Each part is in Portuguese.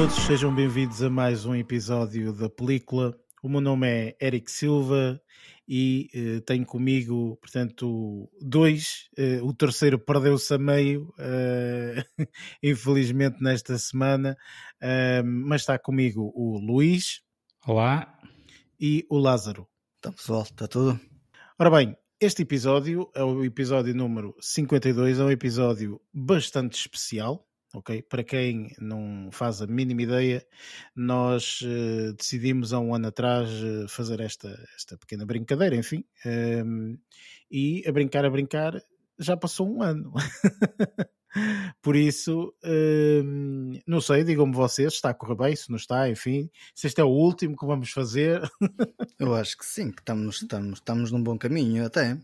todos, sejam bem-vindos a mais um episódio da película. O meu nome é Eric Silva e eh, tenho comigo, portanto, dois. Eh, o terceiro perdeu-se a meio, eh, infelizmente, nesta semana, mas está comigo o Luís Olá. e o Lázaro. Então, pessoal, está tudo? Ora bem, este episódio é o episódio número 52, é um episódio bastante especial, ok? Para quem não faz a mínima ideia, nós eh, decidimos há um ano atrás eh, fazer esta, esta pequena brincadeira, enfim, ehm, e a brincar, a brincar, já passou um ano. Por isso, ehm, não sei, digam-me vocês, está a correr bem, se não está, enfim, se este é o último que vamos fazer. Eu acho que sim, que estamos, estamos, estamos num bom caminho até.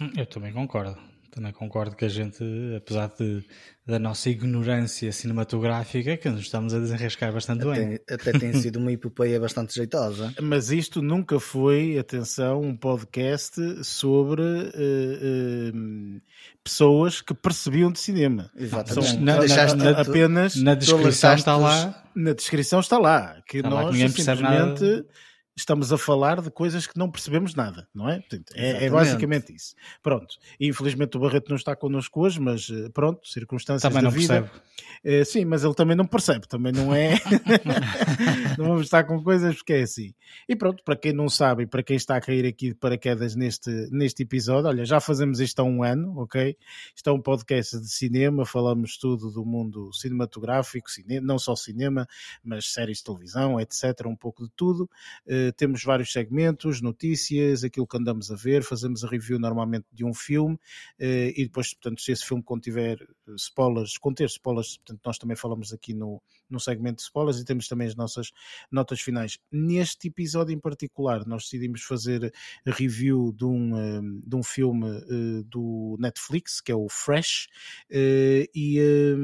Hum, Eu também concordo. Também concordo que a gente, apesar de, da nossa ignorância cinematográfica, que nos estamos a desenrascar bastante bem. Até, até tem sido uma epopeia bastante jeitosa. Mas isto nunca foi, atenção, um podcast sobre eh, eh, pessoas que percebiam de cinema. Exatamente. São Na- a- Deixaste a- tu- apenas Na descrição está lá. na descrição está lá que Está lá que nós ninguém percebe simplesmente nada. Estamos a falar de coisas que não percebemos nada, não é? Portanto, é, é basicamente isso. Pronto. Infelizmente o Barreto não está connosco hoje, mas eh, pronto, circunstâncias Também da não vida. percebe. Eh, sim, mas ele também não percebe, também não é. não vamos estar com coisas porque é assim. E pronto, para quem não sabe e para quem está a cair aqui de paraquedas neste, neste episódio, olha, já fazemos isto há um ano, ok? Isto é um podcast de cinema, falamos tudo do mundo cinematográfico, cine... não só cinema, mas séries de televisão, etc. Um pouco de tudo. Eh, temos vários segmentos, notícias, aquilo que andamos a ver, fazemos a review normalmente de um filme eh, e depois, portanto, se esse filme contiver spoilers, conter spoilers, portanto, nós também falamos aqui no, no segmento de spoilers e temos também as nossas notas finais. Neste episódio em particular, nós decidimos fazer review de um, eh, de um filme eh, do Netflix, que é o Fresh, eh, e, eh,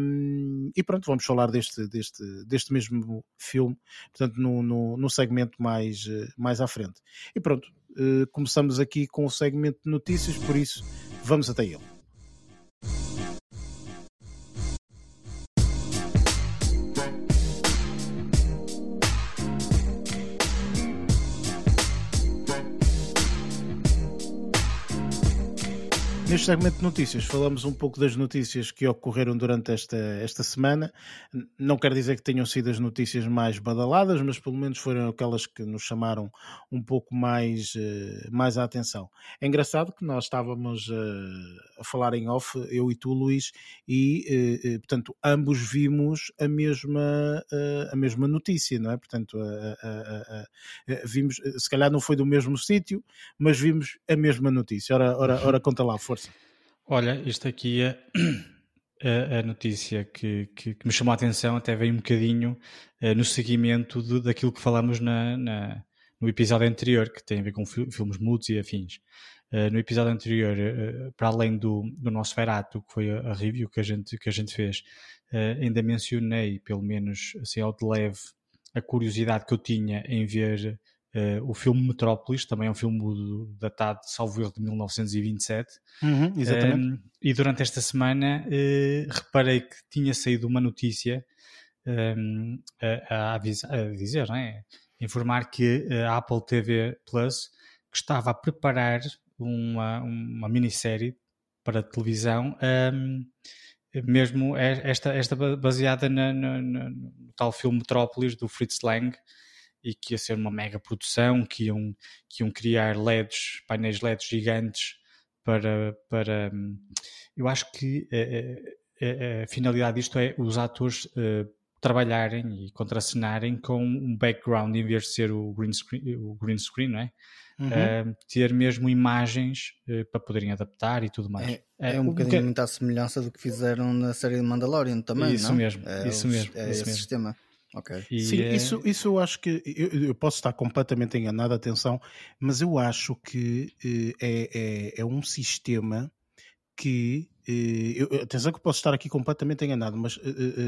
e pronto, vamos falar deste, deste, deste mesmo filme, portanto, no, no, no segmento mais, eh, mais à frente. E pronto, começamos aqui com o segmento de notícias, por isso vamos até ele. Neste segmento de notícias, falamos um pouco das notícias que ocorreram durante esta, esta semana. Não quer dizer que tenham sido as notícias mais badaladas, mas pelo menos foram aquelas que nos chamaram um pouco mais, eh, mais a atenção. É engraçado que nós estávamos eh, a falar em off, eu e tu, Luís, e, eh, eh, portanto, ambos vimos a mesma, eh, a mesma notícia, não é? Portanto, a- a- a- vimos, eh, se calhar não foi do mesmo sítio, mas vimos a mesma notícia. Ora, ora, ora conta lá, força. Olha, isto aqui é a, a notícia que, que- que me chamou a atenção, até veio um bocadinho eh, no seguimento de- daquilo que falámos na, na- no episódio anterior, que tem a ver com fi- filmes mudos e afins. Eh, no episódio anterior, eh, para além do, do nosso Verato, que foi a, a review que a gente, que a gente fez, eh, ainda mencionei, pelo menos assim ao de leve, a curiosidade que eu tinha em ver eh, o filme Metrópolis, também é um filme datado, salvo erro, de 1927. exatamente. Um, e durante esta semana eh, reparei que tinha saído uma notícia um, a, a avisa- a dizer, não é? informar que a Apple TV Plus que estava a preparar uma, uma minissérie para televisão, um, mesmo e- esta, esta ba- baseada na- na- no tal filme Metrópolis do Fritz Lang, e que ia ser uma mega produção, que iam, que iam criar LEDs, painéis LEDs gigantes para. para eu acho que eh, eh, a finalidade disto é os atores eh, trabalharem e contracenarem com um background em vez de ser o green screen, o green screen não é? Uhum. Eh, ter mesmo imagens eh, para poderem adaptar e tudo mais. É, Eh, é um o bocadinho que- muita semelhança do que fizeram na série de Mandalorian também, Isso não? mesmo, é isso mesmo, É isso esse mesmo. sistema. Ok. e, Sim, eh, isso, isso eu acho que eu, eu posso estar completamente enganado, atenção, mas eu acho que é, é, é um sistema que eu- atenção que eu posso estar aqui completamente enganado, mas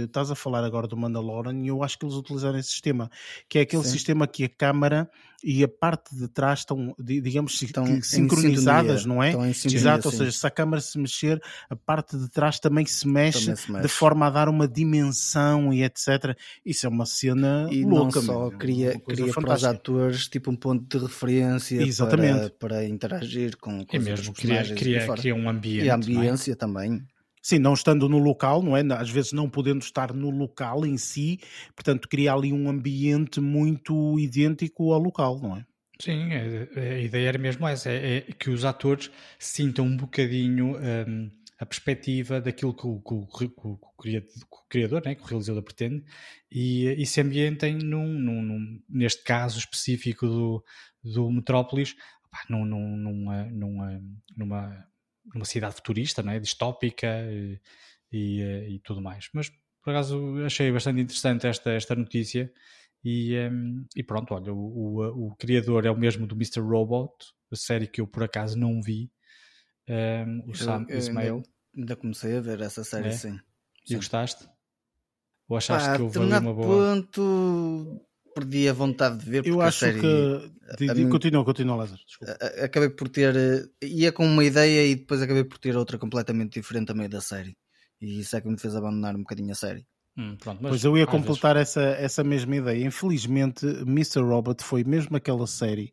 estás a falar agora do Mandalorian e eu acho que eles utilizaram esse sistema, que é aquele Sim. sistema que a câmara e a parte de trás estão, digamos, Estão sincronizadas, sintonia. não é? Estão em sintonia, Exato, ou sim. seja, se a câmara se mexer, a parte de trás também se mexe, Também se mexe. de forma a dar uma dimensão e etc. Isso é uma cena e louca, não só meu, cria, cria para os atores tipo um ponto de referência Exatamente. Para, para interagir com, com E os mesmo cria, e cria, cria um ambiente. e a é? ambiência também. Sim, não estando no local, não é? Às vezes não podendo estar no local em si, portanto cria ali um ambiente muito idêntico ao local, não é? Sim, a, a ideia era mesmo essa, é, é que os atores sintam um bocadinho hum, a perspectiva daquilo que o, que o- que o- criador, né, que o realizador pretende, e, e se ambientem num, num- num- neste caso específico do, do Metrópolis, num- numa, numa, numa, numa cidade futurista, não é? distópica e, e, eh, e tudo mais. Mas por acaso achei bastante interessante esta, esta notícia. E, hum, e pronto, olha, o, o, o criador é o mesmo do Mr. Robot, a série que eu por acaso não vi, hum, o Eu- Sam eu Ismail. Ainda, ainda comecei a ver essa série, É? sim. E Sim. gostaste? Ou achaste que houve ali uma boa. ponto perdi a vontade de ver porque Eu a acho série que. A mim- Continua, continua, Lázaro. Desculpa. a- a- acabei por ter eh, ia com uma ideia e depois acabei por ter outra completamente diferente a meio da série e isso é que me fez abandonar um bocadinho a série Hum, pronto, mas Pois eu ia vezes- completar essa, essa mesma ideia. Infelizmente, Mr. Robot foi mesmo aquela série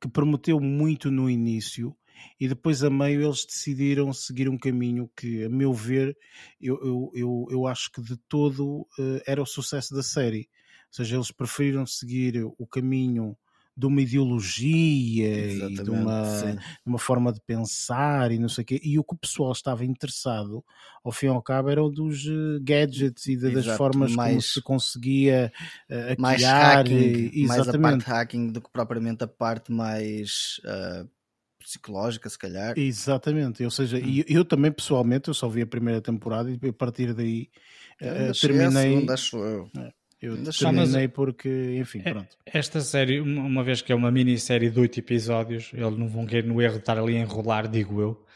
que prometeu muito no início e depois a meio eles decidiram seguir um caminho que, a meu ver, eu, eu, eu, eu acho que de todo eh, era o sucesso da série. Ou seja, eles preferiram seguir o caminho de uma ideologia e de uma, sim. uma forma de pensar e não sei o quê. E o que o pessoal estava interessado, ao fim e ao cabo, eram dos eh, gadgets e de- das Exato, formas como mais- se conseguia uh, mais hacking, e- mais a parte exatamente. hacking do que propriamente a parte mais ah, psicológica, se calhar. Exatamente, ou seja, Hum. e eu também pessoalmente eu só vi a primeira temporada e a partir daí Eu à terminei, segunda, acho eu. Eu terminei porque, enfim, É, pronto. Esta série, uma vez que é uma minissérie de oito episódios, eles não vão querer no erro de estar ali a enrolar, digo eu.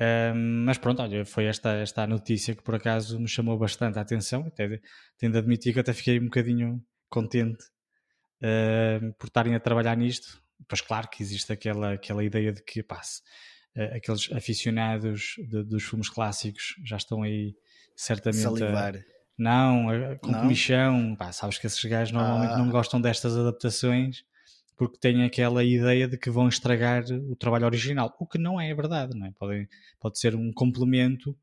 Ahm, mas pronto, olha, foi esta, esta a notícia que por acaso me chamou bastante a atenção. Até tenho de admitir que até fiquei um bocadinho contente por estarem a trabalhar nisto. Pois claro que existe aquela, aquela ideia de que pá, se, eh, aqueles aficionados de- dos filmes clássicos já estão aí certamente a, Salivar. Não, com Não? comichão. Pá, sabes que esses gajos normalmente Ah. não gostam destas adaptações porque têm aquela ideia de que vão estragar o trabalho original, o que não é verdade, não é? Pode, pode ser um complemento,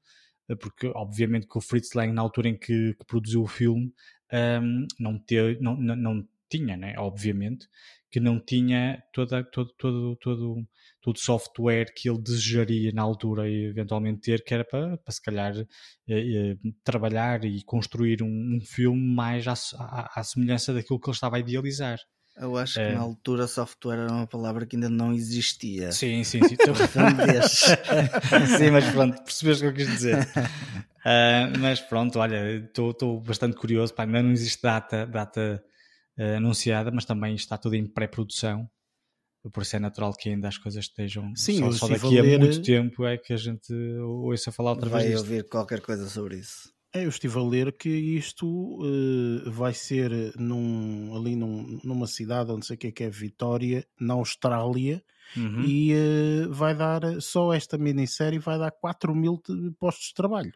eh, porque obviamente que o Fritz Lang, na altura em que, que produziu o filme, ahm, não, te, não, não, não tinha, né? obviamente, que não tinha toda, todo, todo, todo, todo o software que ele desejaria na altura e eventualmente ter, que era para, para se calhar eh, eh, trabalhar e construir um, um filme mais à, à- à semelhança daquilo que ele estava a idealizar. Eu acho É. que na altura software era uma palavra que ainda não existia. Sim, sim, sim. Entendeste? sim, mas pronto, percebes o que eu quis dizer. Ah, mas pronto, olha, estou bastante curioso. Pá, ainda não existe data, data ah, anunciada, mas também está tudo em pré-produção. Por isso é natural que ainda as coisas estejam. Sim, só, eu só estive daqui a a, ler- muito tempo é que a gente ouça falar outra Vai vez disto. ouvir qualquer coisa sobre isso. É, eu estive a ler que isto eh, vai ser num, ali num- numa cidade onde sei o que é que é Vitória, na Austrália, Uhum. e eh, vai dar só esta minissérie vai dar 4 mil de postos de trabalho.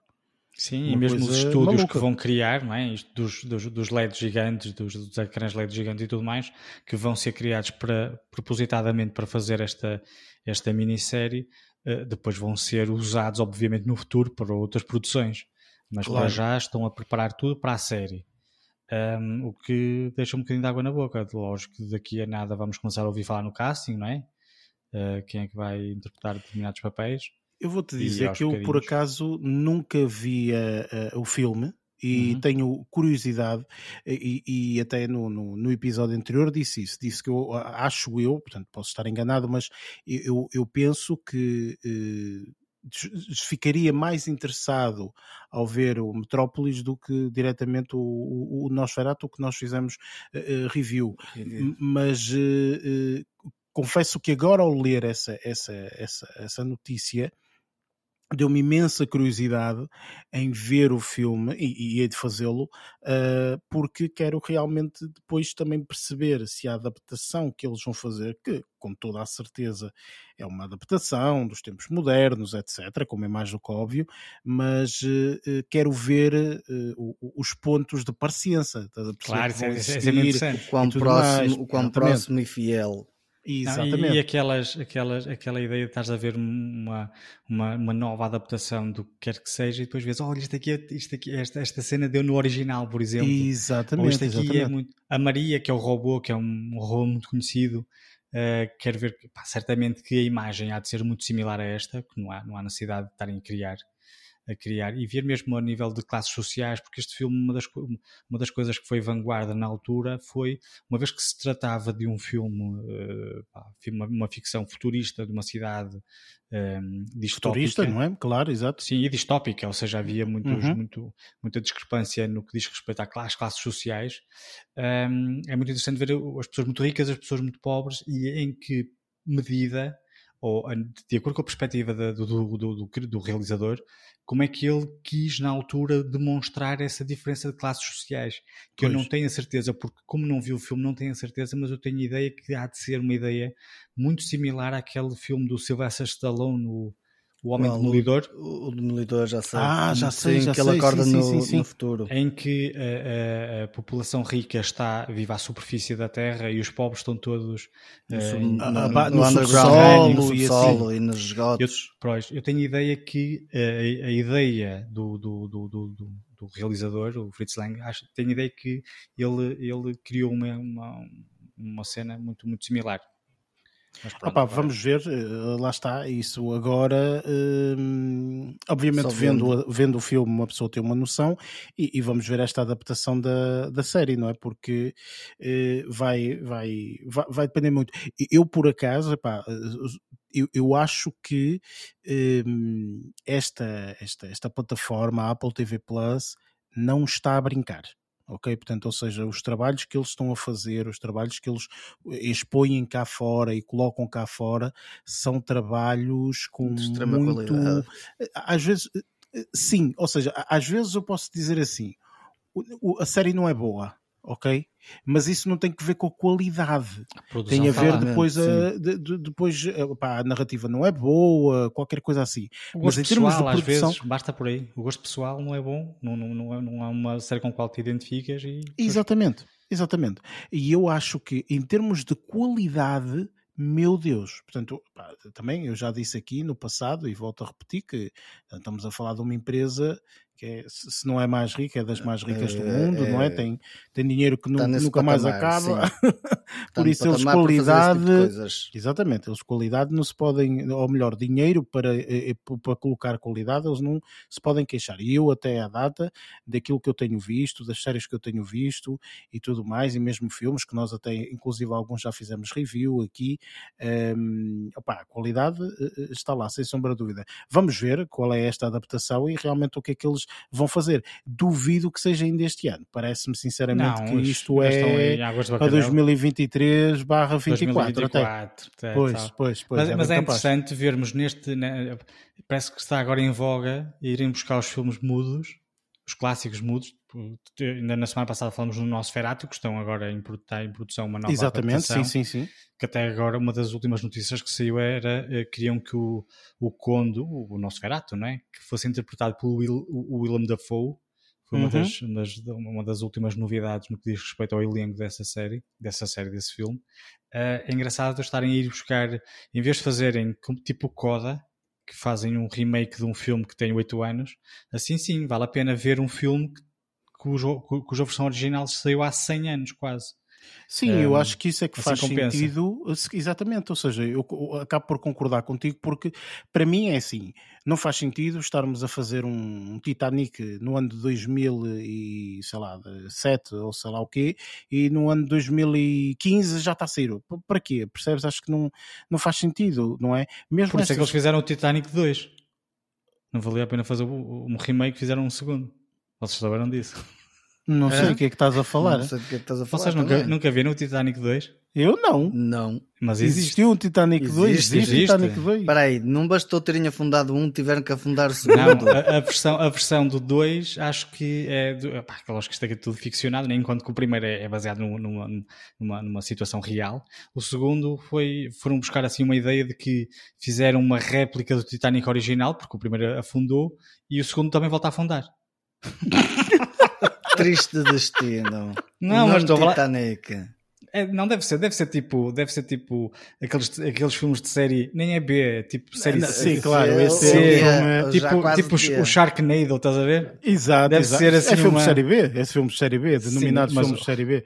Sim, Uma e mesmo os estúdios maluca. que vão criar, não é? Dos, dos, dos LEDs gigantes, dos, dos ecrãs LED gigantes e tudo mais, que vão ser criados para, propositadamente para fazer esta, esta minissérie, eh, depois vão ser usados, obviamente, no futuro para outras produções. Mas para Claro. já estão a preparar tudo para a série. Ahm, o que deixa um bocadinho de água na boca. Lógico que daqui a nada vamos começar a ouvir falar no casting, não é? Eh, quem é que vai interpretar determinados papéis. Eu vou-te E dizer que eu, por bocadinhos. acaso, nunca vi eh, eh, o filme e Uhum. tenho curiosidade, e, e até no, no, no episódio anterior disse isso. Disse que eu acho eu, portanto, posso estar enganado, mas eu, eu penso que eh, ficaria mais interessado ao ver o Metrópolis do que diretamente o, o, o Nosferatu que nós fizemos eh, eh, review. M- mas eh, eh, confesso que agora ao ler essa, essa, essa, essa notícia deu-me imensa curiosidade em ver o filme e, e hei de fazê-lo uh, porque quero realmente depois também perceber se a adaptação que eles vão fazer, que com toda a certeza é uma adaptação dos tempos modernos, etc., como é mais do que óbvio, mas uh, quero ver uh, os pontos de paciência. Claro, isso é, isso é interessante. O quão, próximo, o quão próximo e fiel Exatamente. Não, e, e, aquelas, aquelas, aquela ideia de estás a ver uma, uma, uma, nova adaptação do que quer que seja e depois vês, olha, isto aqui, é, isto aqui esta, esta cena deu no original, por exemplo. Exatamente. Ou isto aqui é exatamente. é muito. A Maria, que é o robô, que é um robô muito conhecido, uh, quero ver, pá, certamente que a imagem há de ser muito similar a esta, que não há, não há necessidade de estarem a criar a criar e ver mesmo a nível de classes sociais, porque este filme, uma das, uma das coisas que foi vanguarda na altura foi, uma vez que se tratava de um filme, uh, uma, uma, ficção futurista de uma cidade um, ehm, distópica. Futurista, não é? Claro, exato. Sim, e distópica, ou seja, havia muitos, uhum. muito, muita discrepância no que diz respeito às classes sociais. Um, ehm, é muito interessante ver as pessoas muito ricas, as pessoas muito pobres e em que medida ou de acordo com a perspectiva do, do, do, do, realizador, como é que ele quis na altura demonstrar essa diferença de classes sociais, que pois. eu não tenho a certeza, porque como não vi o filme não tenho a certeza, mas eu tenho a ideia que há de ser uma ideia muito similar àquele filme do Sylvester Stallone, o o Homem Demolidor. O, Demolidor, já sei. Ah, já sei, sim, já que sei. ele acorda sim, no, sim, sim, no, futuro. Em que a, a, a, população rica está viva à superfície da Terra e os pobres estão todos no, uh, no, no, no underground, no subsolo e, nos esgotos. Eu, eu tenho a ideia que a, a ideia do, do, do, do, do realizador, o Fritz Lang, acho, tenho a ideia que ele, ele criou uma, uma, uma cena muito, muito similar. Pronto, Opa, vamos ver, eh, lá está, isso agora, hum, obviamente vendo, vendo o filme uma pessoa tem uma noção e, e, vamos ver esta adaptação da, da série, não é? Porque uh, vai, vai, vai, vai, depender muito. Eu, por acaso, epá, eu, eu acho que hum, esta, esta, esta plataforma, a Apple TV Plus, não está a brincar ok? Portanto, ou seja, os trabalhos que eles estão a fazer, os trabalhos que eles eh, expõem cá fora e colocam cá fora, são trabalhos com muito... Qualidade. Eh, às vezes, eh, sim, ou seja, às vezes eu posso dizer assim, a série não é boa, ok? Mas isso não tem que ver com a qualidade. A tem a ver depois a, de, de, depois a narrativa não é boa, qualquer coisa assim. O gosto Mas em pessoal, termos de produção, às vezes, basta por aí. O gosto pessoal não é bom, não, não, não, é, não é uma série com a qual te identificas e. Exatamente, exatamente. E eu acho que em termos de qualidade meu Deus. Portanto, pá, também eu já disse aqui no passado e volto a repetir que estamos a falar de uma empresa que é, se não é mais rica, é das mais ricas do é, mundo, é, não é? Tem, tem dinheiro que tá nunca patamar, mais acaba. Por isso eles qualidade. Tipo exatamente, eles qualidade não se podem, ou melhor, dinheiro para, eh, eh, para colocar qualidade, eles não se podem queixar. E eu até à data, daquilo que eu tenho visto, das séries que eu tenho visto e tudo mais, e mesmo filmes que nós até, inclusive alguns já fizemos review aqui, um, opa, a qualidade eh, está lá, sem sombra de dúvida. Vamos ver qual é esta adaptação e realmente o que é que eles vão fazer. Duvido que seja ainda este ano. Parece-me sinceramente não, que isto é para 2023 barra 24. Até. Pois, pois, pois, mas é, mas é interessante vermos neste. Né, parece que está agora em voga irem buscar os filmes mudos, os clássicos mudos. Ainda na semana passada falamos no nosso Ferato, que estão agora em, está em produção uma nova Exatamente, sim, sim, sim. Que até agora uma das últimas notícias que saiu era eh, queriam que o, o Condo, o nosso Ferato, não é? que fosse interpretado pelo Will, o Willem Dafoe. Foi uma, uhum. das, das, uma das últimas novidades no que diz respeito ao elenco dessa série, dessa série, desse filme. Uh, é engraçado estarem a ir buscar, em vez de fazerem tipo Coda, que fazem um remake de um filme que tem 8 anos, assim sim, vale a pena ver um filme cujo, cuja versão original saiu há 100 anos quase. Sim, um, eu acho que isso é que assim faz compensa. sentido, exatamente, ou seja, eu acabo por concordar contigo porque para mim é assim, não faz sentido estarmos a fazer um Titanic no ano de 2000 e sei lá, 7 ou sei lá o quê, e no ano de 2015 já está a sair. Para quê? Percebes? Acho que não, não faz sentido, não é? Mesmo por isso é que eles fizeram o Titanic 2. Não valia a pena fazer um remake, fizeram um segundo. Vocês souberam disso? Não sei o que é que estás a falar. Não sei do que é que estás a falar. Vocês nunca, também. nunca viram o Titanic 2? Eu não. Não. Mas existe. Existiu um Titanic 2? Existe, Existe, existe. Titanic 2? Espera aí, não bastou terem afundado um, tiveram que afundar o Não, segundo. a, a versão, a versão do 2 acho que é. Do, pá, lógico que isto aqui é tudo ficcionado, nem enquanto que o primeiro é, é baseado numa, numa, numa, numa situação real. O segundo foi. Foram buscar assim uma ideia de que fizeram uma réplica do Titanic original, porque o primeiro afundou, e o segundo também volta a afundar. Triste destino. Não, mas estou a Titanic. É, não deve ser, deve ser tipo, deve ser tipo aqueles, aqueles filmes de série, nem é B, é tipo série Não, C. sim, claro, eu é filme- eu já Tipo, tipo o Sharknado, estás a ver? Exato, Deve exato. ser assim é filme uma- de série B, é filme de série B, Sim, denominados mas- filmes de série B.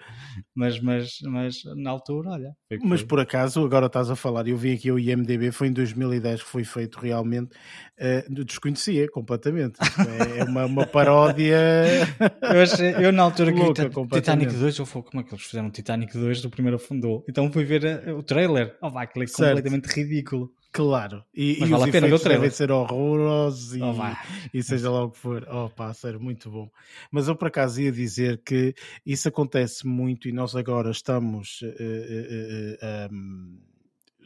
Mas, mas, mas na altura, olha. foi que Mas foi. por acaso, agora estás a falar, eu vi aqui o IMDB, foi em 2010 que foi feito realmente, eh, desconhecia completamente. É é uma, uma paródia. Eu, achei- eu na altura que Louca. Titanic 2, eu falei, como é que eles fizeram Titanic 2 do primeiro afundou? Então fui ver eh, o trailer. Oh, vai, aquilo é completamente ridículo. Claro, e, Mas e vale os a pena efeitos devem ser horrorosos e, Oh, e seja lá o que for. Oh, pá, sério, muito bom. Mas eu por acaso ia dizer que isso acontece muito e nós agora estamos. eh, eh, um,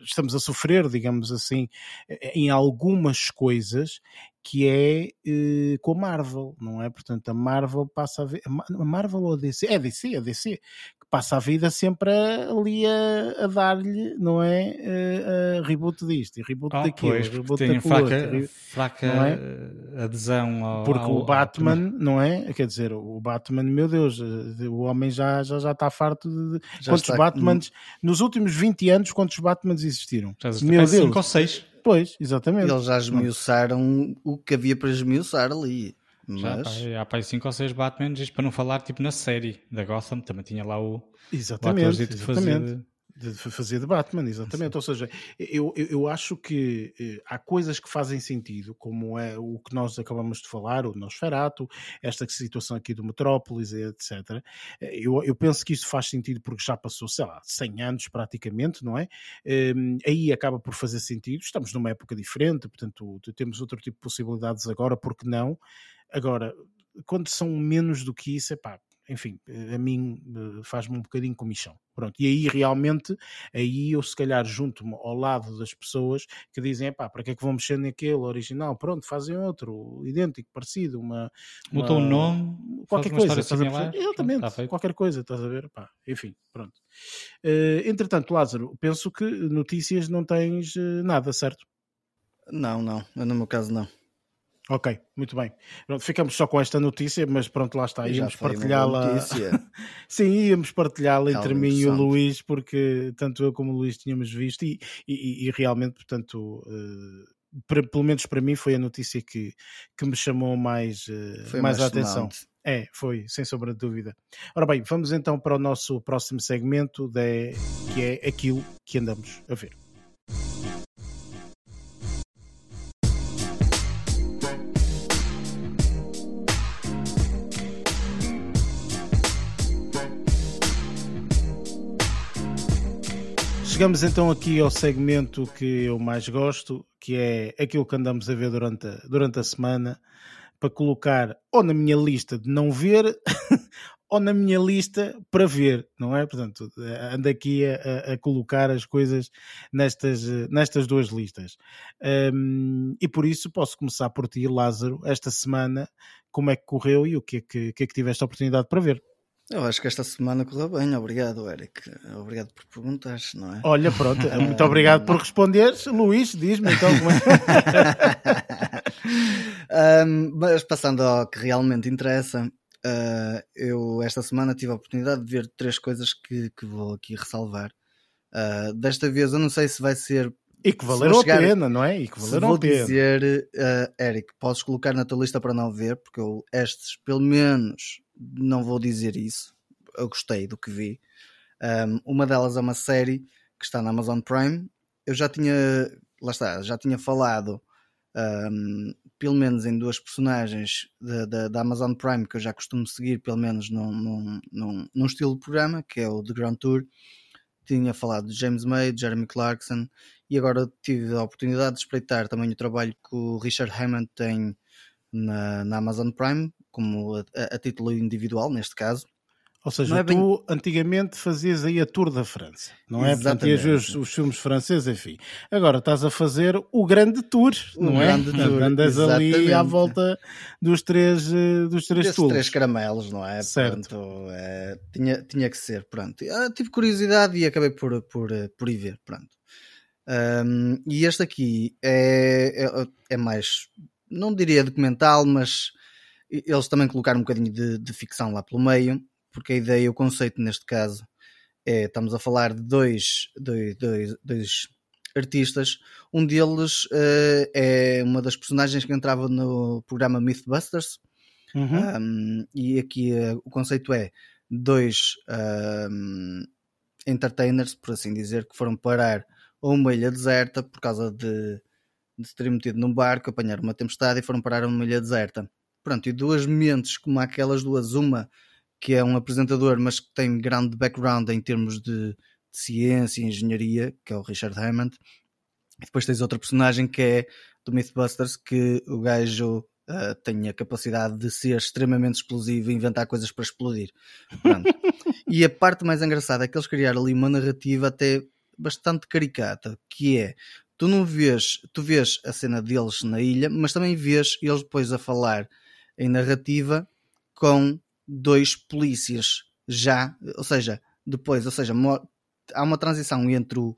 estamos a sofrer, digamos assim, eh, em algumas coisas que é eh, com a Marvel, não é? Portanto, a Marvel passa a ver. A Ma- a Marvel ou a DC? É a DC, a DC, passa a vida sempre a- ali a, a dar-lhe, não é? Eh, a reboot disto e reboot Oh, daquilo, pois, reboot tem daquilo outro, fraca, fraca é? adesão ao. porque ao- o ao Batman, primeiro. não é? Quer dizer, o Batman, meu Deus, eh, o homem já, já, já está farto de. Já quantos está- Batmans, nos últimos 20 anos, quantos Batmans existiram? Já existe meu até Deus, cinco ou seis. pois, exatamente. Eles já esmiuçaram o que havia para esmiuçar ali. Já, Mas pá, há pá, 5 ou 6 Batman, isto para não falar tipo na série da Gotham, também tinha lá o, o Exatamente, que fazia exatamente. De- fazer de Batman, exatamente. Ou seja, eu, eu, eu acho que eh, há coisas que fazem sentido, como é o que nós acabamos de falar, o Nosferatu, esta situação aqui do Metrópolis, etc. Eh, Eu, eu penso que isso faz sentido porque já passou, sei lá, 100 anos praticamente, não é? Em, aí acaba por fazer sentido. Estamos numa época diferente, portanto, temos outro tipo de possibilidades agora, porque não? Agora, quando são menos do que isso, é pá, enfim, eh, a mim eh, faz-me um bocadinho comichão. Pronto, e aí realmente, aí eu se calhar junto-me ao lado das pessoas que dizem, pá, para que é que vão mexer naquele original? Pronto, fazem outro, idêntico, parecido, uma... Mudou o nome, Qualquer coisa, história estás a similar, pronto, Exatamente, feito. qualquer coisa, estás a ver? Pá, enfim, pronto. Eh, entretanto, Lázaro, penso que notícias não tens nada, certo? não, não. Eu, no meu caso, não. Ok, muito bem. Pronto, ficamos só com esta notícia, mas pronto, lá está. Íamos partilhá-la. Sim, íamos partilhá-la entre mim e o. Luís, porque tanto eu como o Luís tínhamos visto e, e- e realmente, portanto, eh, para- pelo menos para mim foi a notícia que, que me chamou mais, Foi mais mais a atenção. É, foi, sem sombra de dúvida. Ora bem, vamos então para o nosso próximo segmento, de, que é aquilo que andamos a ver. Chegamos então aqui ao segmento que eu mais gosto, que é aquilo que andamos a ver durante a, durante a semana, para colocar ou na minha lista de não ver, ou na minha lista para ver, não é? Portanto, ando aqui a, a- colocar as coisas nestas, nestas duas listas. Hum, e por isso posso começar por ti, Lázaro, esta semana, como é que correu e o que é que, que é que tiveste a oportunidade para ver? Eu acho que esta semana correu bem. Obrigado, Eric. Obrigado por perguntares, não é? Olha, pronto, muito obrigado por responderes. Luís, diz-me então como é. Ahm, mas passando ao que realmente interessa, ah, eu esta semana tive a oportunidade de ver três coisas que, que vou aqui ressalvar. Ah, desta vez eu não sei se vai ser. E que valeram vou a chegar- pena, não é? E que valeram vou a pena. dizer, ah, Eric, podes colocar na tua lista para não ver, porque eu estes, pelo menos, não vou dizer isso. Eu gostei do que vi. Ahm, uma delas é uma série que está na Amazon Prime. Eu já tinha, lá está, já tinha falado ahm, pelo menos em duas personagens da Amazon Prime que eu já costumo seguir, pelo menos num, num, num, num estilo de programa, que é o The Grand Tour. Tinha falado de James May, de Jeremy Clarkson, e agora tive a oportunidade de espreitar também o trabalho que o Richard Hammond tem na, na Amazon Prime, como a, a, título individual, neste caso. Ou seja, é bem... tu antigamente fazias aí a Tour da França, não é? Exatamente. Portanto, ias os, os, filmes franceses, enfim. Agora estás a fazer o grande tour, o não é? grande? Tour, andas ali à volta dos três, eh, dos três Desses três caramelos, não é? Certo. É, tinha, tinha que ser, pronto. Eu tive curiosidade e acabei por, por, por ir ver, pronto. Um, e este aqui é, é, é, mais, não diria documental, mas eles também colocaram um bocadinho de, de ficção lá pelo meio porque a ideia, o conceito neste caso, é, estamos a falar de dois, dois, dois, dois artistas. Um deles uh, é uma das personagens que entrava no programa Mythbusters. Uhum. Um, e aqui uh, o conceito é dois um, entertainers, por assim dizer, que foram parar a uma ilha deserta por causa de, de se terem metido num barco, apanhar uma tempestade e foram parar a uma ilha deserta. Pronto, e duas mentes como aquelas duas, uma que é um apresentador, mas que tem grande background em termos de, de ciência e engenharia, que é o Richard Hammond. E depois tens outra personagem que é do Mythbusters, que o gajo uh, tem a capacidade de ser extremamente explosivo e inventar coisas para explodir. e a parte mais engraçada é que eles criaram ali uma narrativa até bastante caricata, que é tu não vês, tu vês a cena deles na ilha, mas também vês eles depois a falar em narrativa com dois polícias já, ou seja, depois, ou seja, há uma transição entre o,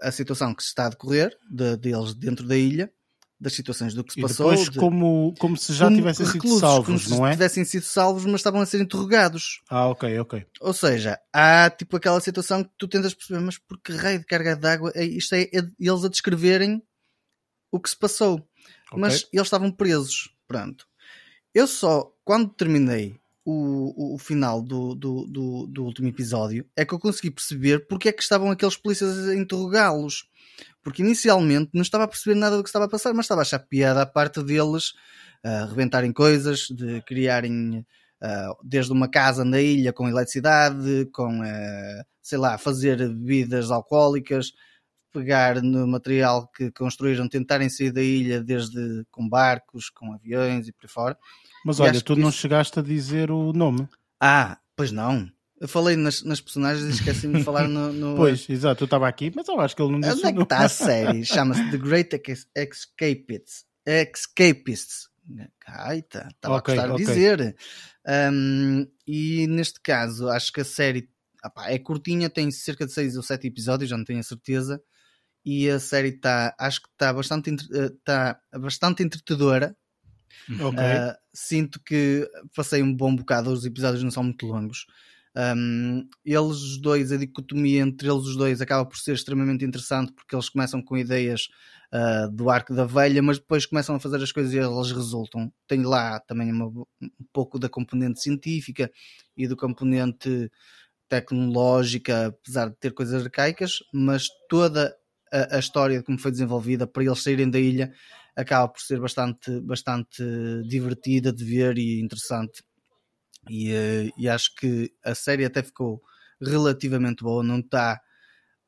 a situação que se está a decorrer de, deles dentro da ilha, das situações do que se e passou. Depois, de, como, como se já como tivessem reclusos, sido salvos, como não se é? tivessem sido salvos, mas estavam a ser interrogados. Ah, ok, ok. Ou seja, há tipo aquela situação que tu tentas perceber, mas por que raio de carga d'água? É, isto é, é, eles a descreverem o que se passou. Okay. Mas eles estavam presos. Pronto. Eu só, quando terminei o, o, final do, do, do, do, último episódio é que eu consegui perceber porque é que estavam aqueles polícias a interrogá-los. Porque inicialmente não estava a perceber nada do que estava a passar, mas estava a achar piada a parte deles uh, rebentarem coisas, de criarem uh, desde uma casa na ilha com eletricidade, com, uh, sei lá, fazer bebidas alcoólicas, pegar no material que construíram, tentarem sair da ilha desde com barcos, com aviões e por aí fora. Mas e olha, tu não isso... chegaste a dizer o nome. Ah, pois não. Eu falei nas, nas personagens e esqueci-me de falar no, no... Pois, exato, eu estava aqui, mas eu acho que ele não disse Onde é que está a série? Chama-se The Great Escapists. Escapists. Ai, tá, estava okay, a gostar okay. de dizer. Um, e neste caso, acho que a série é curtinha, tem cerca de 6 ou 7 episódios, já não tenho a certeza. E a série está, acho que está bastante, está bastante entretadora. Okay. Uh, sinto que passei um bom bocado, os episódios não são muito longos. Um, eles os dois, a dicotomia entre eles os dois acaba por ser extremamente interessante porque eles começam com ideias uh, do arco da velha, mas depois começam a fazer as coisas e elas resultam. Tem lá também uma, um pouco da componente científica e do componente tecnológica, apesar de ter coisas arcaicas, mas toda a, a história como foi desenvolvida para eles saírem da ilha acaba por ser bastante, bastante divertida de ver e interessante. E, eh, e acho que a série até ficou relativamente boa, não está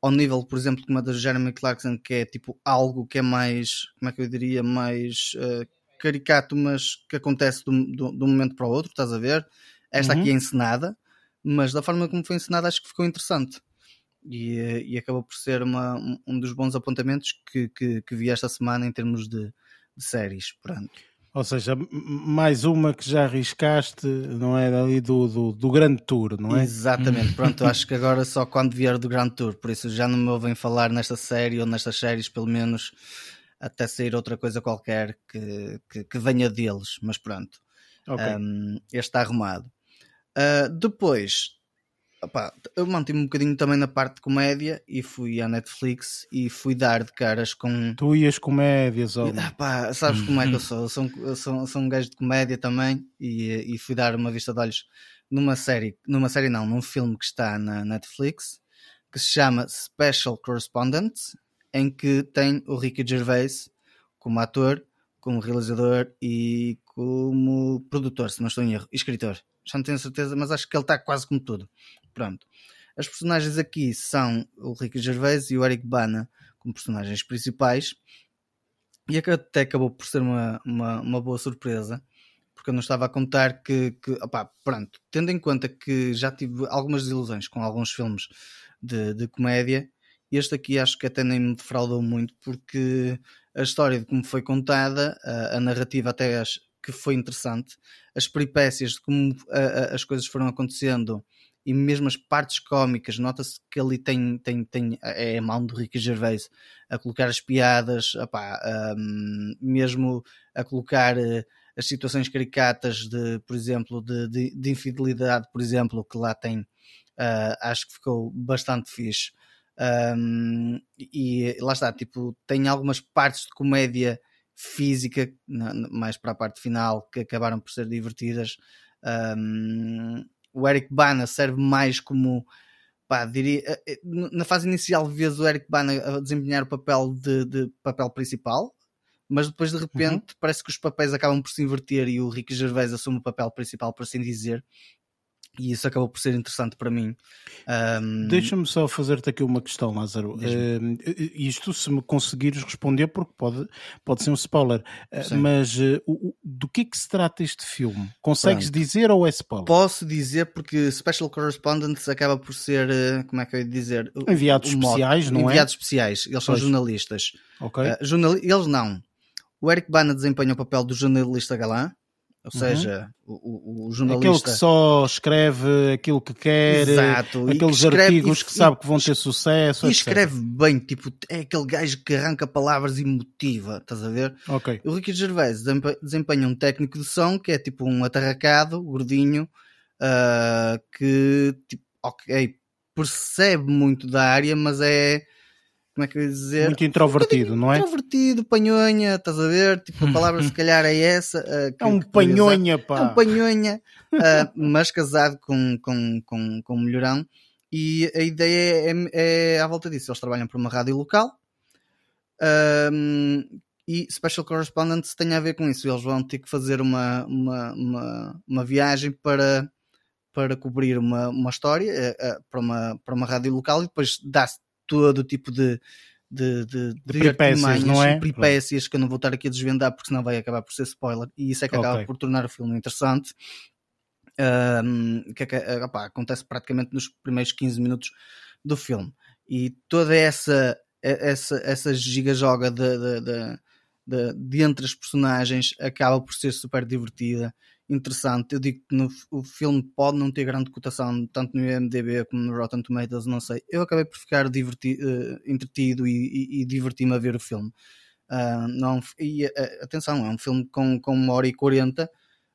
ao nível, por exemplo, como a da Jeremy Clarkson, que é tipo algo que é mais, como é que eu diria, mais uh, caricato, mas que acontece de um, momento para o outro, estás a ver? Esta uhum. aqui é encenada, mas da forma como foi encenada acho que ficou interessante. E, eh, e acabou por ser uma, um dos bons apontamentos que, que, que vi esta semana em termos de, de séries. Pronto. Ou seja, mais uma que já arriscaste, não é? Ali do, do, do Grande Tour, não é? Exatamente, pronto, acho que agora só quando vier do Grande Tour, por isso já não me ouvem falar nesta série ou nestas séries, pelo menos até sair outra coisa qualquer que, que, que venha deles, mas pronto, okay. um, este está arrumado. Uh, depois Opa, eu mantive um bocadinho também na parte de comédia e fui à Netflix e fui dar de caras com. Tu ias comédias, ou ah, pá, sabes como é que eu sou? Eu sou, eu sou, eu sou um gajo de comédia também e, e fui dar uma vista de olhos numa série, numa série não, num filme que está na Netflix que se chama Special Correspondent, em que tem o Ricky Gervais como ator, como realizador e como produtor, se não estou em erro, e escritor. Já não tenho certeza, mas acho que ele está quase como tudo. Pronto. As personagens aqui são o Ricky Gervais e o Eric Bana como personagens principais. E até acabou por ser uma, uma, uma boa surpresa, porque eu não estava a contar que, que opá, pronto, tendo em conta que já tive algumas desilusões com alguns filmes de, de comédia, este aqui acho que até nem me defraudou muito, porque a história de como foi contada, a, a narrativa até acho que foi interessante, as peripécias de como a, a, as coisas foram acontecendo e mesmo as partes cómicas, nota-se que ali tem, tem, tem é a mão do Ricky Gervais a colocar as piadas, opá, um, mesmo a colocar uh, as situações caricatas de, por exemplo, de, de, de infidelidade, por exemplo, que lá tem, uh, acho que ficou bastante fixe. Um, e lá está, tipo, tem algumas partes de comédia física, mais para a parte final, que acabaram por ser divertidas. Um, o Eric Bana serve mais como pá, diria, eh, eh, na fase inicial vês o Eric Bana a desempenhar o papel de, de papel principal, mas depois de repente uhum. parece que os papéis acabam por se inverter e o Ricky Gervais assume o papel principal, por assim dizer, e isso acabou por ser interessante para mim. Um... Deixa-me só fazer-te aqui uma questão, Lázaro. Uh, isto, se me conseguires responder, porque pode, pode ser um spoiler, uh, mas uh, do que é que se trata este filme? Consegues Pronto. dizer ou é spoiler? Posso dizer, porque Special Correspondents acaba por ser, eh, como é que eu ia dizer? Enviados especiais, não Enviados é? Enviados especiais, eles são pois. jornalistas. Ok. Jornal... Eles não. O Eric Bana desempenha o papel do jornalista galã ou uhum. seja, uhum. o, o, jornalista. Aquele que só escreve aquilo que quer, Exato. aqueles escreve, artigos e, que sabe que vão ter sucesso. E etc. escreve bem, tipo, é aquele gajo que arranca palavras e motiva, estás a ver? Okay. O Ricky Gervais desempenha um técnico de som que é tipo um atarracado, gordinho, uh, que, tipo, ok, percebe muito da área, mas é como é que eu ia dizer? Muito introvertido, não é? Introvertido, panhonha, estás a ver? Tipo, a palavra se calhar é essa. Uh, que, é um panhonha, pá. É um panhonha, uh, mas casado com, com, com, com um melhorão. E a ideia é, é, é à volta disso. Eles trabalham para uma rádio local. Um, e Special Correspondents tem a ver com isso. Eles vão ter que fazer uma, uma, uma, uma viagem para, para cobrir uma, uma história uh, para, uma, para uma rádio local e depois dá-se todo tipo de, de, de, de, de peripécias, não é? peripécias que eu não vou estar aqui a desvendar porque senão vai acabar por ser spoiler e isso é que okay. acaba por tornar o filme interessante. Um, que, que opa, acontece praticamente nos primeiros 15 minutos do filme e toda essa essa, essa gigajoga de, de, de, de, de entre as personagens acaba por ser super divertida interessante. Eu digo que no, o filme pode não ter grande cotação, tanto no IMDB como no Rotten Tomatoes, não sei. Eu acabei por ficar diverti, uh, entretido e, e, e diverti-me a ver o filme. Uh, não, e uh, atenção, é um filme com, com uma hora e quarenta,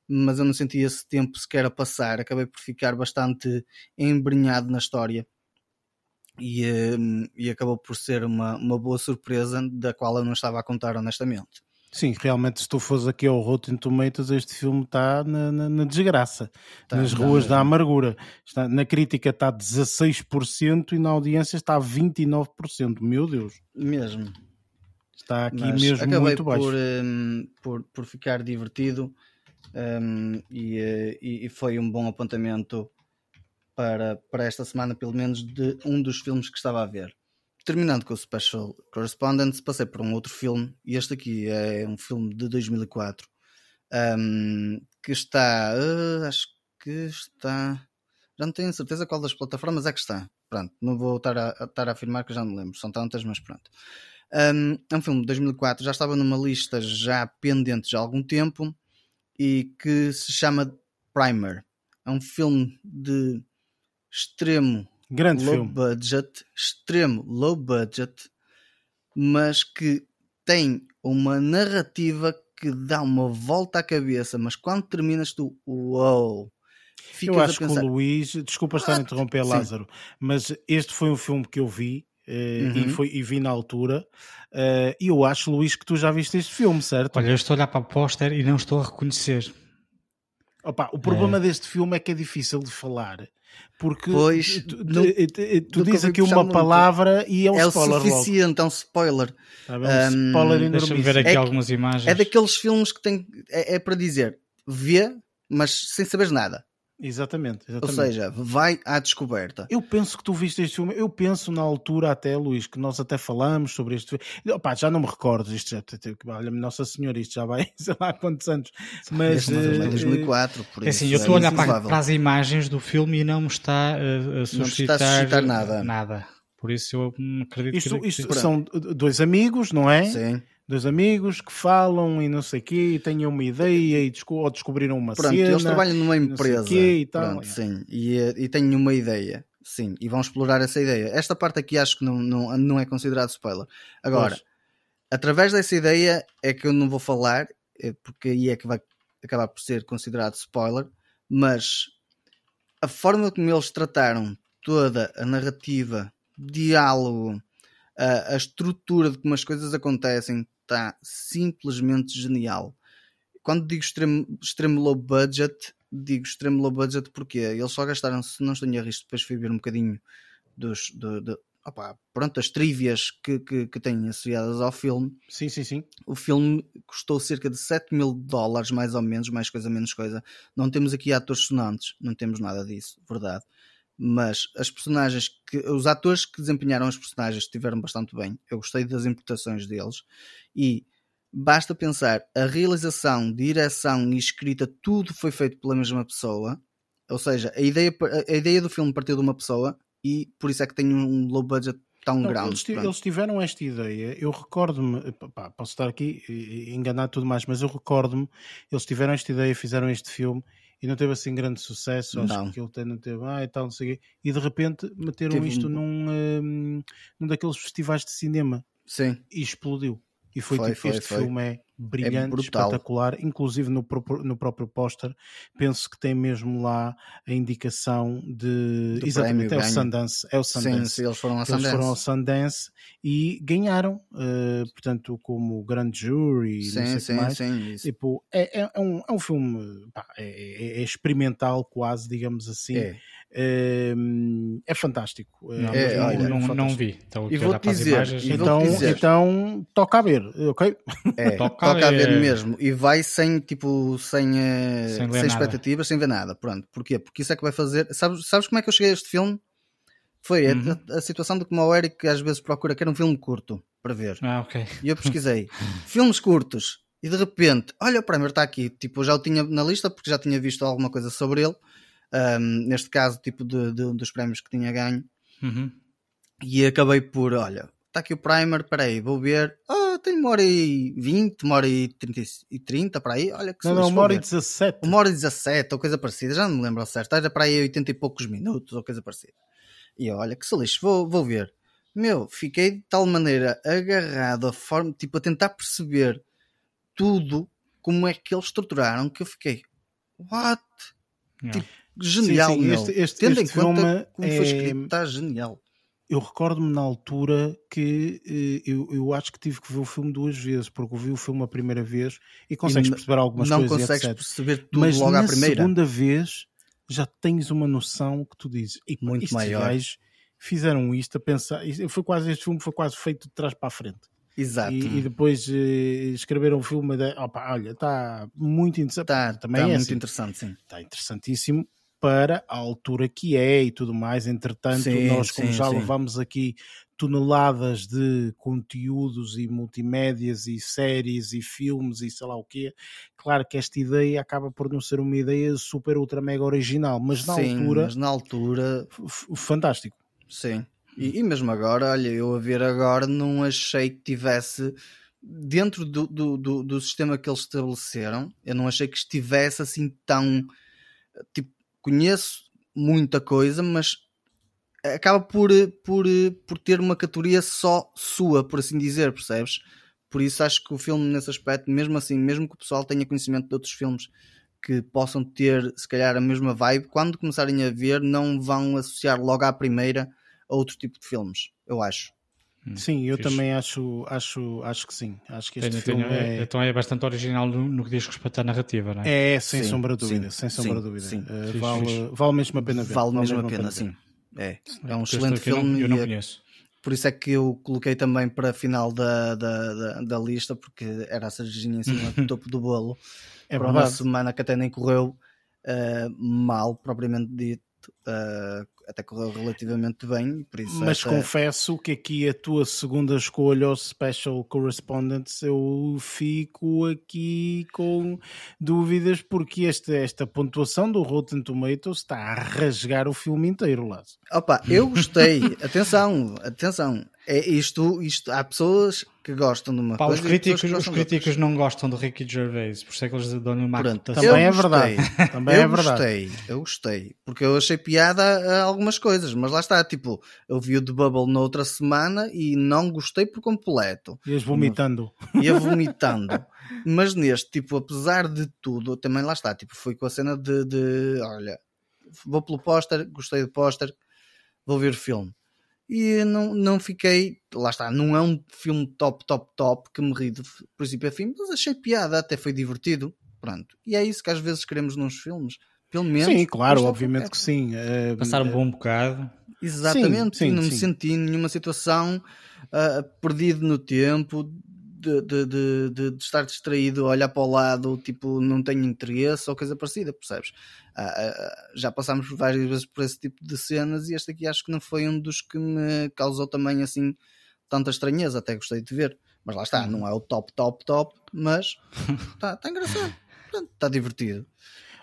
mas eu não senti esse tempo sequer a passar. Acabei por ficar bastante embrenhado na história. E, e acabou por ser uma, uma boa surpresa da qual eu não estava a contar honestamente. Sim, realmente, se tu fores aqui ao Rotten Tomatoes, este filme está na, na, na desgraça, tá, nas ruas da amargura. Está, na crítica está 16% e na audiência está 29%. Meu Deus. Mesmo. Está aqui Mas mesmo muito baixo. Por, um, por, por ficar divertido um, e, eh, e, e foi um bom apontamento para, para esta semana, pelo menos, de um dos filmes que estava a ver terminando com o Special Correspondence, passei por um outro filme, e este aqui é um filme de 2004, um, que está, uh, acho que está, já não tenho certeza qual das plataformas é que está. Pronto, não vou estar a, a, estar a afirmar que já me lembro, são tantas, mas pronto. Um, é um filme de 2004, já estava numa lista já pendente já há algum tempo e que se chama Primer. É um filme de extremo Grande low filme. budget, extremo low budget, mas que tem uma narrativa que dá uma volta à cabeça, mas quando terminas tu, uou! eu acho que o Luís, desculpa estar a interromper, Lázaro, mas este foi um filme que eu vi uh, uhum. e, foi, e vi na altura. Uh, e eu acho, Luís, que tu já viste este filme, certo? Olha, eu estou a olhar para o póster e não estou a reconhecer. Opa, o problema é. deste filme é que é difícil de falar. Porque pois, tu, não, tu, dizes aqui uma palavra e é um é spoiler. É o suficiente, logo. é um spoiler. Tá bem, um, spoiler Deixa-me ver aqui é, algumas imagens. É daqueles filmes que tem. É, é para dizer, vê, mas sem saber nada. Exatamente, Ou exatamente. seja, vai à descoberta. Eu penso que tu viste este filme, eu penso na altura até, Luís, que nós até falamos sobre este filme. Opá, já não me recordo, isto já teve que. Olha, Nossa Senhora, isto já vai, sei lá há quantos anos. Mas. Este é eh, 2004, por É isso. assim, eu estou a olhar para, para as imagens do filme e não me está a, a está a suscitar, suscitar nada. nada. Por isso eu acredito Isto, que isto que- são dois amigos, não é? Sim. Dois amigos que falam e não sei o quê, e têm uma ideia e desco ou descobriram uma Pronto, cena. eles trabalham numa empresa. quê e tal, Pronto, é. sim. E, eh, e têm uma ideia. Sim. E vão explorar essa ideia. Esta parte aqui acho que não, não, não é considerado spoiler. Agora, Pois. através dessa ideia é que eu não vou falar, eh, porque aí é que vai acabar por ser considerado spoiler, mas a forma como eles trataram toda a narrativa, diálogo, a, a estrutura de como as coisas acontecem está simplesmente genial. Quando digo extremo, extremo low budget, digo extremo low budget porque eles só gastaram, se não estou em erro, isto depois fui ver um bocadinho dos, do, do- opá, pronto, as trivias que, que, que têm associadas ao filme. Sim, sim, sim. O filme custou cerca de 7 mil dólares, mais ou menos, mais coisa, menos coisa. Não temos aqui atores sonantes, não temos nada disso, verdade. Mas as personagens que. Os atores que desempenharam os personagens estiveram bastante bem. Eu gostei das interpretações deles. E basta pensar, a realização, direção e escrita, tudo foi feito pela mesma pessoa. Ou seja, a ideia, a ideia do filme partiu de uma pessoa e por isso é que tem um low budget tão Não, grande. eles, eles tiveram esta ideia. Eu recordo-me, posso estar aqui enganar tudo mais, mas eu recordo-me, eles tiveram esta ideia, fizeram este filme e não teve assim grande sucesso. Acho Não. que ele não teve, ah, e tal, não sei o quê. E de repente meteram Teve isto um- num, hum, num daqueles festivais de cinema Sim. e explodiu. E foi, Foi, tipo, foi, este foi. filme é brilhante, brutal. espetacular, inclusive no, próprio- no próprio póster, penso que tem mesmo lá a indicação de Do exatamente, é prémio o ganho. Sundance, é o Sim, Sundance. sim, eles foram a Eles foram ao Sundance. E ganharam, eh, portanto, como grande jury e não sei Sim, o sim, sim. Tipo, é, é, é um, é um filme pá, é, é- é experimental, quase, digamos assim. É. É, é fantástico. Não, É, mas não- olha, não, não fantástico. vi. Então, E as dizer, imagens, e Então, dizer. então, toca a ver, ok? É, Toca toca, a ver mesmo. E vai sem, tipo, sem, eh, Sem sem, expectativas, sem ver nada. Pronto. Porquê? Porque isso é que vai fazer. Sabes, sabes como é que eu cheguei a este filme? Foi a- Uhum. a, a situação de como o Eric às vezes procura que era um filme curto para ver. Ah, ok. E eu pesquisei filmes curtos. E de repente, olha, o primeiro está aqui. Tipo, eu já o tinha na lista porque já tinha visto alguma coisa sobre ele. Ahm, neste caso, tipo, de, de- dos prémios que tinha ganho. Uhum. E acabei por, olha, está aqui o primer, peraí, vou ver. Ah, tem uma hora e 20, uma hora e 30, e 30 para aí. Olha que Não, não, uma hora e ver. 17. Uma hora e 17 ou coisa parecida, já não me lembro ao certo. Era para aí 80 e poucos minutos ou coisa parecida. E olha que se lixo, vou, vou ver. Meu, fiquei de tal maneira agarrado a forma, tipo, a tentar perceber tudo como é que eles estruturaram que eu fiquei, what? Yeah. Genial, Sim, sim, este- este- Tendo este em conta filme como foi é- escrito, está genial. Eu recordo-me na altura que eh, eu, eu acho que tive que ver o filme duas vezes, porque eu vi o filme a primeira vez e consegues n- perceber algumas não coisas e consegues perceber tudo Mas logo na à primeira. segunda vez já tens uma noção que tu dizes "Epá, Muito maior. gajos fizeram isto a pensar foi quase este filme foi quase feito de trás para a frente Exato. e, e depois eh, escreveram o filme de, opa, olha está muito interessante Está também tá é muito assim, interessante, sim. está interessantíssimo para a altura que é e tudo mais. Entretanto, Sim, nós, como sim, já sim. levamos aqui toneladas de conteúdos e multimédias e séries e filmes e sei lá o quê, claro que esta ideia acaba por não ser uma ideia super ultra mega original, mas na sim, altura, mas na altura, fantástico. sim. E, e mesmo agora, olha, eu a ver agora não achei que tivesse dentro do, do, do, do sistema que eles estabeleceram, eu não achei que estivesse assim tão tipo, conheço muita coisa, mas acaba por, por, por ter uma categoria só sua, por assim dizer, percebes? Por isso acho que o filme, nesse aspecto, mesmo assim, mesmo que o pessoal tenha conhecimento de outros filmes que possam ter, se calhar, a mesma vibe, quando começarem a ver, não vão associar logo à primeira a outro tipo de filmes, eu acho. Sim, eu Fixe. também acho, acho, acho que sim. Acho que este Tenho- filme tenho- é, Então é bastante original no, no que diz respeito à narrativa, não é? é, sem Sim, sombra de dúvida, sim, sem sombra de sim, dúvida. sim. Eh, Fixe, vale, vale mesmo a pena ver. Vale mesmo a pena, ver. sim. É, é um excelente eu não- filme Eu não é- conheço. por isso é que eu coloquei também para a final da, da, da, da lista, porque era a cerejinha em cima do topo do bolo. É para uma semana que até nem correu. uh, mal, propriamente dito. Uh, até correu relativamente bem, por isso Mas essa- confesso que aqui a tua segunda escolha, aos Special Correspondents, eu fico aqui com dúvidas porque este, esta pontuação do Rotten Tomatoes está a rasgar o filme inteiro, Lázaro. Opa, eu gostei. atenção, atenção. É isto, isto, há pessoas que gostam de uma Pá, os coisa e críticos, os gostam de críticos não gostam do Ricky Gervais, por isso é que eles dão-lhe uma Pronto. Também é gostei. verdade. Também eu é verdade. gostei, eu gostei, porque eu achei piada a algumas coisas, mas lá está, tipo, eu vi o The Bubble na outra semana e não gostei por completo, Ias vomitando. ia vomitando. mas neste, tipo, apesar de tudo, também lá está, tipo, foi com a cena de, de olha, vou pelo póster, gostei do póster, vou ver o filme. E não, não fiquei, lá está, não é um filme top, top, top que me ri de princípio a fim, mas achei piada, até foi divertido. Pronto. E é isso que às vezes queremos nos filmes. Pelo menos. Sim, claro, obviamente que sim. Eh, Passar um bom bocado. Exatamente, Sim, sim, não me sim. senti em nenhuma situação ah, perdido no tempo de, de, de, de- estar distraído, olhar para o lado, tipo, não tenho interesse ou coisa parecida, percebes? Ah, ah, ah, já passámos várias vezes por esse tipo de cenas e este aqui acho que não foi um dos que me causou também assim tanta estranheza, até gostei de ver. Mas lá está, não é o top, top, top, mas está tá engraçado, está divertido.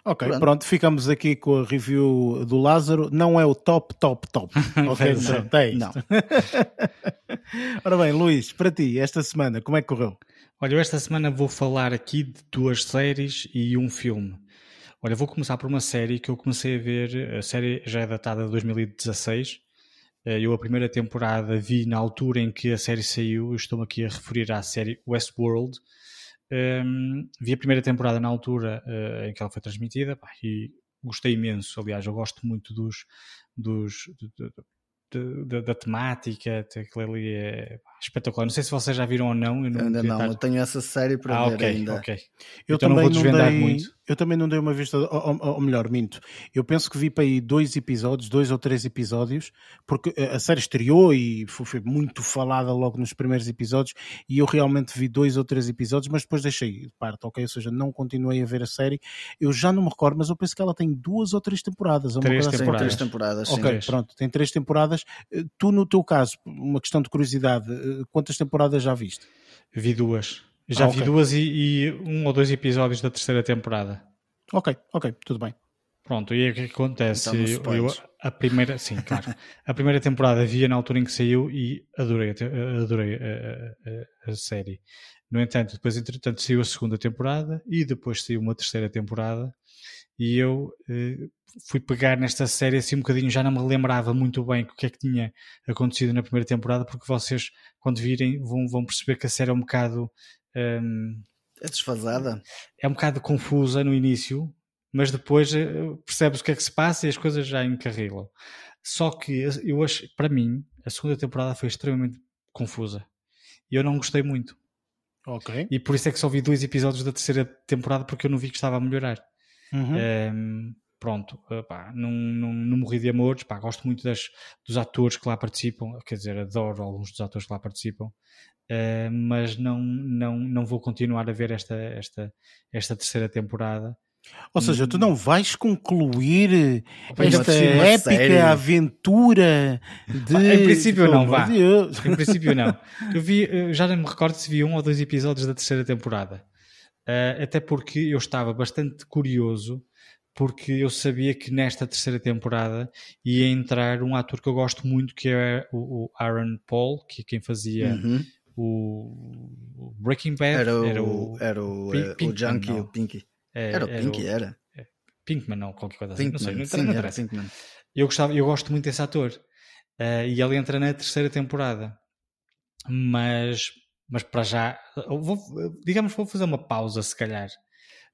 Ok, Pronto. pronto. ficamos aqui com a review do Lázaro. Não é o top, top, top. ok, Pois é. pronto, é isto. Não. Ora bem, Luís, para ti, esta semana, como é que correu? Olha, eu esta semana vou falar aqui de duas séries e um filme. Olha, vou começar por uma série que eu comecei a ver, a série já é datada de 2016. Eh, Eu a primeira temporada vi na altura em que a série saiu, eu estou-me aqui a referir à série Westworld. Ehm, vi a primeira temporada na altura eh, em que ela foi transmitida pá, e gostei imenso. Aliás, eu gosto muito dos, dos, de- de- de- da temática, aquilo ali é pá, espetacular. Não sei se vocês já viram ou não. Eu não Ainda não, estar- eu tenho essa série para ah, ver ok, ainda. ok. Eu Então não também vou não, desvendar dei, muito. eu também não dei uma vista, ou, ou- melhor, minto. Eu penso que vi para aí dois episódios, dois ou três episódios, porque a série estreou e foi, muito falada logo nos primeiros episódios e eu realmente vi dois ou três episódios, mas depois deixei de parte, ok? Ou seja, não continuei a ver a série. Eu já não me recordo, mas eu penso que ela tem duas ou três temporadas. Três assim. Tem temporadas. três temporadas, sim. Ok, pronto, tem três temporadas. Eh, Tu, no teu caso, uma questão de curiosidade, eh, quantas temporadas já viste? Vi duas. Já Ah, vi duas e, e um ou dois episódios da terceira temporada. Ok, ok, tudo bem. Pronto, e aí o que acontece? Então Eu- a primeira, sim, claro. a primeira temporada via na altura em que saiu e adorei, adorei a, a- a série. No entanto, depois, entretanto, saiu a segunda temporada e depois saiu uma terceira temporada e eu eh, fui pegar nesta série assim um bocadinho, já não me lembrava muito bem o que é que tinha acontecido na primeira temporada, porque vocês, quando virem, vão, vão perceber que a série é um bocado. hum, É desfasada. é um bocado confusa no início, mas depois eh, percebes o que é que se passa e as coisas já encarrilam. Só que eu acho, para mim, a segunda temporada foi extremamente confusa. E eu não gostei muito. Ok. E por isso é que só vi dois episódios da terceira temporada porque eu não vi que estava a melhorar. Uhum. Ehm, pronto, eh, pá, não, não, não morri de amores, pá, gosto muito das, dos atores que lá participam, quer dizer, adoro alguns dos atores que lá participam, eh, mas não, não, não vou continuar a ver esta, esta, esta terceira temporada. Ou seja, tu não vais concluir Opa, esta épica série. aventura de. Em princípio não, vá. Deus. Em princípio, não. Eu vi, eu já não me recordo se vi um ou dois episódios da terceira temporada. Eh, até porque eu estava bastante curioso, porque eu sabia que nesta terceira temporada ia entrar um ator que eu gosto muito, que é o, o Aaron Paul, que é quem fazia Uhum. o, o Breaking Bad. Era o, era o, Pink- eh, o Pinkman, Junkie, não. o Pinky. é, Era o Pinky, era. Pinkman, não, qualquer coisa assim. não sei, não, sim, não era. Pinkman. Eu, gostava, eu gosto muito desse ator. Eh, e ele entra na terceira temporada. Mas, mas para já, vou, digamos que vou fazer uma pausa, se calhar.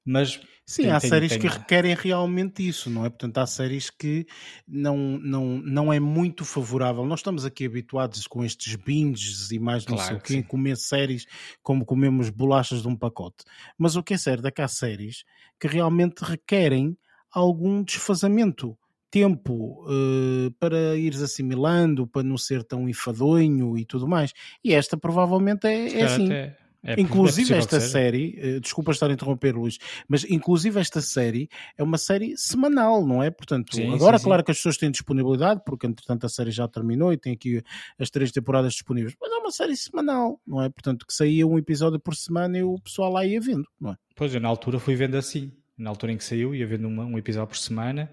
Mas Sim, Tem- há tem- séries tem- que requerem realmente isso, não é? Portanto, há séries que não, não, não é muito favorável. Nós estamos aqui habituados com estes binges e mais não Claro sei o que quê, sim. comer séries como comemos bolachas de um pacote. Mas o que é certo é que há séries que realmente requerem algum desfazamento. Tempo eh, para ires assimilando, para não ser tão enfadonho e tudo mais. E esta provavelmente é, é assim. até, É, inclusive é esta série, uh, desculpa estar a interromper, Luís, mas inclusive esta série é uma série semanal, não é? Portanto, sim, agora, sim, claro sim. que as pessoas têm disponibilidade, porque entretanto a série já terminou e tem aqui as três temporadas disponíveis, mas é uma série semanal, não é? Portanto, que saía um episódio por semana e o pessoal lá ia vendo, não é? Pois, eu na altura fui vendo assim, na altura em que saiu, ia vendo um, um episódio por semana.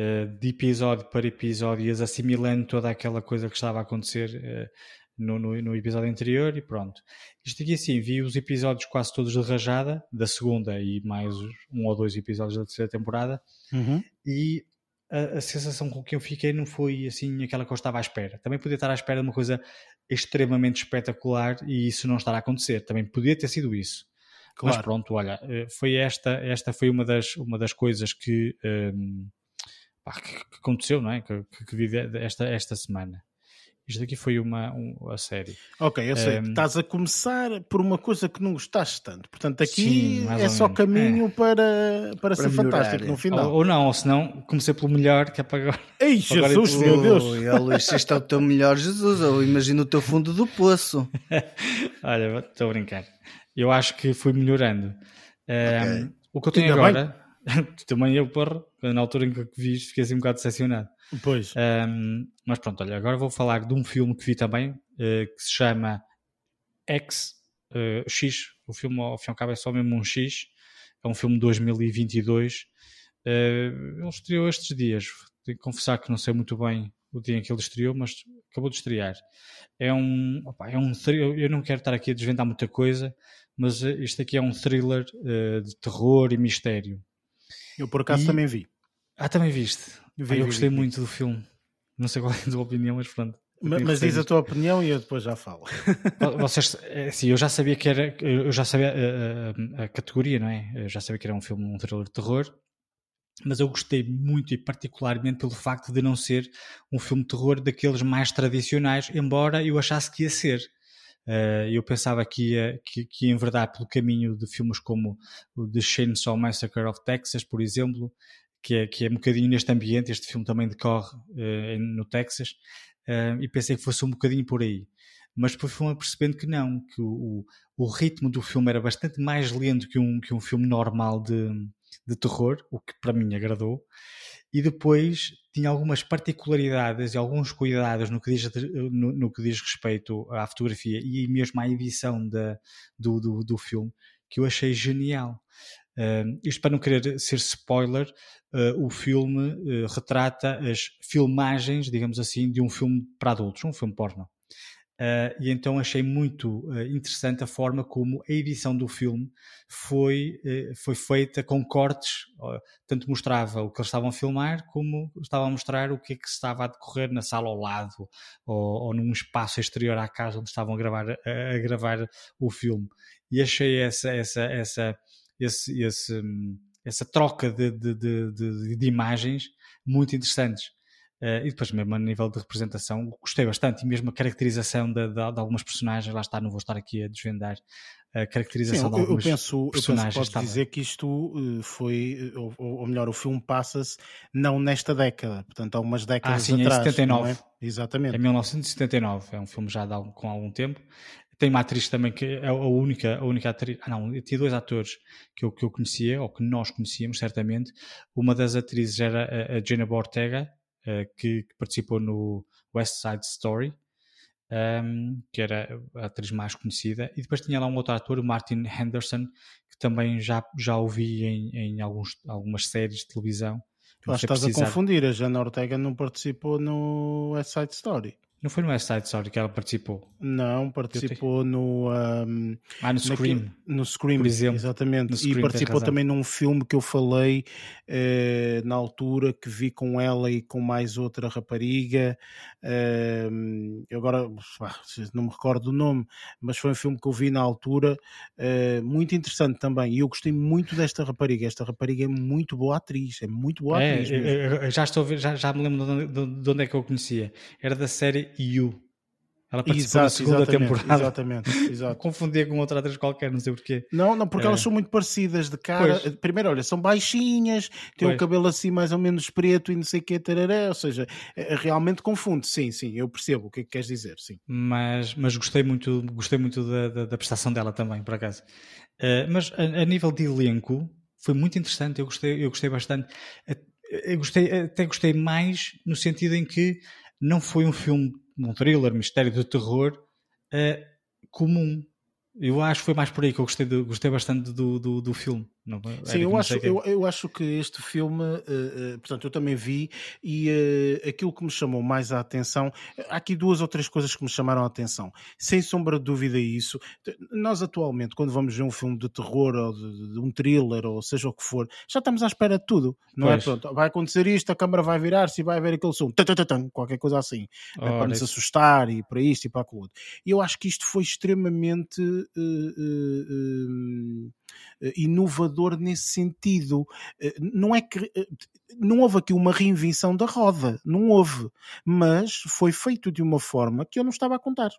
Uh, de episódio para episódio, ias assimilando toda aquela coisa que estava a acontecer uh, no, no, no, episódio anterior e pronto. Isto aqui assim, vi os episódios quase todos de rajada, da segunda e mais um ou dois episódios da terceira temporada, uhum. e a, a, sensação com que eu fiquei não foi assim aquela que eu estava à espera. Também podia estar à espera de uma coisa extremamente espetacular e isso não estar a acontecer. Também podia ter sido isso. Claro. Mas pronto, olha, eh, foi esta, esta foi uma das, uma das coisas que, um, ehm, pá, que, que, aconteceu, não é? Que, que, vi esta, esta semana. Isto aqui foi uma, uma a série. Ok, eu sei. Um, Estás a começar por uma coisa que não gostaste tanto. Portanto, aqui sim, é só caminho é. para, para, para ser melhorar, fantástico no final. Ou, ou, não, ou se não, comecei pelo melhor, que é para agora. Ei, Jesus, agora, meu Deus! Oh, Luís, isto é o teu melhor Jesus. Eu imagino o teu fundo do poço. Olha, estou a brincar. Eu acho que fui melhorando. Okay. Um, o que eu tenho agora, também eu, porra, na altura em que vi, fiquei assim um bocado decepcionado. Pois. Um, mas pronto, olha, agora vou falar de um filme que vi também, uh, que se chama X, uh, X, o filme ao fim e ao cabo é só mesmo um X, é um filme de 2022, uh, ele estreou estes dias, tenho que confessar que não sei muito bem o dia em que ele estreou, mas acabou de estrear. É um, opa, é um eu não quero estar aqui a desvendar muita coisa, mas este aqui é um thriller uh, de terror e mistério. Eu por acaso e... também vi. Ah, também viste? Vi, ah, eu gostei vi, muito vi. do filme. Não sei qual é a tua opinião, mas pronto. Mas, mas diz a tua opinião e eu depois já falo. Vocês, assim, eu já sabia que era, eu já sabia a, eh, a, a, categoria, não é? Eu já sabia que era um filme, um thriller de terror, mas eu gostei muito e particularmente pelo facto de não ser um filme de terror daqueles mais tradicionais, embora eu achasse que ia ser. Uh, eu pensava que ia, que, que ia enverdar pelo caminho de filmes como o The Chainsaw Massacre of Texas, por exemplo, que é, que é um bocadinho neste ambiente, este filme também decorre uh, no Texas, uh, e pensei que fosse um bocadinho por aí. Mas depois fui-me percebendo que não, que o, o, o, ritmo do filme era bastante mais lento que um, que um filme normal de, de terror, o que para mim agradou, e depois tinha algumas particularidades e alguns cuidados no que diz, no, no que diz respeito à fotografia e mesmo à edição do, do, do filme, que eu achei genial. Uh, isto para não querer ser spoiler, uh, o filme uh, retrata as filmagens, digamos assim, de um filme para adultos, um filme porno. Uh, e então achei muito uh, interessante a forma como a edição do filme foi, uh, foi feita com cortes, tanto mostrava o que eles estavam a filmar, como estava a mostrar o que é que estava a decorrer na sala ao lado, ou, ou num espaço exterior à casa onde estavam a gravar, a, a gravar o filme. E achei essa, essa, essa, esse, esse, essa troca de, de, de, de imagens muito interessantes. Uh, e depois mesmo a nível de representação gostei bastante e mesmo a caracterização de, de, de, algumas personagens, lá está, não vou estar aqui a desvendar a caracterização Sim, de algumas eu penso, personagens. Eu penso pode dizer que isto uh, foi, ou, ou, melhor, o filme passa-se não nesta década, portanto há umas décadas ah, sim, atrás. Em 79. É? Exatamente. Em 1979, é um filme já de, com algum tempo. Tem uma atriz também que é a única, a única atriz. Ah, não, tinha dois atores que eu, que eu conhecia, ou que nós conhecíamos, certamente. Uma das atrizes era a, a Jenna Bortega, que, que, participou no West Side Story, um, ehm, que era a atriz mais conhecida, e depois tinha lá um outro ator, o Martin Henderson, que também já, já ouvi em, em alguns, algumas séries de televisão. Tu estás a confundir, a Jana Ortega não participou no West Side Story. Não foi no West Side Story que ela participou? Não, participou no. Um, ah, no Scream. Naquele, no Scream, por exemplo. Exatamente. Scream, e participou também num filme que eu falei eh, na altura que vi com ela e com mais outra rapariga. Eu agora não me recordo do nome, mas foi um filme que eu vi na altura, eh, muito interessante também. E eu gostei muito desta rapariga. Esta rapariga é muito boa atriz, é muito boa é, atriz. Eu, já estou a ver, já, já me lembro de onde, de onde é que eu conhecia. Era da série You. Ela participou Exato, na segunda exatamente, temporada. Exatamente, exato. Confundia com outra atriz qualquer, não sei porquê. Não, não, porque é. elas são muito parecidas de cara. Pois. Primeiro, olha, são baixinhas, têm o cabelo assim mais ou menos preto e não sei o que, tarará, ou seja, é, é, realmente confunde. Sim, sim, eu percebo o que é que queres dizer, sim. Mas, mas gostei muito, gostei muito da, da, da prestação dela também, por acaso. Uh, mas a, a, nível de elenco, foi muito interessante, eu gostei, eu gostei bastante. Eu gostei, até gostei mais no sentido em que não foi um filme, um thriller, mistério de terror uh, comum. Eu acho que foi mais por aí que eu gostei, de, gostei bastante do, do, do filme. Não, Sim, eu acho, eu, eu, acho que este filme, uh, uh, portanto, eu também vi e uh, aquilo que me chamou mais a atenção, há aqui duas ou três coisas que me chamaram a atenção. Sem sombra de dúvida isso, nós atualmente, quando vamos ver um filme de terror ou de, de um thriller ou seja o que for, já estamos à espera de tudo, não é? pois. é? Pronto, vai acontecer isto, a câmara vai virar-se e vai haver aquele som, qualquer coisa assim, oh, para nos assustar e para isto e para aquilo outro. E eu acho que isto foi extremamente eh, inovador nesse sentido. Eh, não é que eh, não houve aqui uma reinvenção da roda, não houve, mas foi feito de uma forma que eu não estava a contar.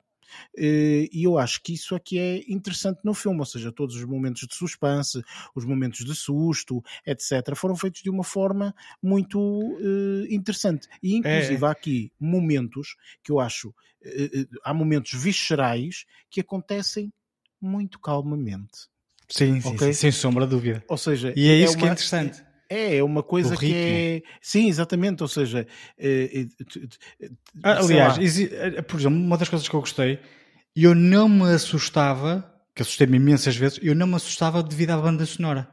E eu acho que isso aqui é interessante no filme, ou seja, todos os momentos de suspense, os momentos de susto, etc., foram feitos de uma forma muito uh, interessante. E inclusive é. há aqui momentos que eu acho, uh, há momentos viscerais que acontecem muito calmamente. Sim, sim, okay? sim, sem sombra de dúvida. Ou seja, e é, é isso uma, que é interessante. É, é uma coisa que é. Sim, exatamente. Ou seja, é, ah, aliás, eh, por exemplo, uma das coisas que eu gostei, eu não me assustava, que assustei-me imensas vezes, eu não me assustava devido à banda sonora.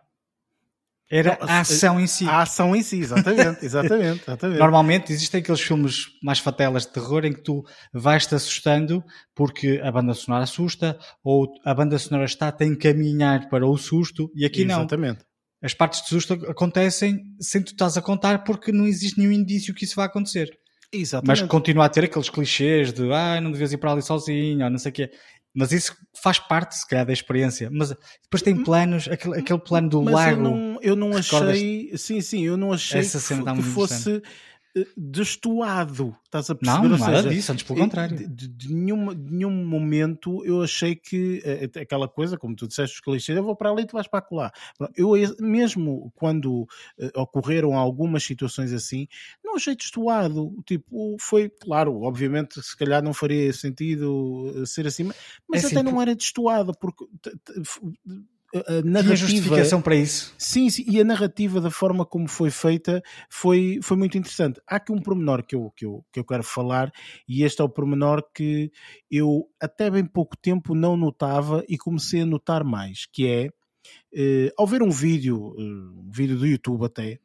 Era não, a ação em si. A ação em si, exatamente, exatamente, exatamente. Normalmente existem aqueles filmes mais fatelas de terror em que tu vais-te assustando porque a banda sonora assusta ou a banda sonora está a encaminhar para o susto e aqui não. Exatamente. As partes de susto acontecem sem tu estás a contar porque não existe nenhum indício que isso vá acontecer. Exatamente. Mas continua a ter aqueles clichês de ah, não devias ir para ali sozinho, ou não sei o quê. Mas isso faz parte, se calhar, da experiência. Mas depois tem planos, aquele, aquele plano do mas lago. Eu não, eu não achei, sim, sim, eu não achei que, que fosse destoado, estás a perceber? Não, nada seja, disso, antes pelo contrário. De, de, de, nenhum, de nenhum momento eu achei que uh, aquela coisa, como tu disseste, os clichês, eu vou para ali e tu vais para lá. Eu mesmo quando uh, ocorreram algumas situações assim, não achei destoado. Tipo, foi, claro, obviamente, se calhar não faria sentido ser assim, mas é até assim, não era destoado, porque a narrativa. justificação para isso. Sim, sim, e a narrativa da forma como foi feita foi, foi muito interessante. Há aqui um pormenor que eu, que, eu, que eu quero falar, e este é o pormenor que eu até bem pouco tempo não notava e comecei a notar mais, que é eh, ao ver um vídeo, eh, um vídeo do YouTube até,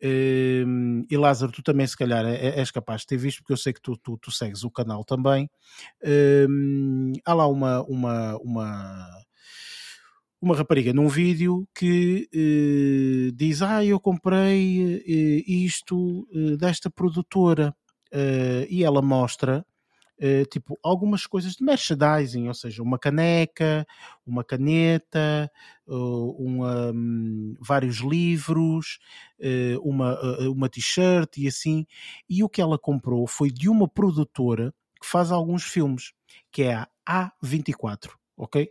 eh, e Lázaro, tu também se calhar é, és capaz de ter visto, porque eu sei que tu, tu, tu segues o canal também. há lá uma, uma, uma uma rapariga num vídeo que eh, diz: Ah, eu comprei eh, isto eh, desta produtora. E ela mostra tipo algumas coisas de merchandising, ou seja, uma caneca, uma caneta, um, vários livros, uma, uma t-shirt e assim. E o que ela comprou foi de uma produtora que faz alguns filmes, que é a A24 ok?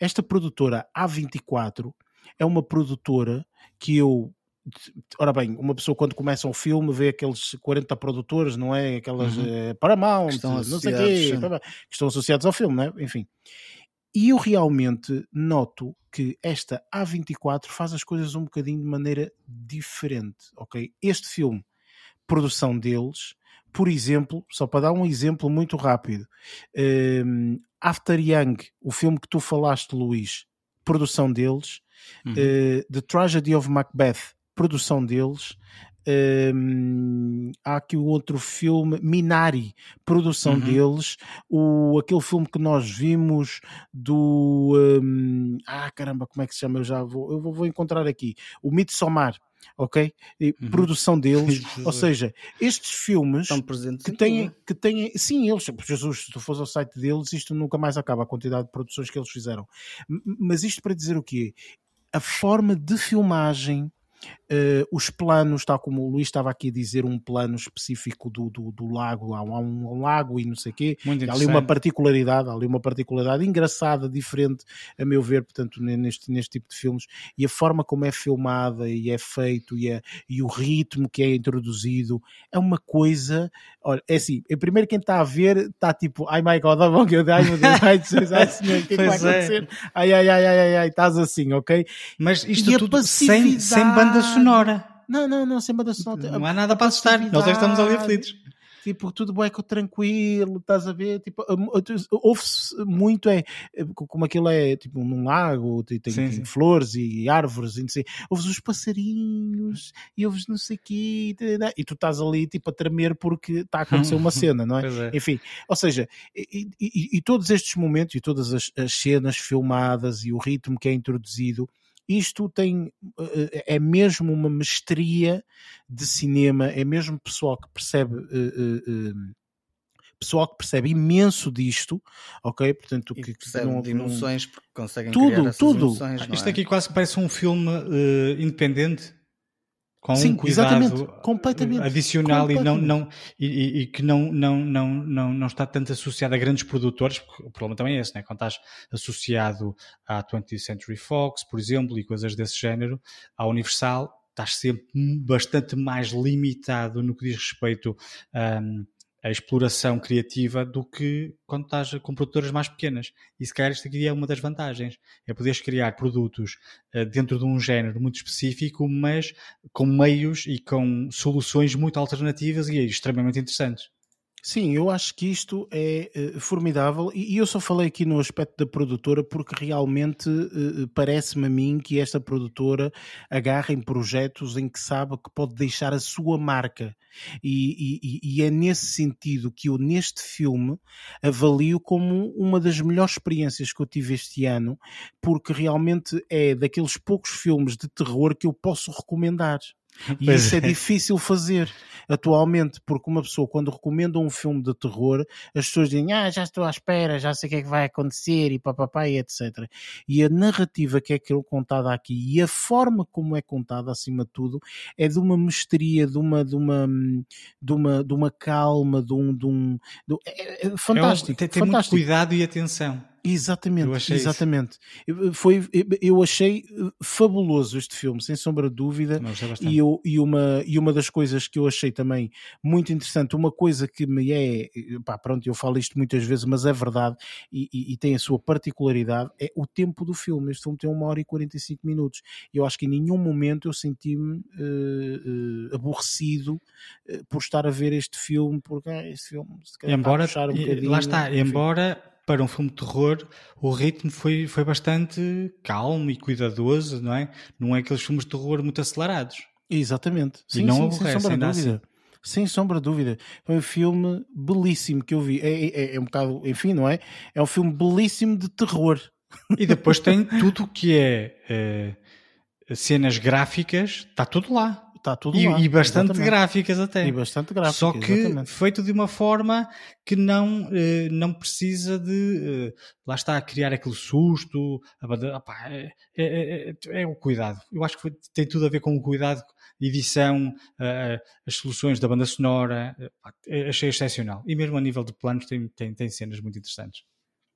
Esta produtora A24 é uma produtora que eu ora bem, uma pessoa quando começa um filme vê aqueles 40 produtores, não é? Aquelas uhum. é, Paramount, não sei quê, que estão associados ao filme, não é? Enfim. E eu realmente noto que esta A24 faz as coisas um bocadinho de maneira diferente, ok? Este filme, produção deles, por exemplo, só para dar um exemplo muito rápido, um, After Young, o filme que tu falaste, Luís, produção deles, uhum. uh, The Tragedy of Macbeth, produção deles, um, há aqui o outro filme, Minari, produção uhum. deles, o, aquele filme que nós vimos do. Um, ah, caramba, como é que se chama? Eu já vou, eu vou encontrar aqui. O Midsommar, ok? E uhum. produção deles, ou seja, estes filmes que têm, que têm, sim, eles, Jesus, se tu fores ao site deles, isto nunca mais acaba a quantidade de produções que eles fizeram. Mas isto para dizer o quê? A forma de filmagem, uh, os planos, tal como o Luís estava aqui a dizer, um plano específico do, do, do lago, há um, um, lago e não sei o quê, há ali uma particularidade, há ali uma particularidade engraçada, diferente, a meu ver, portanto, neste, neste tipo de filmes, e a forma como é filmada e é feito e, é, e o ritmo que é introduzido é uma coisa, olha, é assim, primeiro quem está a ver está tipo, ai my god, oh, meu Deus, ai meu Deus, ai, ai senhor, o que é que vai é. acontecer? Ai, ai, ai, ai, ai, ai, estás assim, ok? Mas isto e tudo sem, sem banda sonora. Não, não, não, sem banda sonora. Não há nada para assustar, nós é estamos ali aflitos tipo, tudo bem tranquilo, estás a ver? Tipo, ouve-se muito, é como aquilo é tipo num lago, tem, sim, tem sim. flores e árvores, e não sei, ouves os passarinhos e ouves não sei o quê, e tu estás ali tipo a tremer porque está a acontecer uma cena, não é? é? Enfim, ou seja, e, e, e, todos estes momentos e todas as, as cenas filmadas e o ritmo que é introduzido isto tem eh, é mesmo uma mestria de cinema, é mesmo pessoal que percebe uh, pessoal que percebe imenso disto, ok? Portanto, que, percebe não, de emoções porque conseguem tudo, criar tudo. Emoções, Isto é? aqui quase parece um filme uh, independente com Sim, um cuidado completamente, adicional completamente. e, não, não, e, e, que não, não, não, não, não está tanto associado a grandes produtores, porque o problema também é esse, né? quando estás associado à 20th Century Fox, por exemplo, e coisas desse género, à Universal, estás sempre bastante mais limitado no que diz respeito um, a exploração criativa do que quando estás com produtoras mais pequenas. E se calhar isto aqui é uma das vantagens. É poderes criar produtos uh, dentro de um género muito específico, mas com meios e com soluções muito alternativas e extremamente interessantes. Sim, eu acho que isto é uh, formidável e, e, eu só falei aqui no aspecto da produtora porque realmente uh, parece-me a mim que esta produtora agarra em projetos em que sabe que pode deixar a sua marca e, e, e é nesse sentido que eu neste filme avalio como uma das melhores experiências que eu tive este ano porque realmente é daqueles poucos filmes de terror que eu posso recomendar. E pois isso é. é. difícil fazer atualmente, porque uma pessoa, quando recomenda um filme de terror, as pessoas dizem, ah, já estou à espera, já sei o que é que vai acontecer, e papapá, e etc. E a narrativa que é contada aqui e a forma como é contada, acima de tudo, é de uma mestria, de uma, de uma, de uma, de uma calma, de um. De um de, é, é, fantástico. É um, tem, tem fantástico. muito cuidado e atenção. Exatamente, exatamente. Isso. Foi, eu achei eh, fabuloso este filme, sem sombra de dúvida. E, eu, e, uma, e uma das coisas que eu achei também muito interessante, uma coisa que me é, eh, pá, pronto, eu falo isto muitas vezes, mas é verdade e, e, e tem a sua particularidade, é o tempo do filme. Este filme tem uma hora e 45 minutos. Eu acho que em nenhum momento eu senti-me uh, uh, aborrecido uh, por estar a ver este filme, porque ah, este filme se calhar embora, um lá está, embora para um filme de terror, o ritmo foi, foi bastante calmo e cuidadoso, não é? Não é aqueles filmes de terror muito acelerados. Exatamente. Sim, e não sim, sem sombra de dúvida. Assim. Sem sombra de dúvida. Foi um filme belíssimo que eu vi. É, é, é um bocado, enfim, não é? É um filme belíssimo de terror. E depois tem tudo o que é, é cenas gráficas, está tudo lá. Está tudo e, lá. E bastante exatamente. gráficas até. E bastante gráficas. Só que exatamente. feito de uma forma que não, eh, não precisa de. Eh, lá está a criar aquele susto. Opa, é, é, é, é, o cuidado. Eu acho que foi, tem tudo a ver com o cuidado, edição, uh, as soluções da banda sonora. Uh, achei excepcional. E mesmo a nível de planos, tem, tem, tem cenas muito interessantes.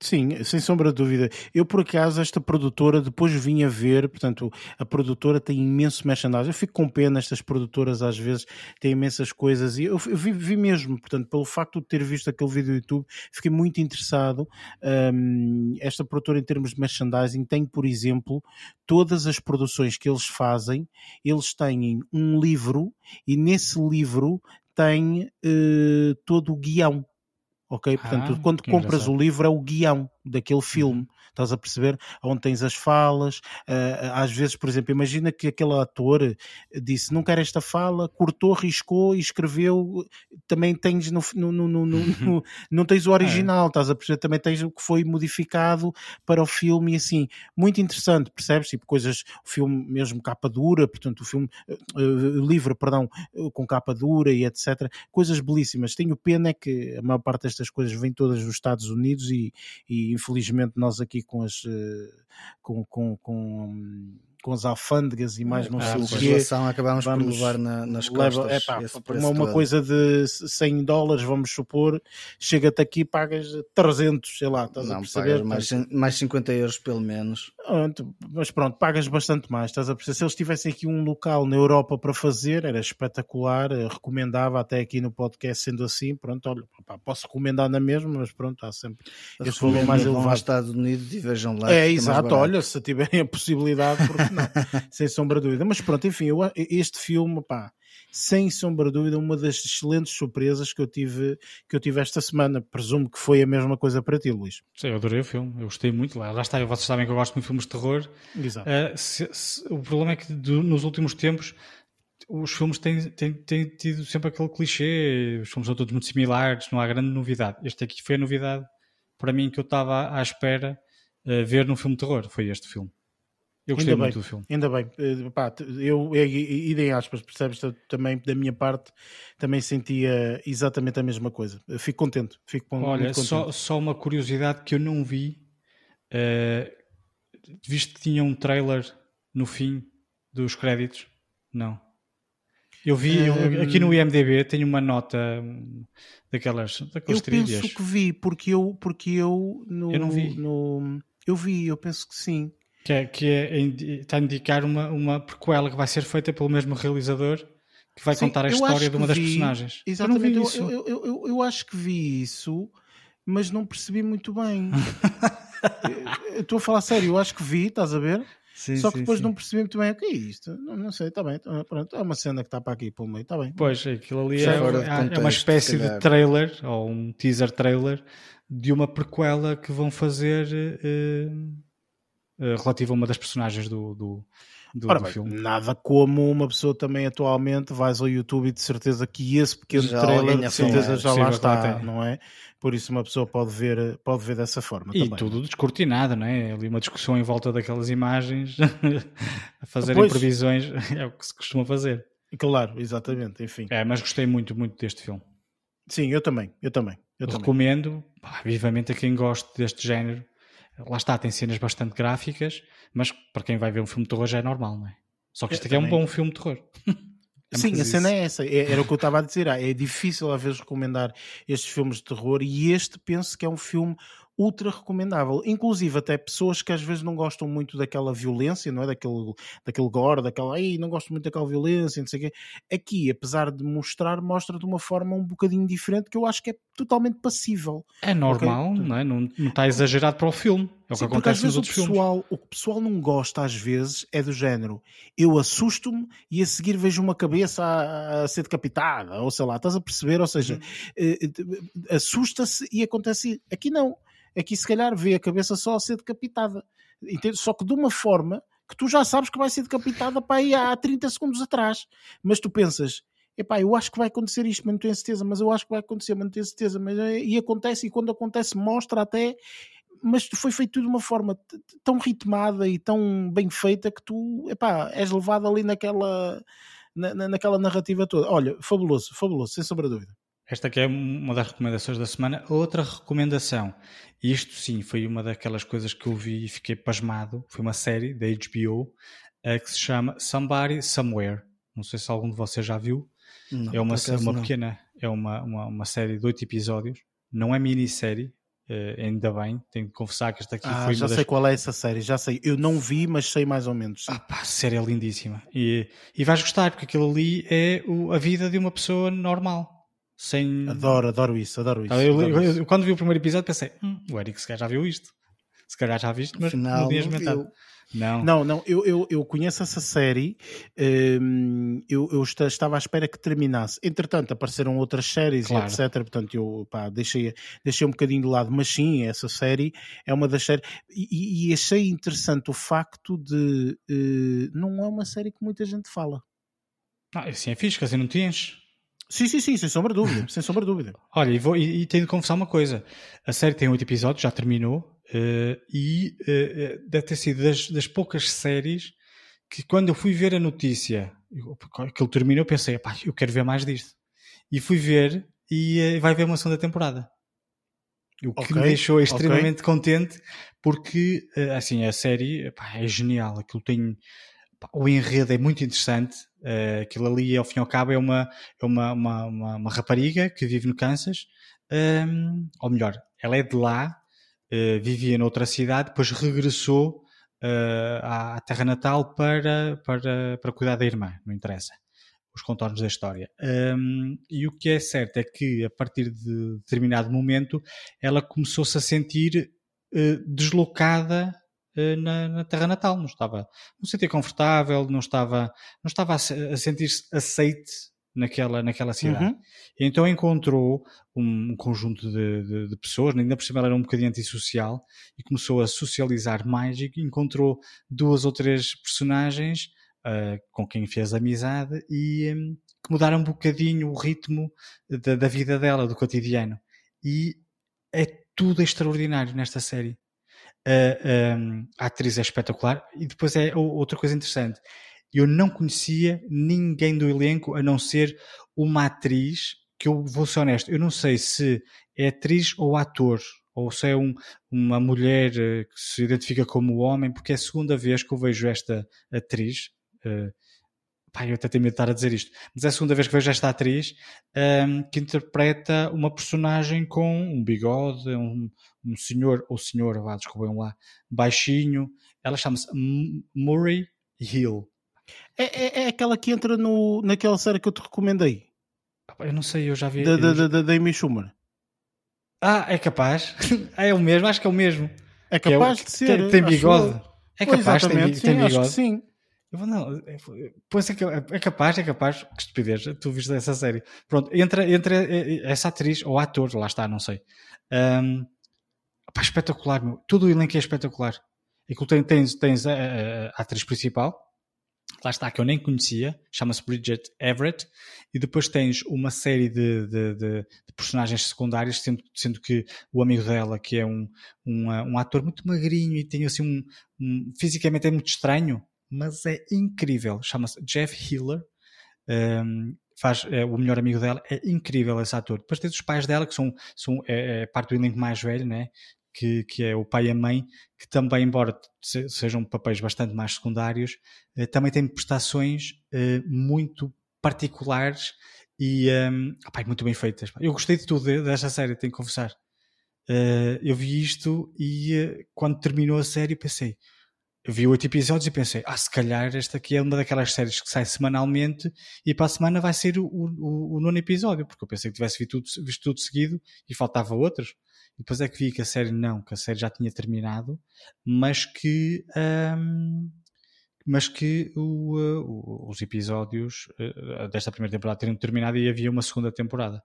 Sim, sem sombra de dúvida. Eu, por acaso, esta produtora, depois vim a ver, portanto, a produtora tem imenso merchandising. Eu fico com pena, estas produtoras às vezes têm imensas coisas e eu vi, vi mesmo, portanto, pelo facto de ter visto aquele vídeo do YouTube, fiquei muito interessado. Um, esta produtora, em termos de merchandising, tem, por exemplo, todas as produções que eles fazem, eles têm um livro e nesse livro tem uh, todo o guião ok? Portanto, ah, quando compras o livro é o guião daquele filme. Uhum. Estás a perceber? Onde tens as falas. Uh, às vezes, por exemplo, imagina que aquele ator disse não quero esta fala, cortou, riscou e escreveu. Também tens no, no, no, no, no não tens o original, é. estás a perceber? Também tens o que foi modificado para o filme e assim. Muito interessante, percebes? Tipo coisas, o filme mesmo capa dura, portanto, o filme, uh, livro, perdão, com capa dura e etc. Coisas belíssimas. Tenho pena é que a maior parte destas coisas vem todas dos Estados Unidos e, e infelizmente nós aqui com as eh, com, com, com com as alfândegas e mais não Ah, sei a o quê. acabámos por levar na- nas Leva, costas. epá, esse preço uma, uma coisa de 100 dólares, vamos supor, chega-te aqui e pagas 300, sei lá, estás a Não, perceber? pagas mais, mais 50 euros pelo menos. Pronto, mas pronto, pagas bastante mais, estás a perceber? Se eles tivessem aqui um local na Europa para fazer, era espetacular, eh, recomendava até aqui no podcast, sendo assim, pronto, olha, pá, posso recomendar na mesma, mas pronto, há sempre esse valor mais que vão elevado. aos Estados Unidos e vejam lá. É, exato, olha, se tiverem a possibilidade, porque não, sem sombra de dúvida. Mas pronto, enfim, eu, este filme, pá, sem sombra de dúvida, uma das excelentes surpresas que eu tive, que eu tive esta semana. Presumo que foi a mesma coisa para ti, Luís. Sim, eu adorei o filme, eu gostei muito. Lá, lá está, vocês sabem que eu gosto muito de filmes de terror. Exato. Uh, se- se- o problema é que do- nos últimos tempos os filmes têm, têm, têm tido sempre aquele clichê, os filmes são todos muito similares, não há grande novidade. Este aqui foi a novidade para mim que eu estava à espera uh, ver num filme de terror, foi este filme. Eu gostei Ainda muito bem. do filme. Ainda bem, Eh, pá, eu, idem aspas, percebes? Também, da minha parte, também sentia exatamente a mesma coisa. Fico contente, fico Olha, contente. só, só uma curiosidade que eu não vi, uh, visto que tinha um trailer no fim dos créditos, não. Eu vi, eu- Hum. aqui no IMDB tenho uma nota daquelas, daqueles Eu penso que vi, porque eu, porque eu, no, Eu não vi. no- eu vi, eu penso que sim. Que, é, que é, está a indicar uma, uma prequela que vai ser feita pelo mesmo realizador que vai Sim, contar a história de uma que das vi, personagens. Exatamente, eu eu, vi eu, eu, acho que vi isso, mas não percebi muito bem. Estou a falar sério, eu acho que vi, estás a ver? Sim, Só que sim, depois sim. não percebi muito bem o que é isto. Não, não sei, está bem, tá- pronto, é uma cena que está para aqui pelo meio, está bem. Pois, aquilo ali é, de é- é uma contexto, espécie de trailer, ou um teaser trailer, de uma prequela que vão fazer eh, eh, relativa a uma das personagens do, do, do, Ora do bem, filme. nada como uma pessoa também atualmente vais ao YouTube e de certeza que esse pequeno Já trailer de certeza já lá está, não é? Por isso uma pessoa pode ver, pode ver dessa forma E também. tudo descortinado, não é? Ali uma discussão em volta daquelas imagens, a fazerem Pois. previsões, é o que se costuma fazer. Claro, exatamente, enfim. É, mas gostei muito, muito deste filme. Sim, eu também, eu também. Eu também. Recomendo pá, vivamente a quem goste deste género. Lá está, tem cenas bastante gráficas, mas para quem vai ver um filme de terror já é normal, não é? Só que É, isto aqui é um bom filme de terror. É Sim, a cena isso. é essa. É- Era o que eu estava a dizer. Ah, é difícil às vezes recomendar estes filmes de terror e este penso que é um filme ultra recomendável. Inclusive até pessoas que às vezes não gostam muito daquela violência, não é? Daquele, daquele gore, daquela, ai, não gosto muito daquela violência, não sei o quê. Aqui, apesar de mostrar, mostra de uma forma um bocadinho diferente que eu acho que é totalmente passível. É normal, não é? Não, não está exagerado para o filme. É o Sim, que porque às acontece nos vezes o outros filmes. pessoal, o que o pessoal não gosta às vezes é do género eu assusto-me e a seguir vejo uma cabeça a, a ser decapitada, ou sei lá, estás a perceber? Ou seja, eh, eh, assusta-se e acontece. Aqui não. Aqui se calhar vê a cabeça só a ser decapitada. Entende? Só que de uma forma que tu já sabes que vai ser decapitada para aí há 30 segundos atrás. Mas tu pensas, epá, eu acho que vai acontecer isto, mas não tenho certeza, mas eu acho que vai acontecer, mas não tenho certeza. Mas, eh, e acontece, e quando acontece, mostra até mas foi feito de uma forma tão ritmada e tão bem feita que tu epá, és levado ali naquela, na, na- naquela narrativa toda. Olha, fabuloso, fabuloso, sem sombra de dúvida. Esta aqui é uma das recomendações da semana. Outra recomendação, isto sim foi uma daquelas coisas que eu vi e fiquei pasmado, foi uma série da HBO eh, que se chama Somebody Somewhere. Não sei se algum de vocês já viu. Não, é uma, uma não. pequena, é uma, uma, uma série de oito episódios. Não é minissérie, eh, ainda bem. Tenho de confessar que esta aqui Ah, foi já sei das qual é essa série, já sei. Eu não vi, mas sei mais ou menos. Ah, pá, a série é lindíssima. E, e vais gostar, porque aquilo ali é o- a vida de uma pessoa normal. Sem. Adoro, adoro isso, adoro isso. Ah, eu- adoro eu- isso. eu- quando vi o primeiro episódio pensei, hum, o Eric se calhar já viu isto. Se calhar já viste, mas Afinal, não tinhas não comentado. viu. Não. Não, não, eu, eu, eu conheço essa série, hum, eu, eu esta- estava à espera que terminasse. Entretanto, apareceram outras séries Claro. etc. Portanto, eu pá, deixei, deixei um bocadinho de lado. Mas sim, essa série é uma das séries. E, e achei interessante o facto de. eh, não é uma série que muita gente fala. Ah, assim é fixe, assim não tens. Sim, sim, sim, sem sombra de dúvida. sem sombra de dúvida. Olha, e, vou, e, e tenho de confessar uma coisa. A série tem oito episódios, já terminou, eh, e eh, deve ter sido das, das poucas séries que quando eu fui ver a notícia eu- que ele terminou, eu pensei, pá, eu quero ver mais disto. E fui ver e eh, vai haver uma segunda temporada. O que me Ok, deixou extremamente contente porque, assim, a série pá, é genial. Aquilo tem o enredo é muito interessante. Uh, aquilo ali, ao fim e ao cabo, é uma, é uma, uma, uma, uma rapariga que vive no Kansas, um, ou melhor, ela é de lá, uh, vivia noutra cidade, depois regressou uh, à, à, terra natal para, para, para cuidar da irmã, não interessa os contornos da história. Um, e o que é certo é que, a partir de determinado momento, ela começou-se a sentir deslocada na, na, terra natal. Não estava, não se sentia confortável, não estava, não estava a, a sentir-se aceite naquela, naquela cidade. Uhum. Então encontrou um, conjunto de, de, de, pessoas, ainda por cima ela era um bocadinho antissocial, e começou a socializar mais e encontrou duas ou três personagens uh, com quem fez amizade e um, que mudaram um bocadinho o ritmo da, da vida dela, do cotidiano. E é tudo extraordinário nesta série. Uh, um, a atriz é espetacular e depois é outra coisa interessante. Eu não conhecia ninguém do elenco a não ser uma atriz que eu vou ser honesto, eu não sei se é atriz ou ator, ou se é um, uma mulher eh, que se identifica como homem, porque é a segunda vez que eu vejo esta atriz, Uh, pá, eu até tenho medo de estar a dizer isto, mas é a segunda vez que vejo esta atriz um, que interpreta uma personagem com um bigode, um, um senhor, ou senhora, vá, desculpem lá, baixinho. Ela chama-se Murray Hill. É, é, é, aquela que entra no, naquela série que eu te recomendei. Eu não sei, eu já vi. Da, da, da, da, da Amy Schumer. Ah, é capaz. é o mesmo, acho que é o mesmo. É capaz é o, de ser. Tem, tem bigode. É capaz, tem, tem sim, bigode. sim. Eu vou, não, é, pois é, é capaz, é capaz, que estupidez, tu viste essa série. Pronto, entra, entra essa atriz, ou ator, lá está, não sei. Um, pá, espetacular, meu. Tudo o elenco é espetacular. E que tens, tens a, a, a, atriz principal, lá está, que eu nem conhecia, chama-se Bridget Everett, e depois tens uma série de, de, de, de personagens secundárias, sendo, sendo, que o amigo dela, que é um, um, um ator muito magrinho e tem assim um, um fisicamente é muito estranho, mas é incrível. Chama-se Jeff Hiller. Um, faz é, o melhor amigo dela. É incrível esse ator. Depois tens os pais dela, que são, são é, é parte do elenco mais velho, né? Que, que é o pai e a mãe, que também, embora sejam papéis bastante mais secundários, eh, também têm prestações eh, muito particulares e um, opa, muito bem feitas. Eu gostei de tudo desta série, tenho que confessar. Uh, eu vi isto e uh, quando terminou a série pensei vi oito episódios e pensei, ah, se calhar esta aqui é uma daquelas séries que sai semanalmente e para a semana vai ser o, o, o nono episódio, porque eu pensei que tivesse visto tudo, visto tudo seguido e faltava outros. E depois é que vi que a série não, que a série já tinha terminado, mas que, um, mas que o, uh, os episódios uh, desta primeira temporada teriam terminado e havia uma segunda temporada.